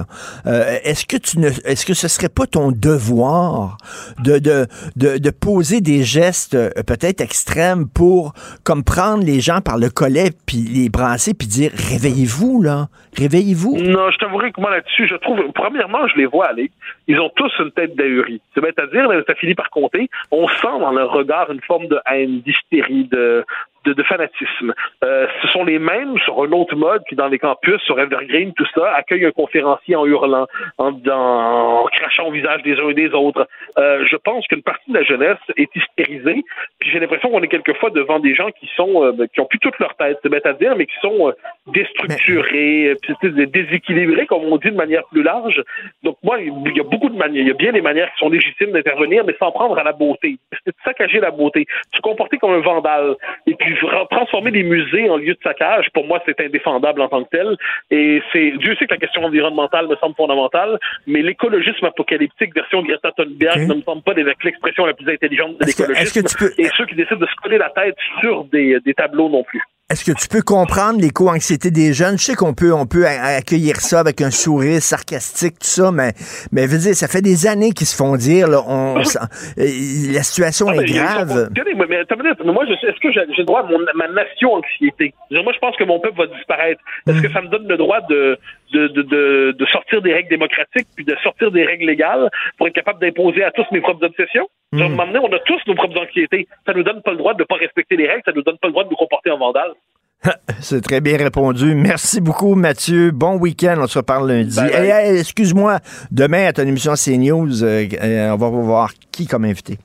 euh, est-ce que tu ne est-ce que ce serait pas ton devoir de, de, de, de poser des gestes euh, peut-être extrêmes pour comme prendre les gens par le collet puis les brasser puis dire réveillez-vous là, réveillez-vous? Non, je t'avouerai que moi là-dessus, je trouve, premièrement, je les vois aller. Ils ont tous une tête d'ahurie. C'est bête à dire, mais ça finit par compter. On sent dans leur regard une forme de haine, d'hystérie, de, de, de fanatisme. Euh, ce sont les mêmes sur un autre mode qui, dans les campus, sur Evergreen, tout ça, accueillent un conférencier en hurlant, en, crachant au visage des uns et des autres. Euh, je pense qu'une partie de la jeunesse est hystérisée, puis j'ai l'impression qu'on est quelquefois devant des gens qui sont, euh, qui ont plus toute leur tête, c'est bête à dire, mais qui sont déstructurés, puis, tu sais, déséquilibrés, comme on dit de manière plus large. Donc moi, il y a beaucoup de manières, il y a bien des manières qui sont légitimes d'intervenir, mais sans prendre à la beauté. C'est saccager la beauté, se comporter comme un vandale, et puis transformer les musées en lieu de saccage, pour moi, c'est indéfendable en tant que tel. Et c'est Dieu sait que la question environnementale me semble fondamentale, mais l'écologisme apocalyptique version Greta Thunberg ne me semble pas avec l'expression la plus intelligente de l'écologisme. peux- Et ceux qui décident de se coller la tête sur des, des tableaux non plus. Est-ce que tu peux comprendre l'éco-anxiété des jeunes? Je sais qu'on peut, on peut accueillir ça avec un sourire sarcastique, tout ça, mais, mais veux dire, ça fait des années qu'ils se font dire, là, on, euh, la situation Ah, est grave. mais, mais mais moi, est-ce que j'ai le droit à mon, ma nation anxiété? Je veux dire, Moi, je pense que mon peuple va disparaître. Est-ce que ça me donne le droit de, de, de, de, de sortir des règles démocratiques puis de sortir des règles légales pour être capable d'imposer à tous mes propres obsessions? Dire, à un moment donné, on a tous nos propres anxiétés. Ça nous donne pas le droit de ne pas respecter les règles, ça nous donne pas le droit de nous comporter en vandale. C'est très bien répondu. Merci beaucoup, Mathieu. Bon week-end. On se reparle lundi. Hey, hey, excuse-moi. Demain, à ton émission CNews, euh, euh, on va voir qui comme invité.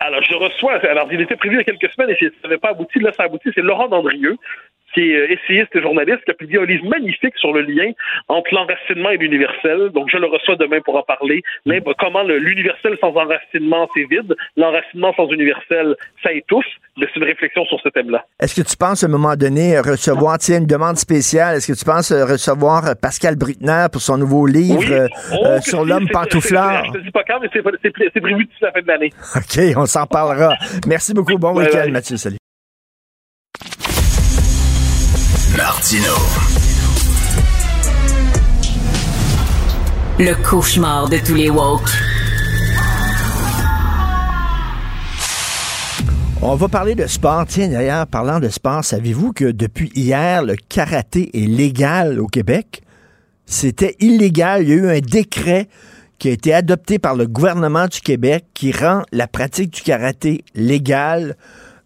Alors, je reçois, alors il était prévu il y a quelques semaines et ça n'avait pas abouti, là ça a abouti, c'est Laurent Dandrieux, qui est euh, essayiste et journaliste, qui a publié un livre magnifique sur le lien entre l'enracinement et l'universel. Donc, je le reçois demain pour en parler. L'im- Comment le- l'universel sans enracinement, c'est vide? L'enracinement sans universel, ça étouffe. Mais c'est une réflexion sur ce thème-là. Est-ce que tu penses, à un moment donné, recevoir, tiens, une demande spéciale, est-ce que tu penses euh, recevoir euh, Pascal Brutner pour son nouveau livre Oui. euh, Oh, euh, sur l'homme pantouflard? c'est- Je te dis pas quand, mais c'est c'est pré- c'est prévu d'ici la fin de l'année. OK, on s'en parlera. Merci beaucoup. Bon week-end. Mathieu. Salut. Martino. le cauchemar de tous les woke. On va parler de sport. Tiens, d'ailleurs, parlant de sport, savez-vous que depuis hier, le karaté est légal au Québec? C'était illégal. Il y a eu un décret qui a été adopté par le gouvernement du Québec qui rend la pratique du karaté légale.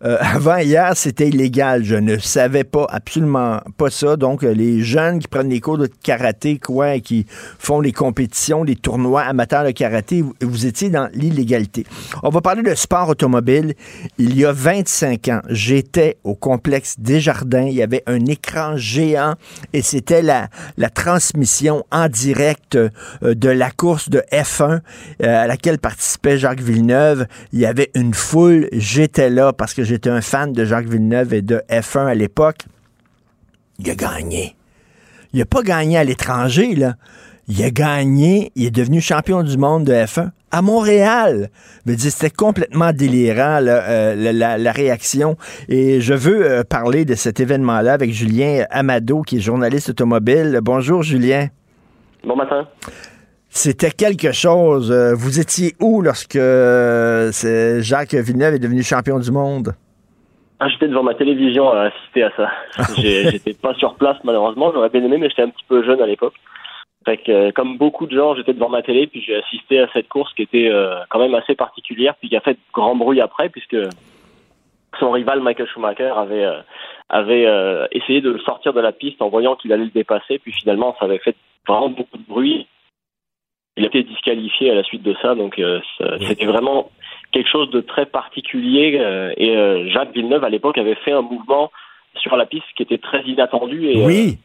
Euh, avant hier, c'était illégal. Je ne savais pas absolument pas ça. Donc, euh, les jeunes qui prennent les cours de karaté, quoi, et qui font les compétitions, les tournois amateurs de karaté, vous, étiez dans l'illégalité. On va parler de sport automobile. Il y a 25 ans, j'étais au complexe Desjardins. Il y avait un écran géant et c'était la, la transmission en direct euh, de la course de F1 euh, à laquelle participait Jacques Villeneuve. Il y avait une foule. J'étais là parce que j'étais un fan de Jacques Villeneuve et de F1 à l'époque. Il a gagné. Il n'a pas gagné à l'étranger, là. Il a gagné, il est devenu champion du monde de F1 à Montréal. C'était complètement délirant, euh, la réaction. Et je veux euh, parler de cet événement-là avec Julien Amado, qui est journaliste automobile. Bonjour, Julien. Bon matin. C'était quelque chose. Euh, Vous étiez où lorsque euh, Jacques Villeneuve est devenu champion du monde? Ah, j'étais devant ma télévision à assister à ça. J'étais pas sur place malheureusement, j'aurais bien aimé, mais j'étais un petit peu jeune à l'époque. Fait que, euh, comme beaucoup de gens, j'étais devant ma télé, puis j'ai assisté à cette course qui était euh, quand même assez particulière, puis qui a fait grand bruit après, puisque son rival Michael Schumacher avait euh, avait euh, essayé de le sortir de la piste en voyant qu'il allait le dépasser, puis finalement ça avait fait vraiment beaucoup de bruit. Il a été disqualifié à la suite de ça, donc euh, c'était vraiment quelque chose de très particulier. euh, et euh, Jacques Villeneuve à l'époque avait fait un mouvement sur la piste qui était très inattendu et Oui.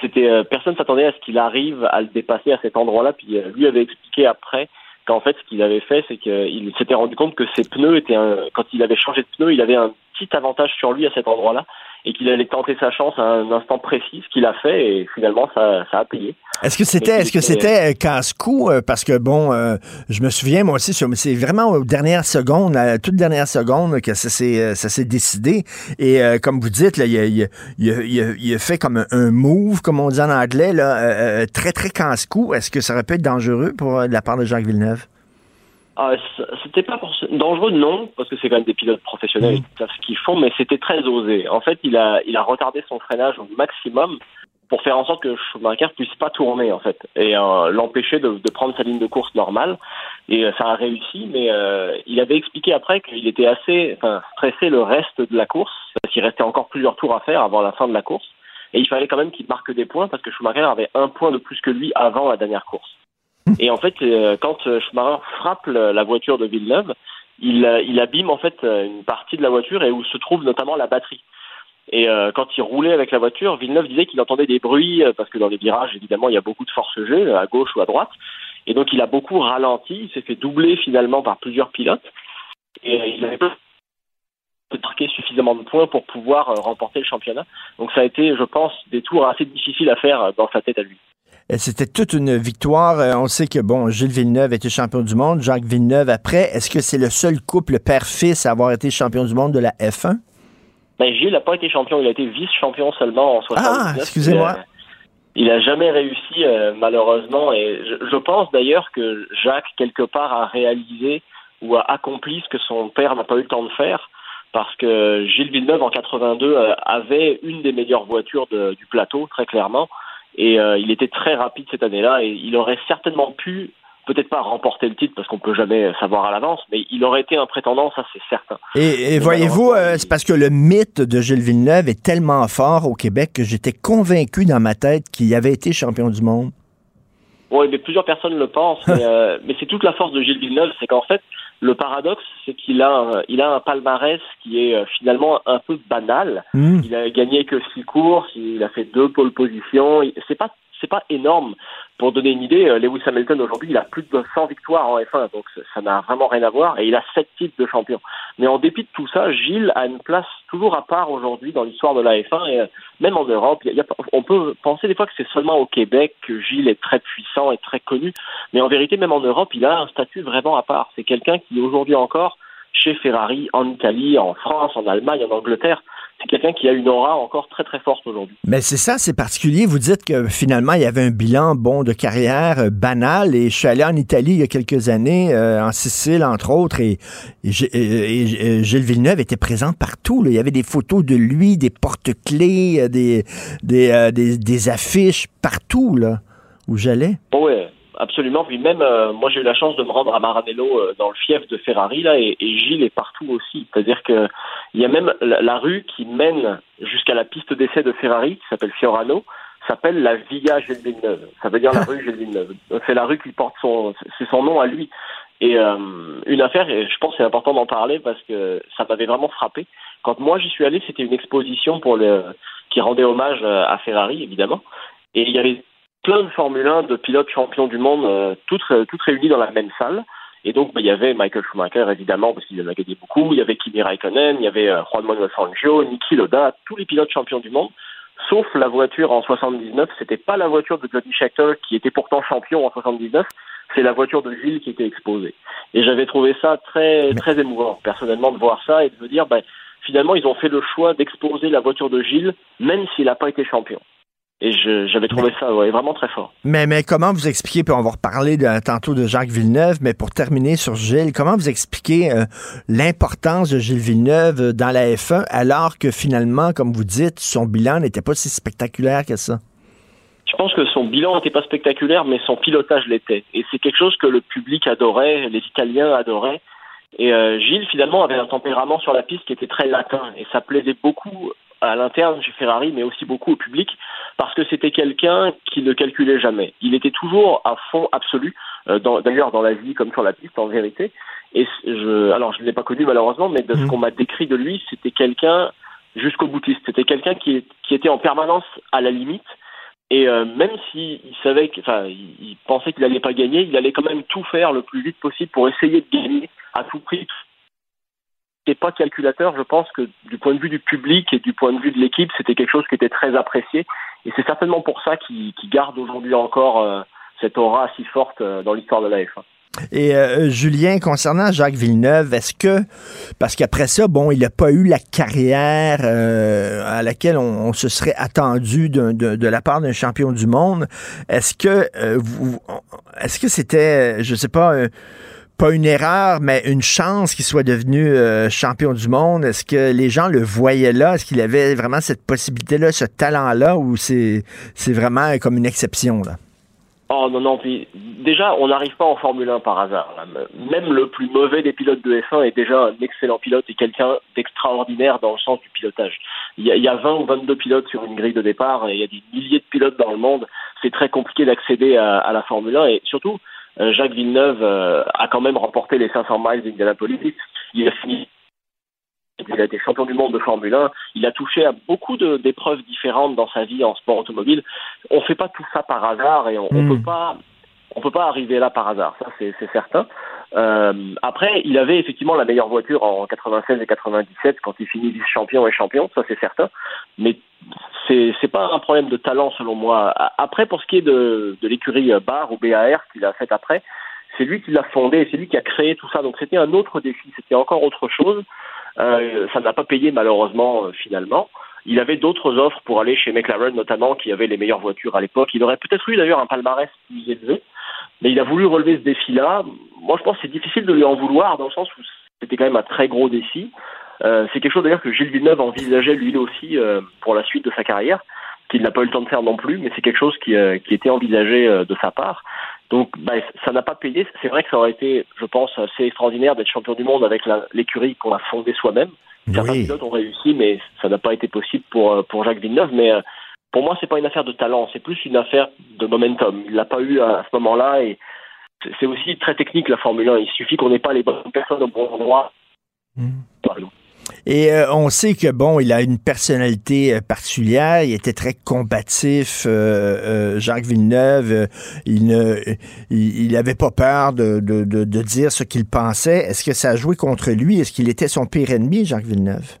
c'était personne s'attendait à ce qu'il arrive à le dépasser à cet endroit-là. Puis lui avait expliqué après qu'en fait ce qu'il avait fait, c'est qu'il s'était rendu compte que ses pneus étaient un... quand il avait changé de pneus, il avait un petit avantage sur lui à cet endroit-là et qu'il allait tenter sa chance à un instant précis, ce qu'il a fait et finalement ça, ça a payé. Est-ce que c'était est-ce que c'était euh, casse-cou euh, parce que bon euh, je me souviens moi aussi c'est vraiment aux dernières secondes à la toute dernière seconde que ça s'est euh, ça s'est décidé. Et euh, comme vous dites là il a, il a- il a- il a- fait comme un, move comme on dit en anglais là euh, très très casse-cou. Est-ce que ça aurait pu être dangereux pour de la part de Jacques Villeneuve? C- c'était pas pour... dangereux, non, parce que c'est quand même des pilotes professionnels, ils savent ce qu'ils font, mais c'était très osé. En fait, il a, il a retardé son freinage au maximum pour faire en sorte que Schumacher puisse pas tourner, en fait, et euh, l'empêcher de, de prendre sa ligne de course normale. Et euh, ça a réussi, mais euh, il avait expliqué après qu'il était assez enfin, stressé le reste de la course, parce qu'il restait encore plusieurs tours à faire avant la fin de la course. Et il fallait quand même qu'il marque des points, parce que Schumacher avait un point de plus que lui avant la dernière course. Et en fait, euh, quand euh, Schumacher frappe la voiture de Villeneuve, il, euh, abîme en fait une partie de la voiture et où se trouve notamment la batterie. Et quand il roulait avec la voiture, Villeneuve disait qu'il entendait des bruits parce que dans les virages, évidemment, il y a beaucoup de force G euh, à gauche ou à droite. Et donc, il a beaucoup ralenti. Il s'est fait doubler finalement par plusieurs pilotes. Et il n'avait pas marqué suffisamment de points pour pouvoir remporter le championnat. Donc, ça a été, je pense, des tours assez difficiles à faire dans sa tête à lui. Euh, C'était toute une victoire. Euh, On sait que, bon, Gilles Villeneuve était champion du monde, Jacques Villeneuve après. Est-ce que c'est le seul couple père-fils à avoir été champion du monde de la F1? Ben, Gilles n'a pas été champion, il a été vice-champion seulement en 79. Ah, excusez-moi. Il a, il a jamais réussi, euh, malheureusement. Et je, je pense d'ailleurs que Jacques, quelque part, a réalisé ou a accompli ce que son père n'a pas eu le temps de faire. Parce que Gilles Villeneuve, en 82, euh, avait une des meilleures voitures de- du plateau, très clairement. Et euh, il était très rapide cette année-là. Et il aurait certainement pu, peut-être pas remporter le titre, parce qu'on peut jamais savoir à l'avance, mais il aurait été un prétendant, ça c'est certain. Et, et voyez-vous, euh, c'est parce que le mythe de Gilles Villeneuve est tellement fort au Québec que j'étais convaincu dans ma tête qu'il avait été champion du monde. Oui, mais plusieurs personnes le pensent, mais, euh, mais c'est toute la force de Gilles Villeneuve, c'est qu'en fait, le paradoxe, c'est qu'il a, un- il a un palmarès qui est euh, finalement un peu banal. Mm. Il a gagné que six courses, il a fait deux pole positions. C'est pas, c'est pas énorme. Pour donner une idée, euh, Lewis Hamilton aujourd'hui, il a plus de 100 victoires en F1, donc ça- n'a vraiment rien à voir, et il a sept titres de champion. Mais en dépit de tout ça, Gilles a une place toujours à part aujourd'hui dans l'histoire de la F1, et euh, même en Europe, on peut penser des fois que c'est seulement au Québec que Gilles est très puissant et très connu, mais en vérité, même en Europe, il a un statut vraiment à part. C'est quelqu'un qui aujourd'hui encore, chez Ferrari, en Italie, en France, en Allemagne, en Angleterre, c'est quelqu'un qui a une aura encore très très forte aujourd'hui. Mais c'est ça, c'est particulier. Vous dites que finalement, il y avait un bilan bon de carrière euh, banal. Et je suis allé en Italie il y a quelques années, euh, en Sicile entre autres, et, Gilles Villeneuve était présent partout. Il y avait des photos de lui, des porte-clés, des, des, des, affiches partout là où j'allais. Oui, absolument. Puis même, moi, j'ai eu la chance de me rendre à Maranello dans le fief de Ferrari là, et, Gilles est partout aussi. C'est-à-dire que il y a même la, rue qui mène jusqu'à la piste d'essai de Ferrari, qui s'appelle Fiorano, s'appelle la Via Gilles Villeneuve. Ça veut dire la rue Gilles Villeneuve. C'est la rue qui porte son, c'est son nom à lui. Et euh, une affaire, et je pense que c'est important d'en parler parce que ça m'avait vraiment frappé. Quand moi j'y suis allé, c'était une exposition pour le, qui rendait hommage à Ferrari, évidemment. Et il y avait plein de Formule 1 de pilotes champions du monde, euh, toutes, toutes réunies dans la même salle. Et donc, bah, il y avait Michael Schumacher, évidemment, parce qu'il en a gagné beaucoup. Il y avait Kimi Raikkonen, il y avait euh, Juan Manuel Fangio, Niki Loda, tous les pilotes champions du monde. Sauf la voiture en 79, c'était pas la voiture de Jody Scheckter qui était pourtant champion en 79, c'est la voiture de Gilles qui était exposée. Et j'avais trouvé ça très très émouvant personnellement de voir ça et de me dire, ben, finalement ils ont fait le choix d'exposer la voiture de Gilles même s'il n'a pas été champion. Et j'avais trouvé ça vraiment très fort. Mais, mais comment vous expliquez, puis on va reparler de, tantôt de Jacques Villeneuve, mais pour terminer sur Gilles, comment vous expliquez euh, l'importance de Gilles Villeneuve dans la F1 alors que finalement, comme vous dites, son bilan n'était pas si spectaculaire que ça? Je pense que son bilan n'était pas spectaculaire, mais son pilotage l'était. Et c'est quelque chose que le public adorait, les Italiens adoraient. Et euh, Gilles, finalement, avait un tempérament sur la piste qui était très latin. Et ça plaisait beaucoup à l'interne chez Ferrari, mais aussi beaucoup au public, parce que c'était quelqu'un qui ne calculait jamais. Il était toujours à fond absolu, euh, d'ailleurs dans la vie comme sur la piste en vérité. Et je, alors je ne l'ai pas connu malheureusement, mais de ce mmh. qu'on m'a décrit de lui, c'était quelqu'un jusqu'au boutiste. C'était quelqu'un qui, qui était en permanence à la limite. Et euh, même s'il savait, enfin, il, pensait qu'il n'allait pas gagner, il allait quand même tout faire le plus vite possible pour essayer de gagner à tout prix, n'était pas calculateur. Je pense que du point de vue du public et du point de vue de l'équipe, c'était quelque chose qui était très apprécié. Et c'est certainement pour ça qu'il garde aujourd'hui encore euh, cette aura si forte euh, dans l'histoire de la F1. Et euh, Julien, concernant Jacques Villeneuve, est-ce que, parce qu'après ça, bon, il n'a pas eu la carrière à laquelle on, se serait attendu de, de, la part d'un champion du monde, est-ce que vous, est-ce que c'était, je sais pas, pas une erreur, mais une chance qu'il soit devenu euh, champion du monde? Est-ce que les gens le voyaient là? Est-ce qu'il avait vraiment cette possibilité-là, ce talent-là, ou c'est, vraiment comme une exception? Là? Oh non, non, puis déjà, on n'arrive pas en Formule 1 par hasard. Même le plus mauvais des pilotes de F1 est déjà un excellent pilote et quelqu'un d'extraordinaire dans le sens du pilotage. Il y, a, il y a 20 ou 22 pilotes sur une grille de départ et il y a des milliers de pilotes dans le monde. C'est très compliqué d'accéder à, à la Formule 1 et surtout, Jacques Villeneuve euh, a quand même remporté les 500 miles d'Indianapolis. Il a fini il a été champion du monde de Formule 1. Il a touché à beaucoup d'épreuves différentes dans sa vie en sport automobile. On ne fait pas tout ça par hasard et on, ne hmm. peut pas on peut pas arriver là par hasard. Ça c'est certain. Euh, après, il avait effectivement la meilleure voiture en 96 et 97 quand il finit vice-champion et champion, ça c'est certain. Mais c'est c'est pas un problème de talent selon moi. Après, pour ce qui est de, de l'écurie Bar ou BAR qu'il a fait après, c'est lui qui l'a fondé, c'est lui qui a créé tout ça. Donc c'était un autre défi, c'était encore autre chose. Euh, ça n'a pas payé malheureusement euh, finalement. Il avait d'autres offres pour aller chez McLaren notamment, qui avait les meilleures voitures à l'époque. Il aurait peut-être eu d'ailleurs un palmarès plus élevé, mais il a voulu relever ce défi-là. Moi, je pense que c'est difficile de lui en vouloir dans le sens où c'était quand même un très gros défi. Euh, c'est quelque chose d'ailleurs que Gilles Villeneuve envisageait lui aussi euh, pour la suite de sa carrière, qu'il n'a pas eu le temps de faire non plus, mais c'est quelque chose qui, euh, était envisagé de sa part. Donc bah, ça n'a pas payé. C'est vrai que ça aurait été, je pense, assez extraordinaire d'être champion du monde avec l'écurie qu'on a fondée soi-même. Certains pilotes ont réussi, mais ça n'a pas été possible pour, pour Jacques Villeneuve. Mais pour moi, c'est pas une affaire de talent, c'est plus une affaire de momentum. Il l'a pas eu à, ce moment-là et c'est aussi très technique la Formule 1. Il suffit qu'on n'ait pas les bonnes personnes au bon endroit. Mmh. Et euh, on sait que bon, il a une personnalité euh, particulière. Il était très combatif. Euh, Jacques Villeneuve, il ne, il, avait pas peur de, de, de, de dire ce qu'il pensait. Est-ce que ça a joué contre lui? Est-ce qu'il était son pire ennemi, Jacques Villeneuve?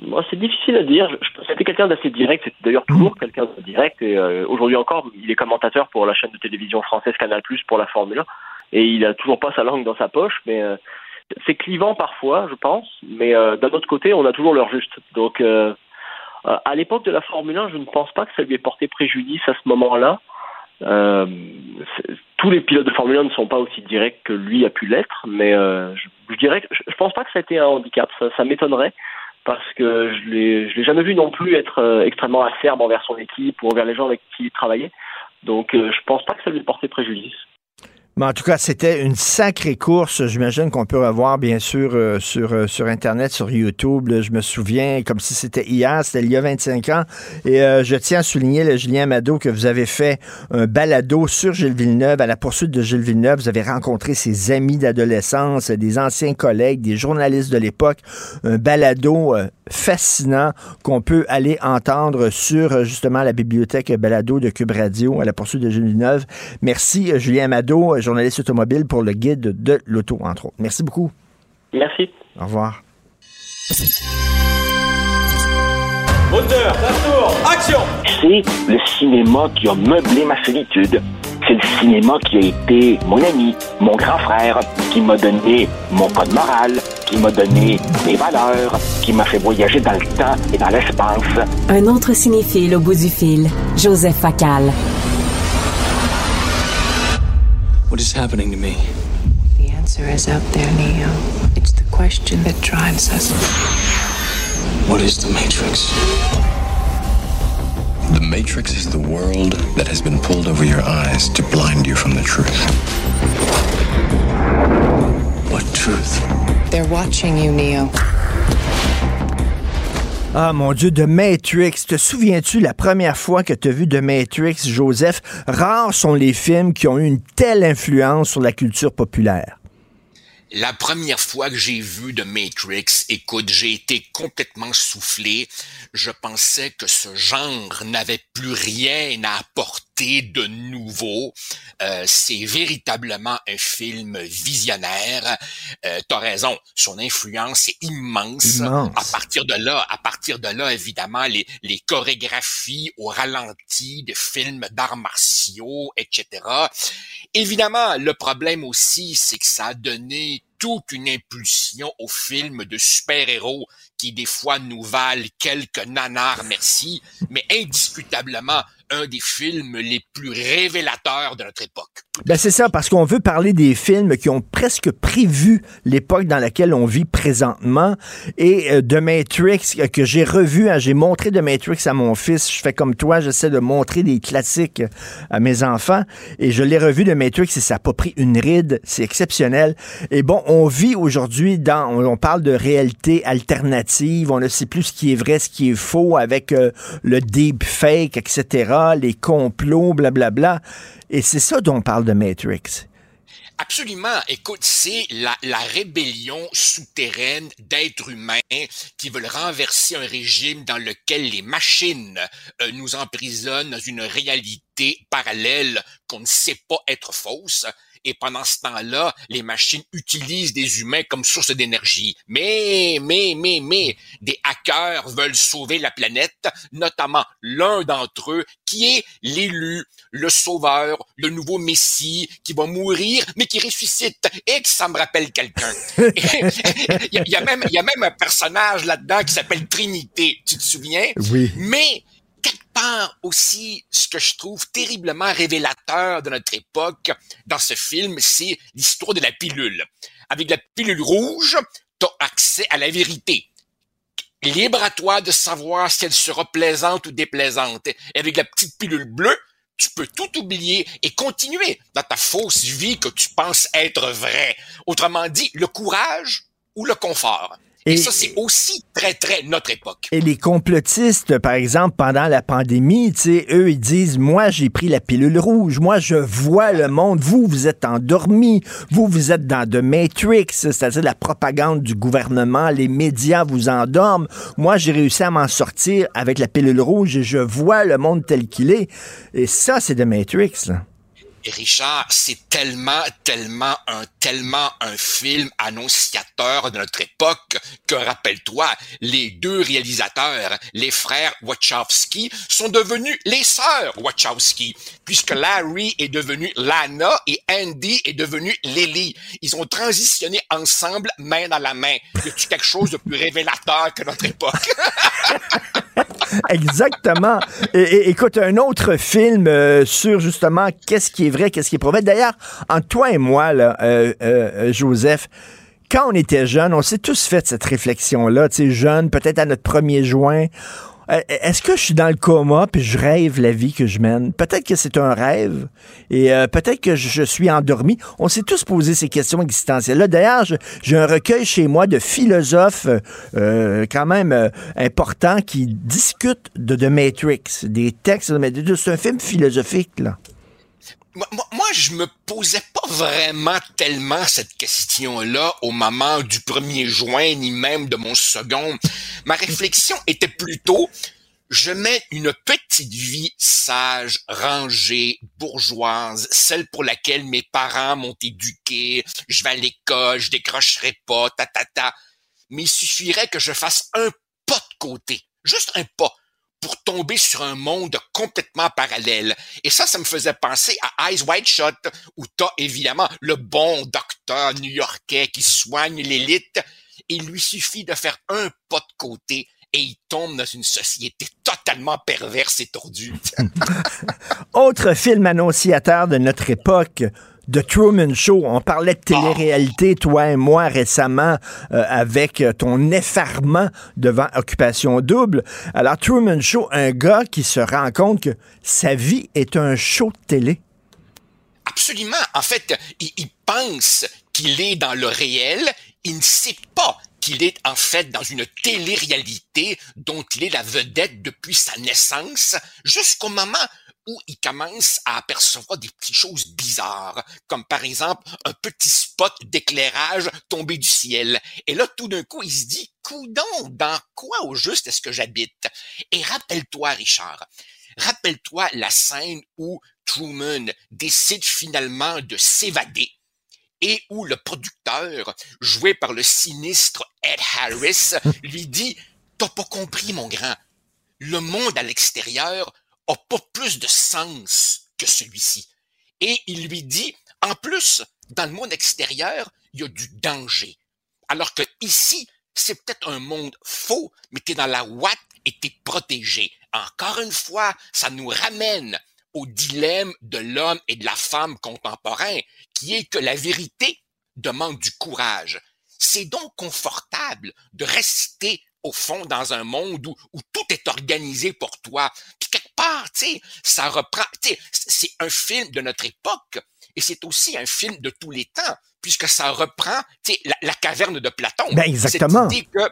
Moi, c'est difficile à dire. C'était quelqu'un d'assez direct. C'était d'ailleurs toujours mmh. quelqu'un de direct. Et aujourd'hui encore, il est commentateur pour la chaîne de télévision française Canal+ pour la Formule 1. Et il a toujours pas sa langue dans sa poche, mais c'est clivant parfois, je pense, mais euh, d'un autre côté, on a toujours l'heure juste. Donc, euh, Euh, à l'époque de la Formule 1, je ne pense pas que ça lui ait porté préjudice à ce moment-là. Euh, tous les pilotes de Formule 1 ne sont pas aussi directs que lui a pu l'être, mais je, je, dirais je, pense pas que ça a été un handicap. Ça, m'étonnerait parce que je l'ai, je l'ai jamais vu non plus être extrêmement acerbe envers son équipe ou envers les gens avec qui il travaillait. Donc, je pense pas que ça lui portait préjudice. En tout cas, c'était une sacrée course. J'imagine qu'on peut revoir, bien sûr, euh, sur, euh, sur Internet, sur YouTube. Je me souviens, comme si c'était hier, c'était il y a 25 ans. Et euh, je tiens à souligner, le Julien Mado, que vous avez fait un balado sur Gilles Villeneuve, à la poursuite de Gilles Villeneuve. Vous avez rencontré ses amis d'adolescence, des anciens collègues, des journalistes de l'époque. Un balado fascinant qu'on peut aller entendre sur, justement, la bibliothèque balado de Cube Radio, à la poursuite de Gilles Villeneuve. Merci, Julien Mado journaliste automobile pour le guide de l'auto, entre autres. Merci beaucoup. Merci. Au revoir. Moteur, ça tourne, action C'est le cinéma qui a meublé ma solitude. C'est le cinéma qui a été mon ami, mon grand frère, qui m'a donné mon code moral, qui m'a donné mes valeurs, qui m'a fait voyager dans le temps et dans l'espace. Un autre cinéphile au bout du fil, Joseph Facal. What is happening to me? The answer is out there, Neo. It's the question that drives us. What is the Matrix? The Matrix is the world that has been pulled over your eyes to blind you from the truth. What truth? They're watching you, Neo. Ah mon Dieu, de Matrix. Te souviens-tu la première fois que tu as vu The Matrix, Joseph? Rares sont les films qui ont eu une telle influence sur la culture populaire. La première fois que j'ai vu The Matrix, écoute, j'ai été complètement soufflé. Je pensais que ce genre n'avait plus rien à apporter de nouveau. Euh, c'est véritablement un film visionnaire. Euh, T'as raison, son influence est immense. Immense. À partir de là, à partir de là, évidemment, les, les chorégraphies au ralenti de films d'arts martiaux, etc. Évidemment, le problème aussi, c'est que ça a donné toute une impulsion aux films de super-héros qui des fois nous valent quelques nanars, merci, mais indiscutablement un des films les plus révélateurs de notre époque. Ben c'est ça, parce qu'on veut parler des films qui ont presque prévu l'époque dans laquelle on vit présentement. Et euh, The Matrix, euh, que j'ai revu, hein, j'ai montré The Matrix à mon fils. Je fais comme toi, j'essaie de montrer des classiques à mes enfants. Et je l'ai revu The Matrix et ça n'a pas pris une ride. C'est exceptionnel. Et bon, on vit aujourd'hui dans, on, on, parle de réalité alternative. On ne sait plus ce qui est vrai, ce qui est faux avec euh, le deep fake, etc les complots, blablabla. Et c'est ça dont on parle de Matrix. Absolument. Écoute, c'est la, rébellion souterraine d'êtres humains qui veulent renverser un régime dans lequel les machines euh, nous emprisonnent dans une réalité parallèle qu'on ne sait pas être fausse. Et pendant ce temps-là, les machines utilisent des humains comme source d'énergie. Mais, mais, mais, mais, des hackers veulent sauver la planète, notamment l'un d'entre eux qui est l'élu, le sauveur, le nouveau messie qui va mourir, mais qui ressuscite. Et que ça me rappelle quelqu'un. Il y, a, y, a même, il y a même un personnage là-dedans qui s'appelle Trinité. Tu te souviens? Oui. Mais, quelque part aussi, ce que je trouve terriblement révélateur de notre époque dans ce film, c'est l'histoire de la pilule. Avec la pilule rouge, tu as accès à la vérité. Libre à toi de savoir si elle sera plaisante ou déplaisante. Et avec la petite pilule bleue, tu peux tout oublier et continuer dans ta fausse vie que tu penses être vraie. Autrement dit, le courage ou le confort. Et, et, ça, c'est aussi très, très notre époque. Et les complotistes, par exemple, pendant la pandémie, eux, ils disent, moi, j'ai pris la pilule rouge, moi, je vois le monde, vous, vous êtes endormis, vous, vous êtes dans de Matrix, c'est-à-dire la propagande du gouvernement, les médias vous endorment. Moi, j'ai réussi à m'en sortir avec la pilule rouge et je vois le monde tel qu'il est. Et ça, c'est de Matrix, là. Richard, c'est tellement, tellement un, tellement un film annonciateur de notre époque que, rappelle-toi, les deux réalisateurs, les frères Wachowski, sont devenus les sœurs Wachowski, puisque Larry est devenu Lana et Andy est devenu Lily. Ils ont transitionné ensemble, main dans la main. Y a-tu quelque chose de plus révélateur que notre époque? Exactement. Écoute, un autre film euh, sur justement qu'est-ce qui est vrai, qu'est-ce qui est vrai. D'ailleurs, entre toi et moi, là, euh, euh, Joseph, quand on était jeune, on s'est tous fait cette réflexion-là, tu sais, jeune, peut-être à notre premier juin, euh, est-ce que je suis dans le coma puis je rêve la vie que je mène? Peut-être que c'est un rêve et euh, peut-être que je suis endormi. On s'est tous posé ces questions existentielles-là. D'ailleurs, j'ai un recueil chez moi de philosophes euh, quand même importants qui discutent de The Matrix, des textes de C'est un film philosophique, là. Moi, je me posais pas vraiment tellement cette question-là au moment du 1er juin, ni même de mon second. Ma réflexion était plutôt, je mets une petite vie sage, rangée, bourgeoise, celle pour laquelle mes parents m'ont éduqué, je vais à l'école, je décrocherai pas, ta ta ta. Mais il suffirait que je fasse un pas de côté, juste un pas, pour tomber sur un monde complètement parallèle. Et ça, ça me faisait penser à Eyes Wide Shut, où t'as évidemment le bon docteur new-yorkais qui soigne l'élite. Il lui suffit de faire un pas de côté et il tombe dans une société totalement perverse et tordue. Autre film annonciateur de notre époque, The Truman Show. On parlait de télé-réalité, toi et moi, récemment, euh, avec ton effarement devant Occupation Double. Alors, Truman Show, un gars qui se rend compte que sa vie est un show de télé. Absolument. En fait, il, il pense qu'il est dans le réel. Il ne sait pas qu'il est en fait dans une télé-réalité dont il est la vedette depuis sa naissance jusqu'au moment où il commence à apercevoir des petites choses bizarres, comme par exemple un petit spot d'éclairage tombé du ciel. Et là, tout d'un coup, il se dit, coudon, dans quoi au juste est-ce que j'habite? Et rappelle-toi, Richard, rappelle-toi la scène où Truman décide finalement de s'évader et où le producteur, joué par le sinistre Ed Harris, lui dit, t'as pas compris, mon grand. Le monde à l'extérieur a pas plus de sens que celui-ci. Et il lui dit, en plus, dans le monde extérieur, il y a du danger. Alors que ici, c'est peut-être un monde faux, mais tu dans la ouate et tu protégé. Encore une fois, ça nous ramène au dilemme de l'homme et de la femme contemporain, qui est que la vérité demande du courage. C'est donc confortable de rester au fond dans un monde où tout est organisé pour toi. Quelque part, tu sais, ça reprend, tu sais, c'est un film de notre époque et c'est aussi un film de tous les temps puisque ça reprend, tu sais, la, caverne de Platon. Ben exactement. Cette idée que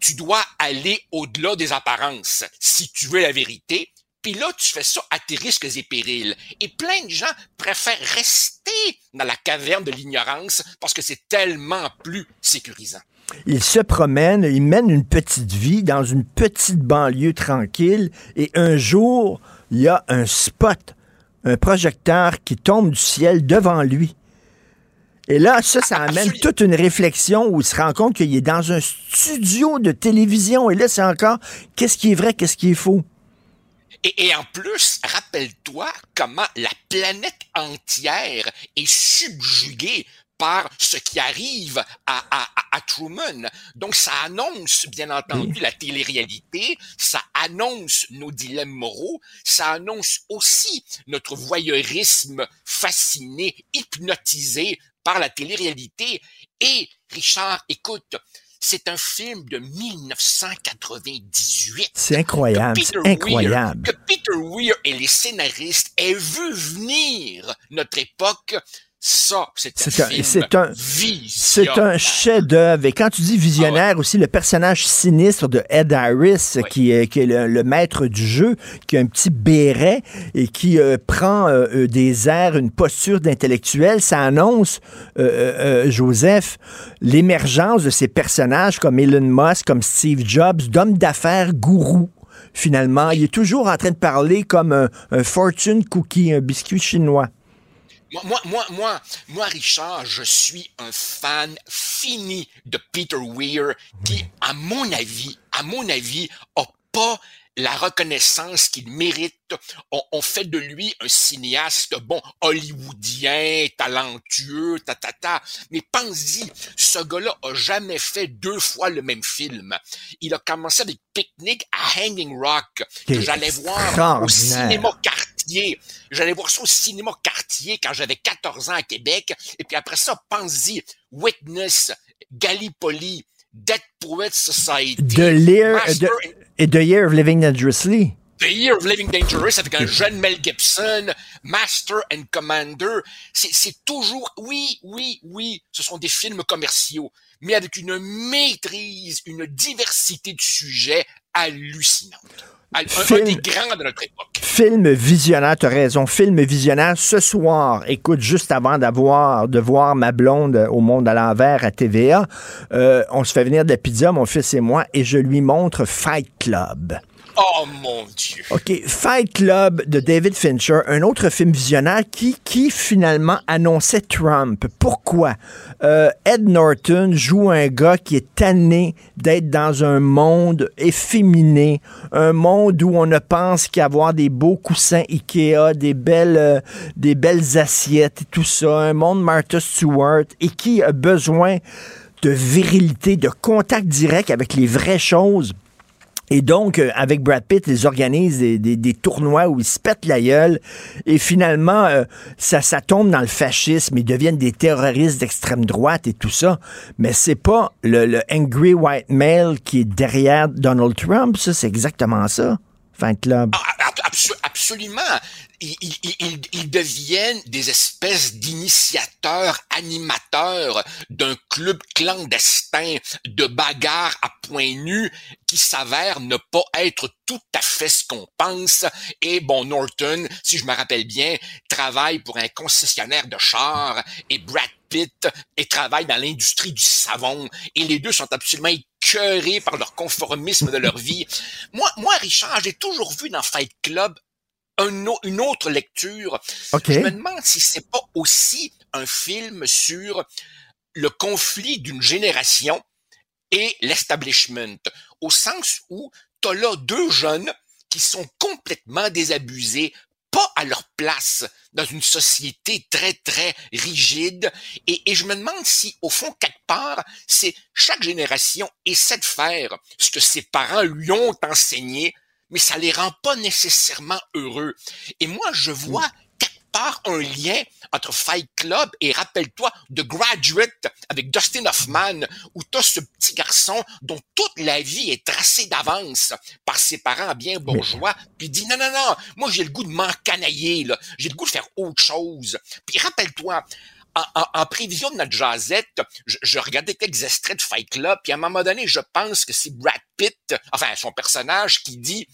tu dois aller au-delà des apparences si tu veux la vérité. Puis là, tu fais ça à tes risques et périls. Et plein de gens préfèrent rester dans la caverne de l'ignorance parce que c'est tellement plus sécurisant. Il se promène, il mène une petite vie dans une petite banlieue tranquille et un jour, il y a un spot, un projecteur qui tombe du ciel devant lui. Et là, ça, ça amène toute une réflexion où il se rend compte qu'il est dans un studio de télévision. Et là, c'est encore qu'est-ce qui est vrai, qu'est-ce qui est faux? Et, et, en plus, rappelle-toi comment la planète entière est subjuguée par ce qui arrive à, à, à, Truman. Donc, ça annonce, bien entendu, la télé-réalité, ça annonce nos dilemmes moraux, ça annonce aussi notre voyeurisme fasciné, hypnotisé par la télé-réalité. Et, Richard, écoute, c'est un film de 1998. C'est incroyable, c'est incroyable. que Peter Weir et les scénaristes aient vu venir notre époque ça, c'est un, c'est un, c'est un chef-d'œuvre. Et quand tu dis visionnaire ah aussi, le personnage sinistre de Ed Harris, qui, est, qui est le, maître du jeu, qui a un petit béret et qui euh, prend euh, euh, des airs, une posture d'intellectuel, ça annonce, Joseph, l'émergence de ces personnages comme Elon Musk, comme Steve Jobs, d'hommes d'affaires gourous finalement. Il est toujours en train de parler comme un fortune cookie, un biscuit chinois. Moi, moi, moi, moi, Richard, je suis un fan fini de Peter Weir qui, à mon avis, à mon avis, a pas la reconnaissance qu'il mérite. On, on, fait de lui un cinéaste, bon, hollywoodien, talentueux, ta, ta, ta. Mais pense-y, ce gars-là a jamais fait deux fois le même film. Il a commencé avec Picnic à Hanging Rock, que j'allais voir au cinéma Cartier. J'allais voir ça au cinéma Cartier quand j'avais 14 ans à Québec. Et puis après ça, pense-y, Witness, Gallipoli, Dead Poets Society. Lire, de, et The Year of Living Dangerously. The Year of Living Dangerous avec un jeune Mel Gibson, Master and Commander. C'est toujours, oui, oui, oui, ce sont des films commerciaux, mais avec une maîtrise, une diversité de sujets hallucinante. Un, film, un des grands de notre époque. Film visionnaire, tu as raison. Film visionnaire. Ce soir, écoute, juste avant d'avoir de voir ma blonde au monde à l'envers à TVA, euh, on se fait venir de la pizza, mon fils et moi, et je lui montre Fight Club. Oh mon Dieu. OK. Fight Club de David Fincher, un autre film visionnaire qui, qui finalement annonçait Trump. Pourquoi? Euh, Ed Norton joue un gars qui est tanné d'être dans un monde efféminé, un monde où on ne pense qu'avoir des beaux coussins Ikea, des belles, euh, des belles assiettes et tout ça, un monde Martha Stewart et qui a besoin de virilité, de contact direct avec les vraies choses et donc, euh, avec Brad Pitt, ils organisent des, des, des, tournois où ils se pètent la gueule. Et finalement, euh, ça, ça tombe dans le fascisme. Ils deviennent des terroristes d'extrême droite et tout ça. Mais c'est pas le, le, angry white male qui est derrière Donald Trump. Ça, c'est exactement ça. Fan Club. Ah, absolument ils, ils, ils, deviennent des espèces d'initiateurs, animateurs d'un club clandestin de bagarres à point nu qui s'avère ne pas être tout à fait ce qu'on pense. Et bon, Norton, si je me rappelle bien, travaille pour un concessionnaire de chars et Brad Pitt et travaille dans l'industrie du savon. Et les deux sont absolument écœurés par leur conformisme de leur vie. Moi, moi, Richard, j'ai toujours vu dans Fight Club un, une autre lecture. Je me demande si c'est pas aussi un film sur le conflit d'une génération et l'establishment, au sens où tu as là deux jeunes qui sont complètement désabusés, pas à leur place dans une société très, très rigide. Et, et je me demande si, au fond, quelque part, c'est chaque génération essaie de faire ce que ses parents lui ont enseigné mais ça les rend pas nécessairement heureux. Et moi, je vois part un lien entre Fight Club et rappelle-toi The Graduate avec Dustin Hoffman, où tu as ce petit garçon dont toute la vie est tracée d'avance par ses parents bien bourgeois, puis il dit non, non, non, moi j'ai le goût de m'encanailler, là, j'ai le goût de faire autre chose. Puis rappelle-toi, en, en, prévision de notre jazzette, je, je, regardais quelques extraits de Fight Club, puis à un moment donné, je pense que c'est Brad Pitt, enfin son personnage, qui dit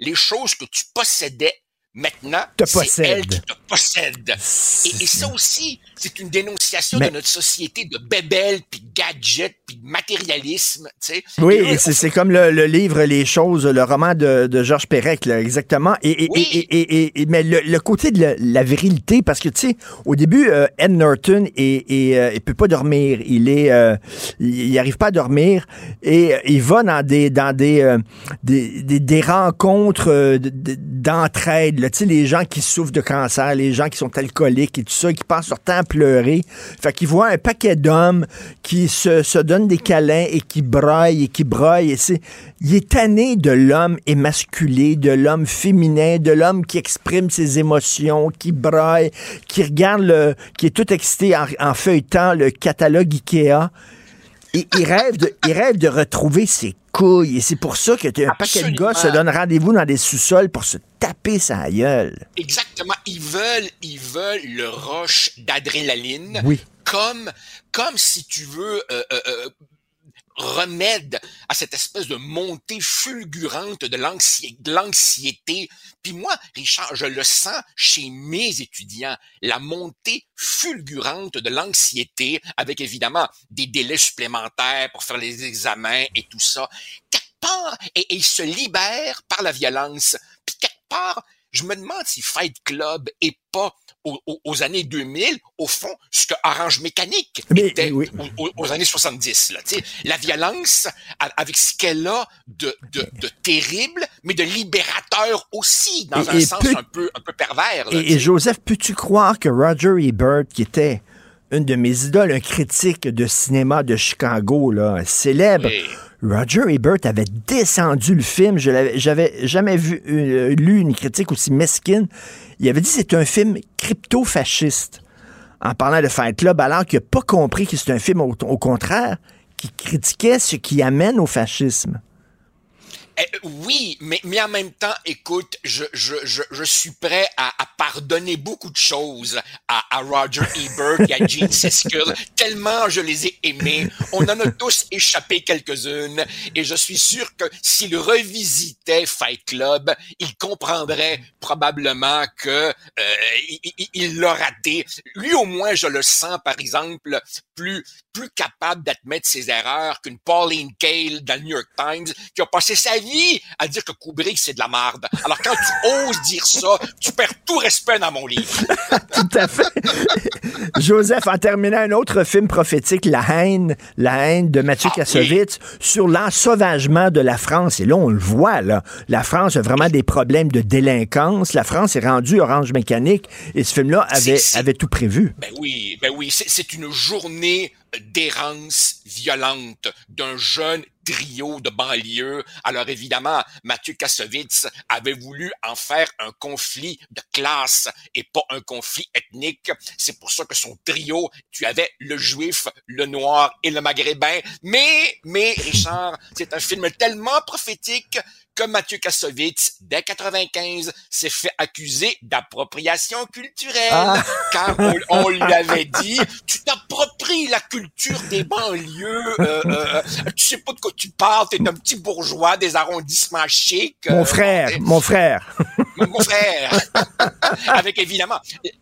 les choses que tu possédais Maintenant, c'est elle qui te possède. Et, et, ça aussi, c'est une dénonciation de notre société de bébelles, puis gadgets, puis matérialisme. Tu sais. Oui, c'est comme le, le, livre Les choses, le roman de, de Georges Perec, là, exactement. Et, et, oui. et, mais le, le, côté de la, la, virilité, parce que, tu sais, au début, euh, Ed Norton, et, euh, il peut pas dormir. Il est, euh, il arrive pas à dormir. Et euh, il va dans des, dans des, des, des, des, rencontres d'entraide, tu les gens qui souffrent de cancer, les gens qui sont alcooliques et tout ça, qui passent leur temps à pleurer. Fait qu'ils voient un paquet d'hommes qui se, donnent des câlins et qui braillent et qui braillent. Et c'est, il est tanné de l'homme émasculé, de l'homme féminin, de l'homme qui exprime ses émotions, qui braille, qui regarde le, qui est tout excité en feuilletant le catalogue Ikea. Il rêve de, il rêve de retrouver ses couilles. Et c'est pour ça que un paquet de gars se donnent rendez-vous dans des sous-sols pour se taper sa gueule. Exactement. Ils veulent, ils veulent le roche d'adrénaline. Oui. Comme, comme si tu veux, euh, euh, euh remède à cette espèce de montée fulgurante de l'anxiété. Puis moi, Richard, je le sens chez mes étudiants, la montée fulgurante de l'anxiété, avec évidemment des délais supplémentaires pour faire les examens et tout ça. Quelque part, et, ils se libèrent par la violence. Puis quelque part, je me demande si Fight Club est pas aux, années 2000, au fond, ce que Orange Mécanique était aux, années 70. Là, la violence, avec ce qu'elle a de, de, terrible, mais de libérateur aussi, dans un sens un, peu, un peu pervers. et, Joseph, peux-tu croire que Roger Ebert, qui était une de mes idoles, un critique de cinéma de Chicago, là, célèbre, Roger Ebert avait descendu le film. Je j'avais jamais vu, euh, lu une critique aussi mesquine. Il avait dit c'est un film crypto-fasciste en parlant de Fight Club, alors qu'il n'a pas compris que c'est un film au, au contraire qui critiquait ce qui amène au fascisme. Eh, oui, mais, mais en même temps, écoute, je, je, je, je suis prêt à, à, pardonner beaucoup de choses à, à Roger Ebert et à Gene Siskel, tellement je les ai aimés. On en a tous échappé quelques-unes, et je suis sûr que s'il revisitait Fight Club, il comprendrait probablement que euh, il l'a raté. Lui, au moins, je le sens, par exemple, plus plus capable d'admettre ses erreurs qu'une Pauline Kael dans le New York Times qui a passé sa vie à dire que Kubrick c'est de la merde. Alors quand tu oses dire ça, tu perds tout respect dans mon livre. tout à fait. Joseph, en terminant un autre film prophétique, La haine, La haine de Mathieu ah, Kassovitz, sur l'ensauvagement de la France. Et là, on le voit, là. La France a vraiment des problèmes de délinquance. La France est rendue orange mécanique. Et ce film-là avait, avait tout prévu. Ben oui, ben oui. C'est une journée d'errance violente d'un jeune trio de banlieue. Alors évidemment, Mathieu Kassovitz avait voulu en faire un conflit de classe et pas un conflit ethnique. C'est pour ça que son trio, tu avais le juif, le noir et le maghrébin. Mais, mais, Richard, c'est un film tellement prophétique que Mathieu Kassovitz, dès 95, s'est fait accuser d'appropriation culturelle. Ah. Car on, lui avait dit, tu t'appropries la culture des banlieues, euh, euh, tu sais pas de quoi tu parles, t'es un petit bourgeois des arrondissements chics. Mon euh, frère, mon frère. Mon frère. Avec évidemment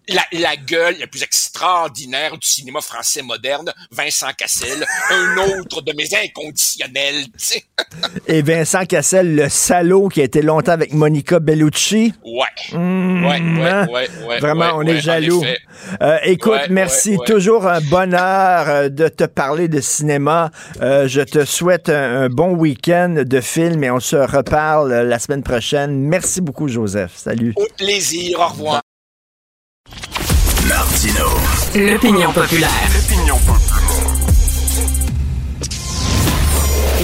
la, la, gueule la plus extraordinaire du cinéma français moderne, Vincent Cassel, un autre de mes inconditionnels. Et Vincent Cassel, le salaud qui a été longtemps avec Monica Bellucci. Ouais. Mmh, ouais, ouais, hein? ouais, ouais, Vraiment, on est jaloux. Euh, écoute, merci. Toujours un bonheur euh, de te parler de cinéma. Euh, je te souhaite un, bon week-end de film et on se reparle la semaine prochaine. Merci beaucoup, Joseph. Salut. Au plaisir. Au revoir. Martino. L'opinion populaire. L'opinion populaire.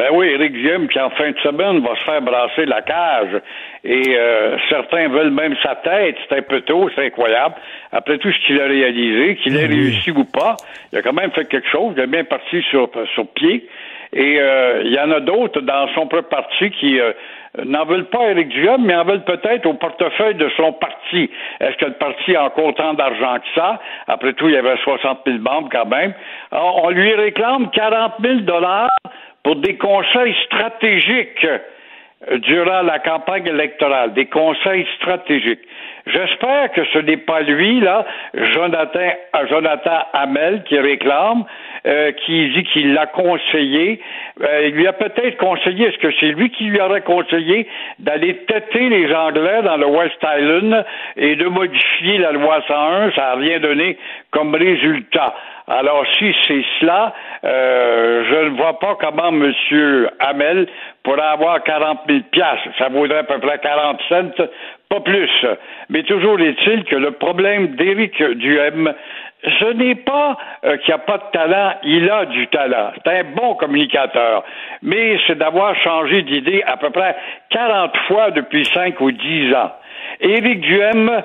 Ben oui, Éric Duhem, qui en fin de semaine va se faire brasser la cage. Et euh, certains veulent même sa tête. C'est un peu tôt, c'est incroyable. Après tout ce qu'il a réalisé, qu'il ait réussi ou pas, il a quand même fait quelque chose. Il a bien parti sur, sur pied. Et euh, il y en a d'autres dans son propre parti qui euh, n'en veulent pas Éric Duhem, mais en veulent peut-être au portefeuille de son parti. Est-ce que le parti a encore autant d'argent que ça? Après tout, il y avait 60 000 membres quand même. on lui réclame 40 000 dollars pour des conseils stratégiques euh, durant la campagne électorale, des conseils stratégiques. J'espère que ce n'est pas lui, là, Jonathan, euh, Jonathan Hamel, qui réclame, euh, qui dit qu'il l'a conseillé. il lui a peut-être conseillé, est-ce que c'est lui qui lui aurait conseillé d'aller têter les Anglais dans le West Island et de modifier la loi 101? Ça n'a rien donné comme résultat. Alors, si c'est cela, euh, je ne vois pas comment M. Hamel pourrait avoir 40 000 piastres. Ça vaudrait à peu près 40 cents, pas plus. Mais toujours est-il que le problème d'Éric Duhem, ce n'est pas euh, qu'il n'y a pas de talent, il a du talent. C'est un bon communicateur. Mais c'est d'avoir changé d'idée à peu près 40 fois depuis 5 ou 10 ans. Éric Duhem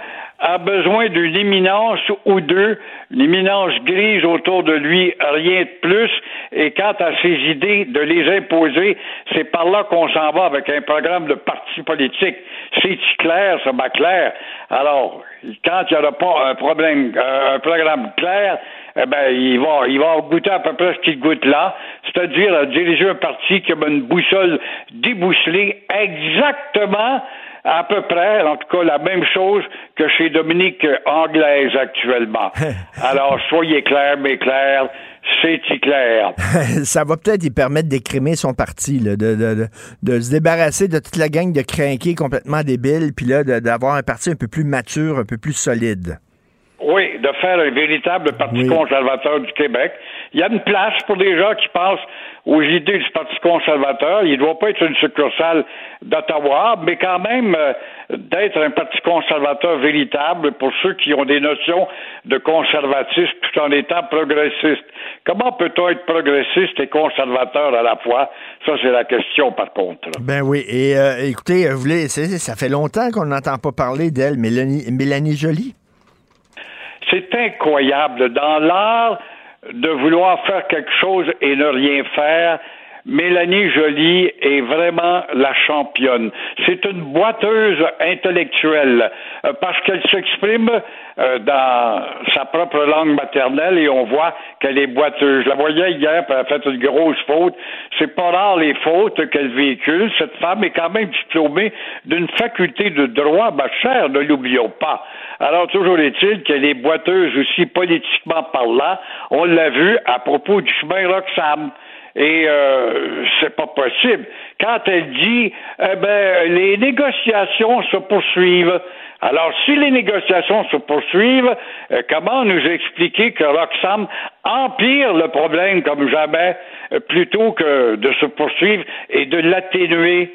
a besoin d'une éminence ou deux, une éminence grise autour de lui, rien de plus, et quant à ses idées, de les imposer, c'est par là qu'on s'en va avec un programme de parti politique. C'est clair, ça va clair. Alors, quand il n'y aura pas un problème, un programme clair, eh ben, il va, il va goûter à peu près ce qu'il goûte là, c'est-à-dire diriger un parti qui a une boussole débousselée exactement à peu près, en tout cas, la même chose que chez Dominique Anglaise actuellement. Alors, soyez clair, mais clair, c'est clair. ça va peut-être lui permettre d'écrimer son parti, là, de, de, de, se débarrasser de toute la gang de crinqués complètement débiles, puis là, d'avoir un parti un peu plus mature, un peu plus solide. Oui, de faire un véritable Parti conservateur du Québec. Il y a une place pour des gens qui pensent aux idées du Parti conservateur. Il ne doit pas être une succursale d'Ottawa, mais quand même euh, d'être un Parti conservateur véritable pour ceux qui ont des notions de conservatisme tout en étant progressiste. Comment peut-on être progressiste et conservateur à la fois? Ça, c'est la question, par contre. Ben oui. Et euh, écoutez, vous voulez, ça fait longtemps qu'on n'entend pas parler d'elle, Mélanie, Mélanie Joly. C'est incroyable. Dans l'art de vouloir faire quelque chose et ne rien faire, Mélanie Joly est vraiment la championne. C'est une boiteuse intellectuelle euh, parce qu'elle s'exprime euh, dans sa propre langue maternelle et on voit qu'elle est boiteuse. Je la voyais hier, elle a fait une grosse faute. C'est pas rare les fautes qu'elle véhicule. Cette femme est quand même diplômée d'une faculté de droit, ma chère, ne l'oublions pas. Alors, toujours est-il qu'elle est boiteuse aussi politiquement parlant. On l'a vu à propos du chemin Roxham. Et euh, c'est pas possible. Quand elle dit, eh ben, les négociations se poursuivent. Alors, si les négociations se poursuivent, euh, comment nous expliquer que Roxham empire le problème comme jamais, euh, plutôt que de se poursuivre et de l'atténuer?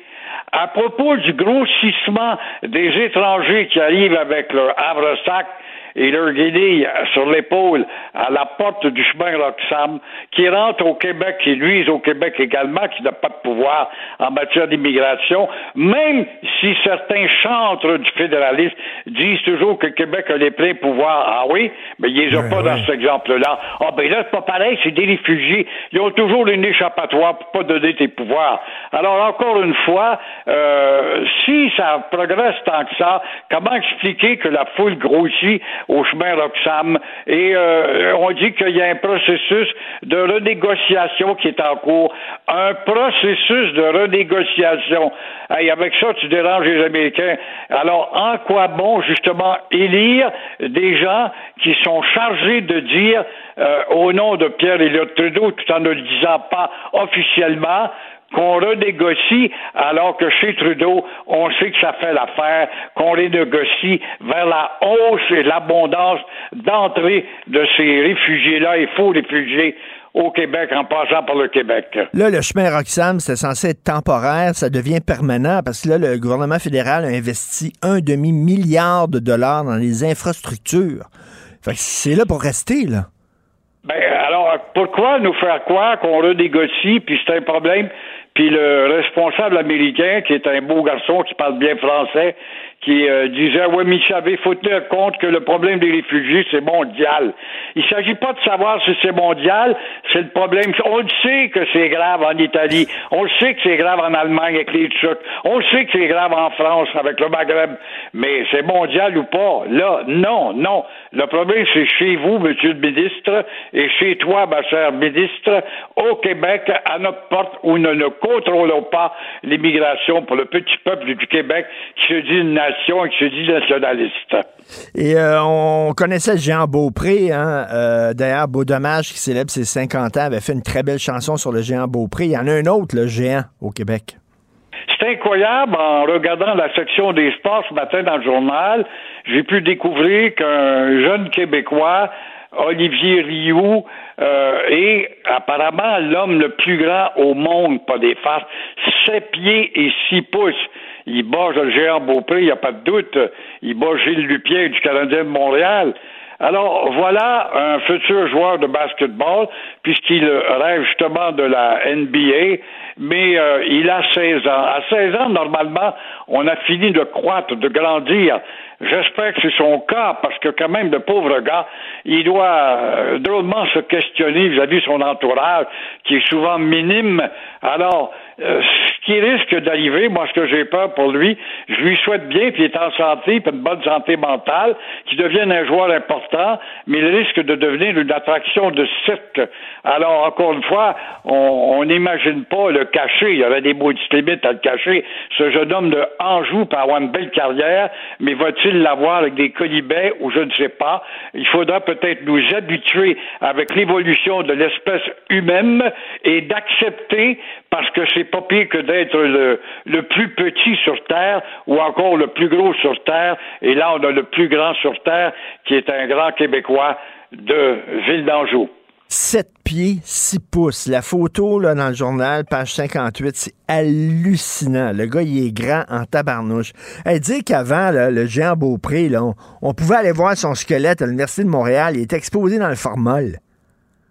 À propos du grossissement des étrangers qui arrivent avec leur havre-sac et leur guédille sur l'épaule à la porte du chemin Roxham, qui rentre au Québec, qui nuisent au Québec également, qui n'a pas de pouvoir en matière d'immigration, même si certains chantres du fédéralisme disent toujours que le Québec a les pleins pouvoirs. Ah oui, mais ils les ont pas dans cet exemple-là. Ah ben là, c'est pas pareil, c'est des réfugiés. Ils ont toujours une échappatoire pour pas donner tes pouvoirs. Alors, encore une fois, euh, si ça progresse tant que ça, comment expliquer que la foule grossit au chemin Roxham. Et euh, on dit qu'il y a un processus de renégociation qui est en cours. Un processus de renégociation. Avec ça, tu déranges les Américains. Alors, en quoi bon, justement, élire des gens qui sont chargés de dire, euh, au nom de Pierre Elliott Trudeau, tout en ne le disant pas officiellement, qu'on renégocie, alors que chez Trudeau, on sait que ça fait l'affaire, qu'on renégocie vers la hausse et l'abondance d'entrée de ces réfugiés-là, et faux réfugiés au Québec en passant par le Québec. Là, le chemin Roxham, c'est censé être temporaire, ça devient permanent parce que là, le gouvernement fédéral a investi un demi-milliard de dollars dans les infrastructures. Fait que c'est là pour rester, là. Ben, alors, pourquoi nous faire croire qu'on renégocie, puis c'est un problème puis le responsable américain, qui est un beau garçon qui parle bien français, qui euh, disait Oui, mais il faut tenir compte que le problème des réfugiés, c'est mondial. Il ne s'agit pas de savoir si c'est mondial, c'est le problème. On le sait que c'est grave en Italie, on le sait que c'est grave en Allemagne avec les Turcs, on le sait que c'est grave en France avec le Maghreb, mais c'est mondial ou pas? Là, non, non. Le problème, c'est chez vous, monsieur le ministre, et chez toi, ma chère ministre, au Québec, à notre porte, où nous ne contrôlons pas l'immigration pour le petit peuple du Québec qui se dit une et qui se dit nationaliste. Et euh, on connaissait Jean Beaupré, hein? Euh, d'ailleurs, Beau Dommage, qui célèbre ses 50 ans, avait fait une très belle chanson sur le géant Beaupré. Il y en a un autre, le géant, au Québec. C'est incroyable, en regardant la section des sports ce matin dans le journal, j'ai pu découvrir qu'un jeune Québécois Olivier Rioux euh, est apparemment l'homme le plus grand au monde, pas des farces, sept pieds et six pouces. Il bat le géant Beaupré, il n'y a pas de doute. Il bat Gilles Lupien du Canadien de Montréal. Alors voilà un futur joueur de basketball, puisqu'il rêve justement de la NBA, mais euh, il a 16 ans. À 16 ans, normalement, on a fini de croître, de grandir. J'espère que c'est son cas, parce que quand même, le pauvre gars, il doit euh, drôlement se questionner vis-à-vis de son entourage, qui est souvent minime. Alors, euh, Ce qui risque d'arriver, moi, ce que j'ai peur pour lui, je lui souhaite bien, puis il est en santé, puis une bonne santé mentale, qu'il devienne un joueur important, mais il risque de devenir une attraction de cirque. Alors, encore une fois, on n'imagine pas le cacher. Il y aurait des maudites limites à le cacher. Ce jeune homme de Anjou peut avoir une belle carrière, mais va-t-il l'avoir avec des colibets ou je ne sais pas? Il faudra peut-être nous habituer avec l'évolution de l'espèce humaine et d'accepter, parce que c'est pas pire que d'être le, plus petit sur Terre ou encore le plus gros sur Terre. Et là, on a le plus grand sur Terre, qui est un grand Québécois de Ville d'Anjou. 7 pieds, 6 pouces. La photo là, dans le journal, page 58, c'est hallucinant. Le gars, il est grand en tabarnouche. Elle dit qu'avant, le géant Beaupré, on, pouvait aller voir son squelette à l'Université de Montréal. Il est exposé dans le formol.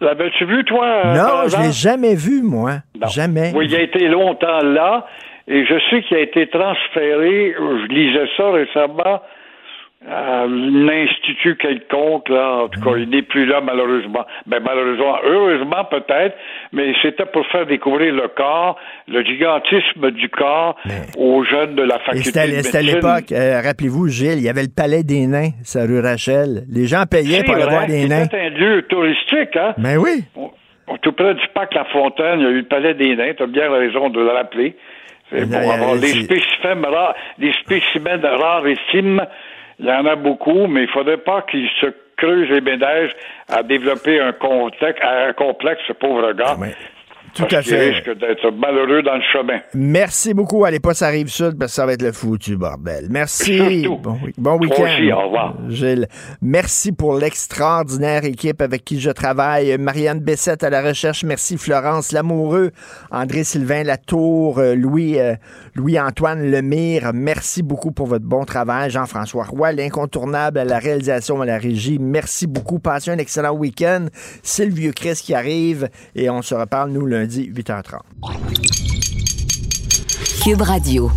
L'avais-tu vu, toi? Non, je l'ai jamais vu, moi. Jamais. Oui, il a été longtemps là. Et je sais qu'il a été transféré, je lisais ça récemment, à un institut quelconque, là, en tout cas, il n'est plus là, malheureusement. Ben, malheureusement, heureusement peut-être, mais c'était pour faire découvrir le corps, le gigantisme du corps aux jeunes de la faculté C'était à l'époque, euh, rappelez-vous, Gilles, il y avait le Palais des Nains, ça rue Rachel. Les gens payaient pour aller voir des nains. C'était un lieu touristique, hein? Ben oui. tout près du parc La Fontaine, il y a eu le Palais des Nains, tu as bien raison de le rappeler. C'est bon, avoir des spécimens rares, des spécimens rarissimes il y en a beaucoup, mais il faudrait pas qu'ils se creusent les ménages à développer un, complexe, un complexe, ce pauvre gars. Tout à fait. risque d'être malheureux dans le chemin. Merci beaucoup. Allez pas, ça arrive sud, parce que ça va être le foutu bordel. Merci. Bon, week-end. au revoir. Gilles. Merci pour l'extraordinaire équipe avec qui je travaille. Marianne Bessette à la recherche. Merci Florence Lamoureux, André-Sylvain Latour, euh, Louis, euh, Louis-Antoine Lemire. Merci beaucoup pour votre bon travail. Jean-François Roy, l'incontournable à la réalisation, à la régie. Merci beaucoup. Passez un excellent week-end. C'est le vieux Chris qui arrive et on se reparle, nous, lundi, 8h30. Cube Radio.